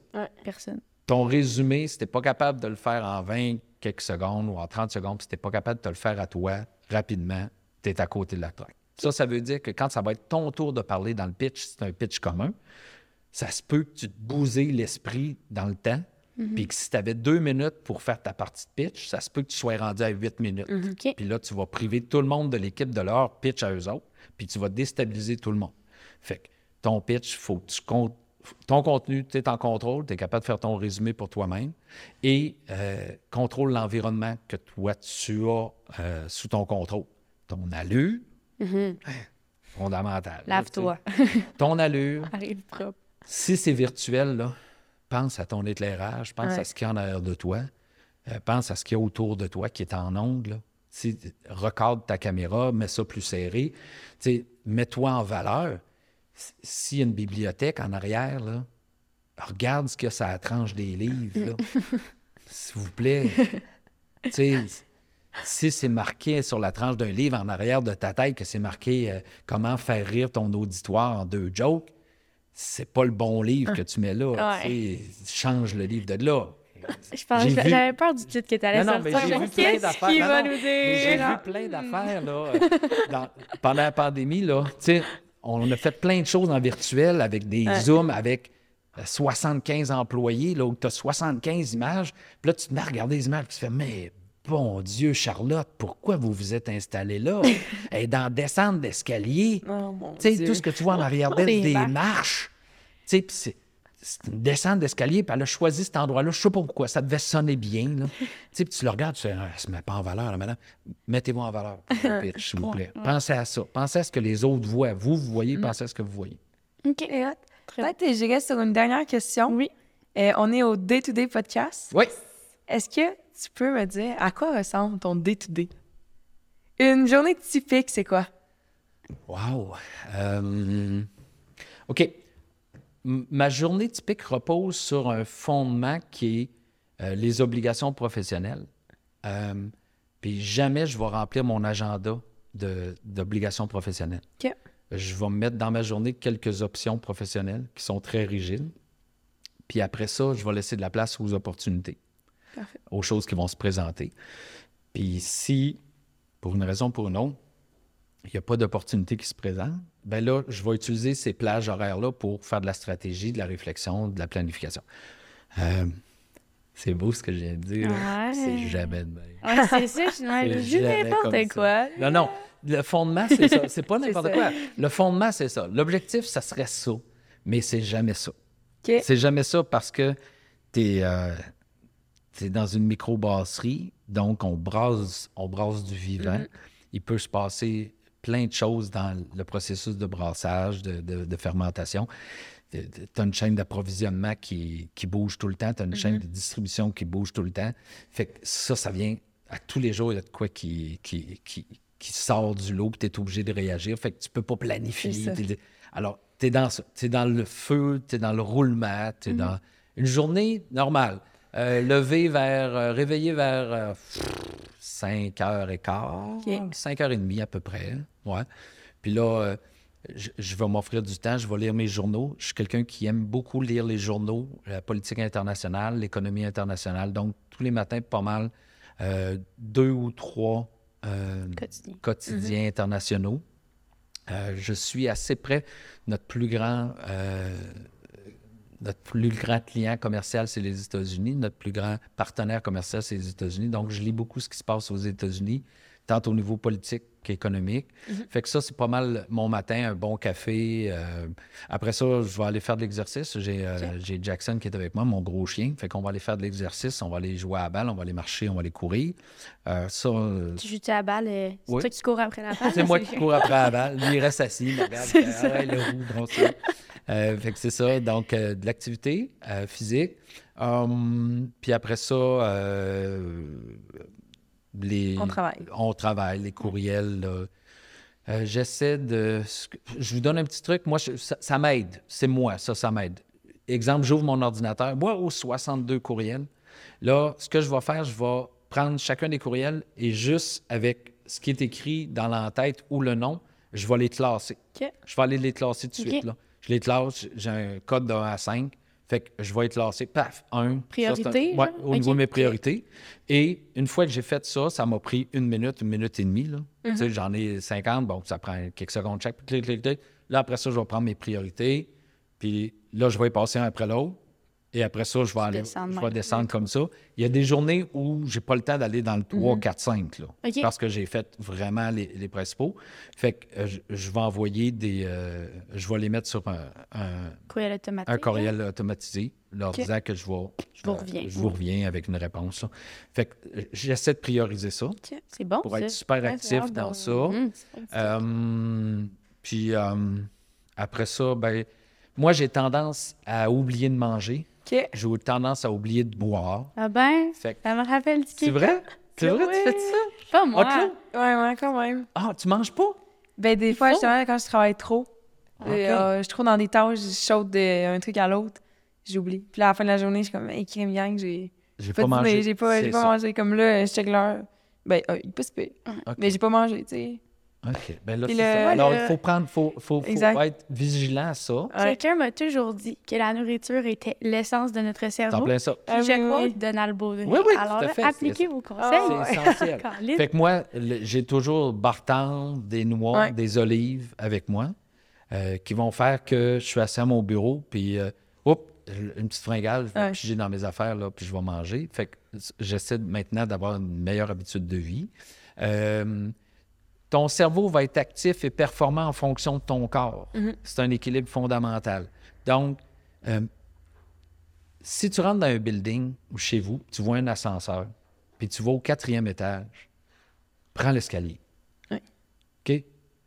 [SPEAKER 1] personne.
[SPEAKER 3] Ton résumé, si tu n'es pas capable de le faire en 20 quelques secondes ou en 30 secondes, si tu n'es pas capable de te le faire à toi rapidement, tu es à côté de la traque. Ça, ça veut dire que quand ça va être ton tour de parler dans le pitch, c'est un pitch commun, ça se peut que tu te bouses l'esprit dans le temps, puis que si tu avais deux minutes pour faire ta partie de pitch, ça se peut que tu sois rendu à huit minutes.
[SPEAKER 1] OK.
[SPEAKER 3] Puis là, tu vas priver tout le monde de l'équipe de leur pitch à eux autres, puis tu vas déstabiliser tout le monde. Fait que ton pitch, faut que tu comptes. Ton contenu, tu es en contrôle, tu es capable de faire ton résumé pour toi-même et euh, contrôle l'environnement que toi, tu as euh, sous ton contrôle. Ton allure, hein, fondamental. là,
[SPEAKER 1] Lave-toi.
[SPEAKER 3] Ton allure,
[SPEAKER 1] Arrive propre.
[SPEAKER 3] si c'est virtuel, là, pense à ton éclairage, pense
[SPEAKER 2] Ouais.
[SPEAKER 3] à ce qu'il y a en arrière de toi, euh, pense à ce qu'il y a autour de toi qui est en ongle. recadre ta caméra, mets ça plus serré. Mets-toi en valeur. S'il y a une bibliothèque en arrière, là, regarde ce qu'il y a sur la tranche des livres. S'il vous plaît. Si c'est marqué sur la tranche d'un livre en arrière de ta tête que c'est marqué euh, comment faire rire ton auditoire en deux jokes, c'est pas le bon livre que tu mets là.
[SPEAKER 1] Ouais.
[SPEAKER 3] Tu sais, Change le livre de là.
[SPEAKER 1] Je pense-
[SPEAKER 3] J'ai vu-
[SPEAKER 1] J'avais peur du titre que tu allais
[SPEAKER 3] Non, non, mais
[SPEAKER 1] sortir.
[SPEAKER 3] j'ai vu plein d'affaires. Non,
[SPEAKER 1] va
[SPEAKER 3] non,
[SPEAKER 1] nous
[SPEAKER 3] mais J'ai vu plein d'affaires là, euh, dans- pendant la pandémie. Là, Tu sais, on a fait plein de choses en virtuel avec des Zooms, avec 75 employés, là, où tu as 75 images. Puis là, tu te mets à regarder les images, puis tu fais, mais bon Dieu, Charlotte, pourquoi vous vous êtes installée là? Et dans descendre d'escalier,
[SPEAKER 2] Oh mon
[SPEAKER 3] tu sais, tout ce que tu vois en arrière d'elle,
[SPEAKER 1] Des
[SPEAKER 3] des
[SPEAKER 1] marches.
[SPEAKER 3] Tu sais, puis c'est une descente d'escalier, puis elle a choisi cet endroit-là. Je sais pas pourquoi, ça devait sonner bien. Là. tu sais, puis tu le regardes, tu fais, ah, se met pas en valeur, là, madame. Mettez-vous en valeur, s'il vous plaît. Pensez à ça. Pensez à ce que les autres voient. Vous, vous voyez, pensez à ce que vous voyez.
[SPEAKER 1] OK.
[SPEAKER 2] Peut-être que j'irai sur une dernière question.
[SPEAKER 1] Oui.
[SPEAKER 2] Euh, on est au Day-to-Day podcast.
[SPEAKER 3] Oui.
[SPEAKER 2] Est-ce que tu peux me dire à quoi ressemble ton Day-to-Day? Une journée typique, c'est quoi?
[SPEAKER 3] Wow. Euh, OK. M- Ma journée typique repose sur un fondement qui est euh, les obligations professionnelles. Euh, puis jamais je vais remplir mon agenda d'obligations professionnelles.
[SPEAKER 2] OK.
[SPEAKER 3] Je vais me mettre dans ma journée quelques options professionnelles qui sont très rigides. Puis après ça, je vais laisser de la place aux opportunités,
[SPEAKER 2] Parfait.
[SPEAKER 3] aux choses qui vont se présenter. Puis si, pour une raison ou pour une autre, il n'y a pas d'opportunité qui se présente, ben là, je vais utiliser ces plages horaires-là pour faire de la stratégie, de la réflexion, de la planification. Euh, c'est beau ce que je viens de dire.
[SPEAKER 1] Ouais.
[SPEAKER 3] C'est jamais de même.
[SPEAKER 1] Ouais, c'est ça, je n'importe
[SPEAKER 3] ça.
[SPEAKER 1] quoi.
[SPEAKER 3] Non, non. Le fondement, c'est ça. C'est pas n'importe quoi. Le fondement, c'est ça. L'objectif, ça serait ça. Mais c'est jamais ça.
[SPEAKER 2] OK.
[SPEAKER 3] C'est jamais ça parce que tu es, dans une microbrasserie, donc on brasse, on brasse du vivant.
[SPEAKER 2] Mm-hmm.
[SPEAKER 3] Il peut se passer plein de choses dans le processus de brassage, de, de- de fermentation. Tu as une chaîne d'approvisionnement qui, qui bouge tout le temps, tu as une
[SPEAKER 2] Mm-hmm.
[SPEAKER 3] chaîne de distribution qui bouge tout le temps. Fait que ça, ça vient à tous les jours, il y a de quoi qui, qui, qui, qui sort du lot, puis tu es obligé de réagir. Fait que tu peux pas planifier.
[SPEAKER 2] C'est
[SPEAKER 3] Alors, tu es dans le feu, tu es dans le roulement, tu es
[SPEAKER 2] Mm-hmm.
[SPEAKER 3] dans une journée normale. Euh, levé vers, euh, réveillé vers euh, 5 heures et quart,
[SPEAKER 2] OK.
[SPEAKER 3] 5 heures et demie à peu près. Ouais. Puis là, euh, je, je vais m'offrir du temps, je vais lire mes journaux. Je suis quelqu'un qui aime beaucoup lire les journaux, la politique internationale, l'économie internationale. Donc, tous les matins, pas mal, euh, deux ou trois euh,
[SPEAKER 1] Quotidien.
[SPEAKER 3] quotidiens internationaux. Euh, je suis assez près. Notre plus grand, euh, notre plus grand client commercial, c'est les États-Unis. Notre plus grand partenaire commercial, c'est les États-Unis. Donc, je lis beaucoup ce qui se passe aux États-Unis, tant au niveau politique qu'économique. Fait que ça, c'est pas mal mon matin, un bon café. euh, après ça, je vais aller faire de l'exercice. J'ai euh, j'ai Jackson qui est avec moi, mon gros chien. Fait qu'on va aller faire de l'exercice, on va aller jouer à la balle, on va aller marcher, on va aller courir. Euh, ça,
[SPEAKER 1] Tu joues à la balle, c'est
[SPEAKER 3] Oui.
[SPEAKER 1] toi qui cours après la balle?
[SPEAKER 3] c'est moi qui cours après la balle. Lui, il reste assis, il regarde. Ah ouais, le roux, fait que c'est ça. Donc, euh, de l'activité euh, physique. Hum, puis après ça, euh, les...
[SPEAKER 2] On travaille.
[SPEAKER 3] On travaille, les courriels. là. Euh, J'essaie de... Je vous donne un petit truc. Moi, je- ça, ça m'aide. C'est moi, ça, ça m'aide. Exemple, j'ouvre mon ordinateur. Moi, aux 62 courriels, là, ce que je vais faire, je vais prendre chacun des courriels et juste avec ce qui est écrit dans l'entête ou le nom, je vais les classer. Je vais aller les classer tout de suite. Là. Je les classe, j'ai un code de 1 à 5. Fait que je vais les classer, paf, un.
[SPEAKER 1] Priorité, genre?
[SPEAKER 3] au niveau de mes priorités. Et une fois que j'ai fait ça, ça m'a pris une minute, une minute et demie. Là. Tu sais, J'en ai 50, bon, ça prend quelques secondes chaque. Clic, clic, clic. Là, après ça, je vais prendre mes priorités. Puis là, je vais y passer un après l'autre. Et après ça, je vais, aller,
[SPEAKER 1] descends de
[SPEAKER 3] je vais descendre comme ça. Il y a des journées où j'ai pas le temps d'aller dans le 3, 4, 5, là, parce que j'ai fait vraiment les, les principaux. Fait que euh, je, je vais envoyer des... euh, je vais les mettre sur un, un-
[SPEAKER 1] Courriel automatique.
[SPEAKER 3] un courriel automatisé, leur disant que je vais...
[SPEAKER 1] Je vous reviens.
[SPEAKER 3] je vous reviens avec une réponse. là. Fait que euh, j'essaie de prioriser ça.
[SPEAKER 1] C'est bon,
[SPEAKER 3] pour être super actif dans ça.
[SPEAKER 1] Hum.
[SPEAKER 3] Euh, puis euh, après ça, ben, moi, j'ai tendance à oublier de manger.
[SPEAKER 2] OK.
[SPEAKER 3] J'ai tendance à oublier de boire.
[SPEAKER 1] Ah ben,
[SPEAKER 3] Fait que-
[SPEAKER 1] ça me rappelle du
[SPEAKER 3] C'est vrai? C'est vrai, tu fais ça?
[SPEAKER 1] Pas moi.
[SPEAKER 3] Ah?
[SPEAKER 2] Ouais, ouais, quand même.
[SPEAKER 3] Ah, tu manges pas?
[SPEAKER 2] Ben, des fois,
[SPEAKER 1] faut.
[SPEAKER 2] justement, quand je travaille trop,
[SPEAKER 3] Ok.
[SPEAKER 2] euh, euh, je suis trop dans des tâches, je saute d'un truc à l'autre, j'oublie. Puis là, à la fin de la journée, je suis comme, hey, crème gang, j'ai
[SPEAKER 3] J'ai
[SPEAKER 2] pas,
[SPEAKER 3] pas, mangé.
[SPEAKER 2] j'ai pas, pas mangé. Comme là, je check l'heure. Ben, euh, il peut se payer.
[SPEAKER 3] OK.
[SPEAKER 2] Mais j'ai pas mangé, tu sais.
[SPEAKER 3] OK. Ben là,
[SPEAKER 2] Puis
[SPEAKER 3] c'est
[SPEAKER 2] le-
[SPEAKER 3] ça. Alors, il faut prendre, faut, faut, faut être vigilant à ça.
[SPEAKER 2] Ouais.
[SPEAKER 1] Quelqu'un m'a toujours dit que la nourriture était l'essence de notre
[SPEAKER 3] T'en
[SPEAKER 1] cerveau.
[SPEAKER 3] plein ça.
[SPEAKER 1] Puis
[SPEAKER 2] Ah
[SPEAKER 1] je
[SPEAKER 2] oui,
[SPEAKER 1] crois
[SPEAKER 2] oui.
[SPEAKER 1] Donald Baudry.
[SPEAKER 3] Oui, oui,
[SPEAKER 1] Alors
[SPEAKER 3] tout à fait,
[SPEAKER 1] appliquez
[SPEAKER 3] c'est-
[SPEAKER 1] vos conseils.
[SPEAKER 2] Ah,
[SPEAKER 3] C'est essentiel. Fait que moi, j'ai toujours bartende, des noix,
[SPEAKER 2] Ouais.
[SPEAKER 3] des olives avec moi, euh, qui vont faire que je suis assis à mon bureau, puis euh, oups, une petite fringale,
[SPEAKER 2] Ouais.
[SPEAKER 3] puis j'ai dans mes affaires, là, puis je vais manger. Fait que j'essaie maintenant d'avoir une meilleure habitude de vie. Euh, ton cerveau va être actif et performant en fonction de ton corps.
[SPEAKER 2] Mhm.
[SPEAKER 3] C'est un équilibre fondamental. Donc, euh, si tu rentres dans un building ou chez vous, tu vois un ascenseur, puis tu vas au quatrième étage, prends l'escalier.
[SPEAKER 2] Oui.
[SPEAKER 3] OK?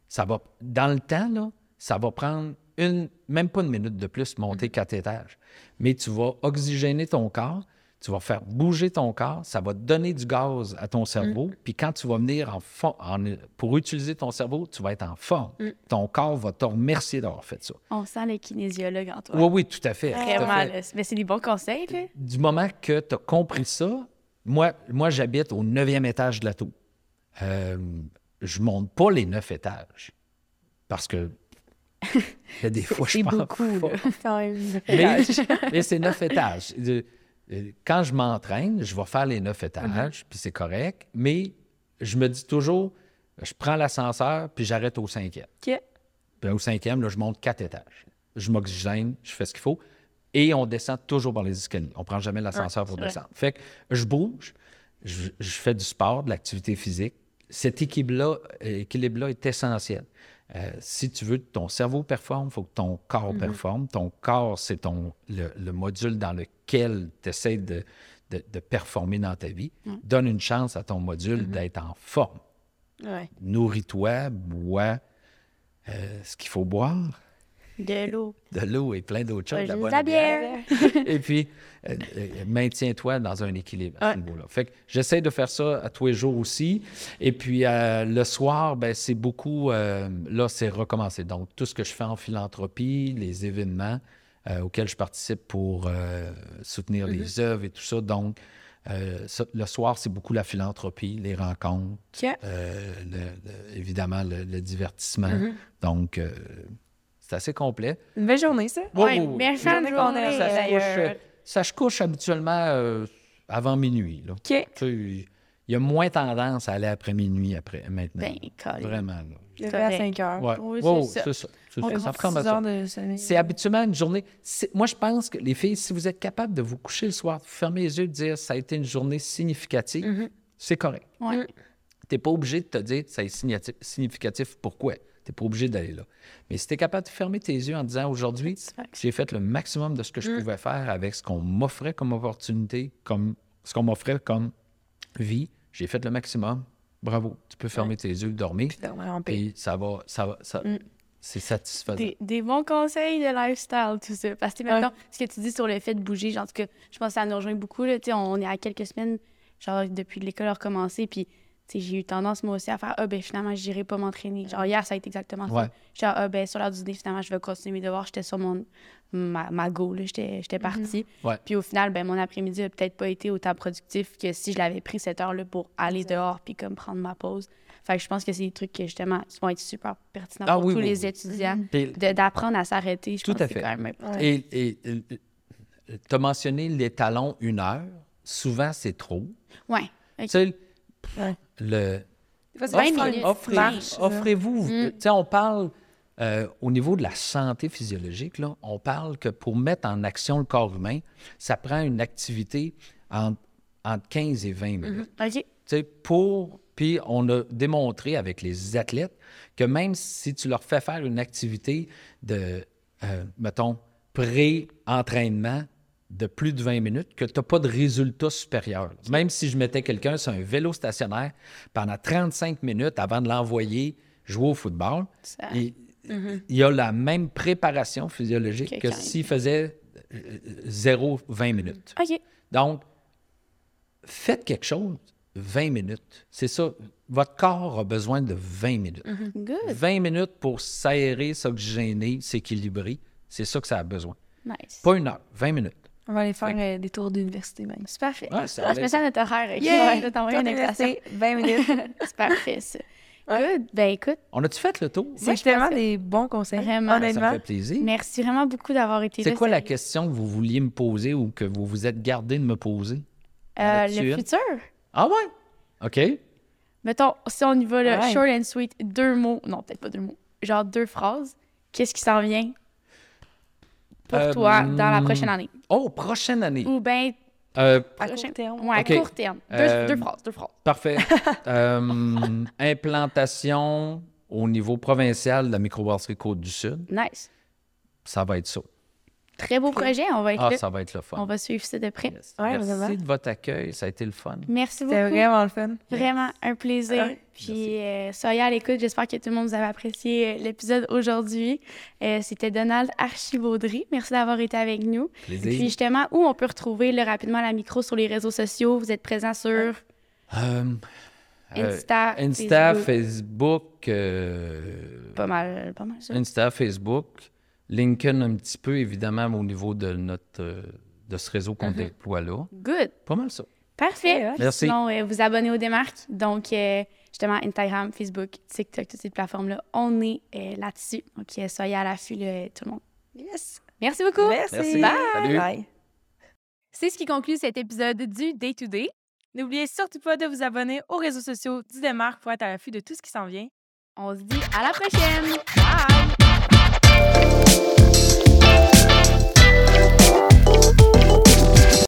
[SPEAKER 3] Ça va, dans le temps, là, ça va prendre une, même pas une minute de plus monter quatre étages. Mais tu vas oxygéner ton corps, tu vas faire bouger ton corps, ça va donner du gaz à ton cerveau. Puis quand tu vas venir en, en- pour utiliser ton cerveau, tu vas être en forme. Ton corps va te remercier d'avoir fait ça.
[SPEAKER 1] On sent le kinésiologue en toi.
[SPEAKER 3] Oui, oui, tout à fait.
[SPEAKER 1] Vraiment,
[SPEAKER 3] fait.
[SPEAKER 1] Mais c'est des bons conseils, là.
[SPEAKER 3] Du moment que tu as compris ça, moi, moi j'habite au neuvième étage de la tour. Euh, je monte pas les neuf étages. Parce que il y a des fois, je
[SPEAKER 1] C'est
[SPEAKER 3] pense
[SPEAKER 1] beaucoup,
[SPEAKER 3] pas.
[SPEAKER 1] là. Quand même.
[SPEAKER 3] Mais, mais c'est neuf étages. Euh, Quand je m'entraîne, je vais faire les neuf étages, puis c'est correct. Mais je me dis toujours, je prends l'ascenseur, puis j'arrête au cinquième. Puis au cinquième, là, je monte quatre étages. Je m'oxygène, je fais ce qu'il faut. Et on descend toujours par les escaliers. On ne prend jamais l'ascenseur pour descendre. Fait que je bouge, je, je fais du sport, de l'activité physique. Cet équilibre-là équilibre est essentiel. Euh, si tu veux que ton cerveau performe, il faut que ton corps performe. Ton corps, c'est ton, le, le module dans lequel tu essaies de, de- de performer dans ta vie. Donne une chance à ton module d'être en forme
[SPEAKER 2] Ouais.
[SPEAKER 3] nourris-toi, bois euh, ce qu'il faut boire,
[SPEAKER 1] De l'eau.
[SPEAKER 3] de l'eau et plein d'autres choses. De la
[SPEAKER 1] juste
[SPEAKER 3] bonne
[SPEAKER 1] la bière.
[SPEAKER 3] et puis, euh, euh, maintiens-toi dans un équilibre à ce niveau-là. Fait que j'essaie de faire ça à tous les jours aussi. Et puis, euh, le soir, ben, c'est beaucoup, là, c'est recommencer. Donc, tout ce que je fais en philanthropie, les événements auxquels je participe pour soutenir les œuvres et tout ça. Donc, ça, le soir, c'est beaucoup la philanthropie, les rencontres,
[SPEAKER 2] OK.
[SPEAKER 3] le- le- évidemment, le, le divertissement.
[SPEAKER 2] Mm-hmm.
[SPEAKER 3] Donc, c'est assez complet.
[SPEAKER 2] Une belle journée, ça.
[SPEAKER 1] Ouais,
[SPEAKER 3] Oui,
[SPEAKER 1] fin de
[SPEAKER 2] Journée qu'on
[SPEAKER 1] journée,
[SPEAKER 2] aime,
[SPEAKER 3] Ça se
[SPEAKER 1] d'ailleurs.
[SPEAKER 3] couche, euh, ça se couche habituellement euh, avant minuit. Là.
[SPEAKER 2] OK.
[SPEAKER 3] Tu sais, Il y a moins tendance à aller après minuit après, maintenant.
[SPEAKER 1] Ben.
[SPEAKER 3] Vraiment. là.
[SPEAKER 2] À
[SPEAKER 1] correct.
[SPEAKER 2] 5 heures.
[SPEAKER 3] Ouais.
[SPEAKER 1] Oui,
[SPEAKER 3] Ouais,
[SPEAKER 1] c'est
[SPEAKER 3] ouais,
[SPEAKER 1] ça.
[SPEAKER 3] c'est ça. c'est
[SPEAKER 2] On
[SPEAKER 3] ça. Ça
[SPEAKER 2] compte
[SPEAKER 3] ressemble à
[SPEAKER 2] 6
[SPEAKER 3] ça.
[SPEAKER 2] heures de sommeil.
[SPEAKER 3] C'est habituellement une journée. Moi, je pense que les filles, si vous êtes capable de vous coucher le soir, de fermer les yeux, de dire ça a été une journée significative,
[SPEAKER 2] Mhm.
[SPEAKER 3] c'est correct.
[SPEAKER 1] Ouais.
[SPEAKER 2] Mm.
[SPEAKER 3] Tu n'es pas obligé de te dire ça est significatif. Pourquoi? Tu n'es pas obligé d'aller là. Mais si tu es capable de fermer tes yeux en disant aujourd'hui, j'ai fait le maximum de ce que je
[SPEAKER 2] Mm.
[SPEAKER 3] pouvais faire avec ce qu'on m'offrait comme opportunité, comme ce qu'on m'offrait comme vie, j'ai fait le maximum. Bravo. Tu peux fermer tes yeux, dormir.
[SPEAKER 2] Puis dormir en paix.
[SPEAKER 3] Puis ça va, ça va, ça,
[SPEAKER 2] Mm.
[SPEAKER 3] c'est satisfaisant.
[SPEAKER 1] Des, des bons conseils de lifestyle, tout ça. Parce que,
[SPEAKER 2] Ouais.
[SPEAKER 1] maintenant, ce que tu dis sur le fait de bouger, genre, en tout cas, je pense que ça nous rejoint beaucoup. Là, Tu sais, on est à quelques semaines, genre, depuis que l'école a recommencé, puis j'ai eu tendance, moi aussi, à faire « Ah, ben finalement, je n'irai pas m'entraîner. » Genre, hier, ça a été exactement
[SPEAKER 3] Ouais.
[SPEAKER 1] ça. J'étais « Ah, ben sur l'heure du dîner, finalement, je vais continuer mes devoirs. » J'étais sur mon, ma, ma go, là. J'étais j'étais partie.
[SPEAKER 3] Ouais.
[SPEAKER 1] Puis au final, ben mon après-midi a peut-être pas été autant productif que si je l'avais pris cette heure-là pour aller dehors puis comme prendre ma pause. Fait que je pense que c'est des trucs que, justement, qui vont être super pertinents
[SPEAKER 3] Ah
[SPEAKER 1] pour
[SPEAKER 3] oui,
[SPEAKER 1] tous
[SPEAKER 3] oui,
[SPEAKER 1] les
[SPEAKER 3] oui.
[SPEAKER 1] étudiants d'apprendre à s'arrêter. Je
[SPEAKER 3] Tout
[SPEAKER 1] pense
[SPEAKER 3] à fait.
[SPEAKER 1] quand même important.
[SPEAKER 3] Et tu as mentionné les talons une heure. Souvent, c'est trop.
[SPEAKER 1] Ouais.
[SPEAKER 3] Tu sais,
[SPEAKER 2] Ouais.
[SPEAKER 3] Le, offrez-vous.
[SPEAKER 1] Mm.
[SPEAKER 3] Tu sais, on parle euh, au niveau de la santé physiologique, là, on parle que pour mettre en action le corps humain, ça prend une activité entre, entre 15 et 20 minutes. Sais, pour. Puis on a démontré avec les athlètes que même si tu leur fais faire une activité de, euh, mettons, pré-entraînement de plus de 20 minutes, que tu n'as pas de résultat supérieur. Même si je mettais quelqu'un sur un vélo stationnaire pendant 35 minutes avant de l'envoyer jouer au football,
[SPEAKER 1] Ça-
[SPEAKER 3] il, il y a la même préparation physiologique
[SPEAKER 1] Que
[SPEAKER 3] s'il faisait 0-20 minutes.
[SPEAKER 1] OK.
[SPEAKER 3] Donc, faites quelque chose 20 minutes. C'est ça. Votre corps a besoin de 20 minutes.
[SPEAKER 1] Good.
[SPEAKER 3] 20 minutes pour s'aérer, s'oxygéner, s'équilibrer. C'est ça que ça a besoin.
[SPEAKER 1] Nice.
[SPEAKER 3] Pas une heure, 20 minutes.
[SPEAKER 2] On va aller faire euh, des tours d'université même.
[SPEAKER 1] C'est parfait.
[SPEAKER 3] Ouais, ça
[SPEAKER 1] On se met ça à notre horaire. OK?
[SPEAKER 2] Yeah!
[SPEAKER 1] Je vais t'envoyer une invitation.
[SPEAKER 2] d'université, 20 minutes.
[SPEAKER 1] C'est parfait, ça.
[SPEAKER 2] Ouais.
[SPEAKER 1] Good. Ben écoute,
[SPEAKER 3] On a-tu fait le tour?
[SPEAKER 2] C'est tellement des bons conseils.
[SPEAKER 1] Vraiment.
[SPEAKER 3] Ça me
[SPEAKER 2] Honnêtement.
[SPEAKER 3] fait plaisir.
[SPEAKER 1] merci vraiment beaucoup d'avoir été là.
[SPEAKER 3] C'est quoi la question que vous vouliez me poser ou que vous vous êtes gardé de me poser?
[SPEAKER 1] Euh, le futur?
[SPEAKER 3] Ah ouais? OK.
[SPEAKER 1] Mettons, si on y va, là,
[SPEAKER 2] Ouais.
[SPEAKER 1] short and sweet, deux mots. Non, peut-être pas deux mots. Genre deux phrases. Qu'est-ce qui s'en vient? Pour
[SPEAKER 3] Euh,
[SPEAKER 1] toi dans la prochaine année?
[SPEAKER 3] Oh, prochaine année.
[SPEAKER 1] Ou bien,
[SPEAKER 3] Euh,
[SPEAKER 2] À
[SPEAKER 1] prochain-
[SPEAKER 2] court terme.
[SPEAKER 1] ouais, à court terme. Deux,
[SPEAKER 3] Euh,
[SPEAKER 1] deux phrases, deux phrases.
[SPEAKER 3] Parfait. Euh, implantation au niveau provincial de la microbrasserie Côte-du-Sud.
[SPEAKER 1] Nice.
[SPEAKER 3] Ça va être ça.
[SPEAKER 1] Très beau projet, on va être
[SPEAKER 3] Ah,
[SPEAKER 1] là.
[SPEAKER 3] ça va être le fun.
[SPEAKER 1] On va suivre ça de près.
[SPEAKER 3] Yes.
[SPEAKER 2] Ouais,
[SPEAKER 3] Merci
[SPEAKER 2] vraiment.
[SPEAKER 3] de votre accueil. Ça a été le fun.
[SPEAKER 1] Merci beaucoup.
[SPEAKER 2] C'était vraiment le fun.
[SPEAKER 1] Vraiment un plaisir.
[SPEAKER 2] Ouais.
[SPEAKER 1] Puis, euh, soyez à l'écoute. J'espère que tout le monde vous avez apprécié euh, l'épisode aujourd'hui. Euh, C'était Donald Archivaudry. Merci d'avoir été avec nous.
[SPEAKER 3] Plaisir.
[SPEAKER 1] Puis, justement, où on peut retrouver le, rapidement la micro sur les réseaux sociaux? Vous êtes présent sur
[SPEAKER 3] euh,
[SPEAKER 1] Insta,
[SPEAKER 3] Insta,
[SPEAKER 1] Facebook.
[SPEAKER 3] Facebook, euh,
[SPEAKER 1] Pas mal, pas mal ça.
[SPEAKER 3] Insta, Facebook, LinkedIn un petit peu, évidemment, au niveau de notre euh, de ce réseau qu'on
[SPEAKER 1] Mhm.
[SPEAKER 3] déploie là.
[SPEAKER 1] Good.
[SPEAKER 3] Pas mal ça.
[SPEAKER 1] Parfait.
[SPEAKER 3] Merci.
[SPEAKER 1] Sinon, euh, vous abonnez aux démarques. Donc, euh, justement, Instagram, Facebook, TikTok, toutes ces plateformes-là, on est euh, là-dessus. Donc, euh, soyez à l'affût, tout le monde.
[SPEAKER 2] Yes.
[SPEAKER 1] Merci beaucoup.
[SPEAKER 2] Merci.
[SPEAKER 3] Merci.
[SPEAKER 2] Bye.
[SPEAKER 3] Salut.
[SPEAKER 2] Bye.
[SPEAKER 1] C'est ce qui conclut cet épisode du Day to Day.
[SPEAKER 2] N'oubliez surtout pas de vous abonner aux réseaux sociaux du Démarque pour être à l'affût de tout ce qui s'en vient.
[SPEAKER 1] On se dit à la prochaine. Bye!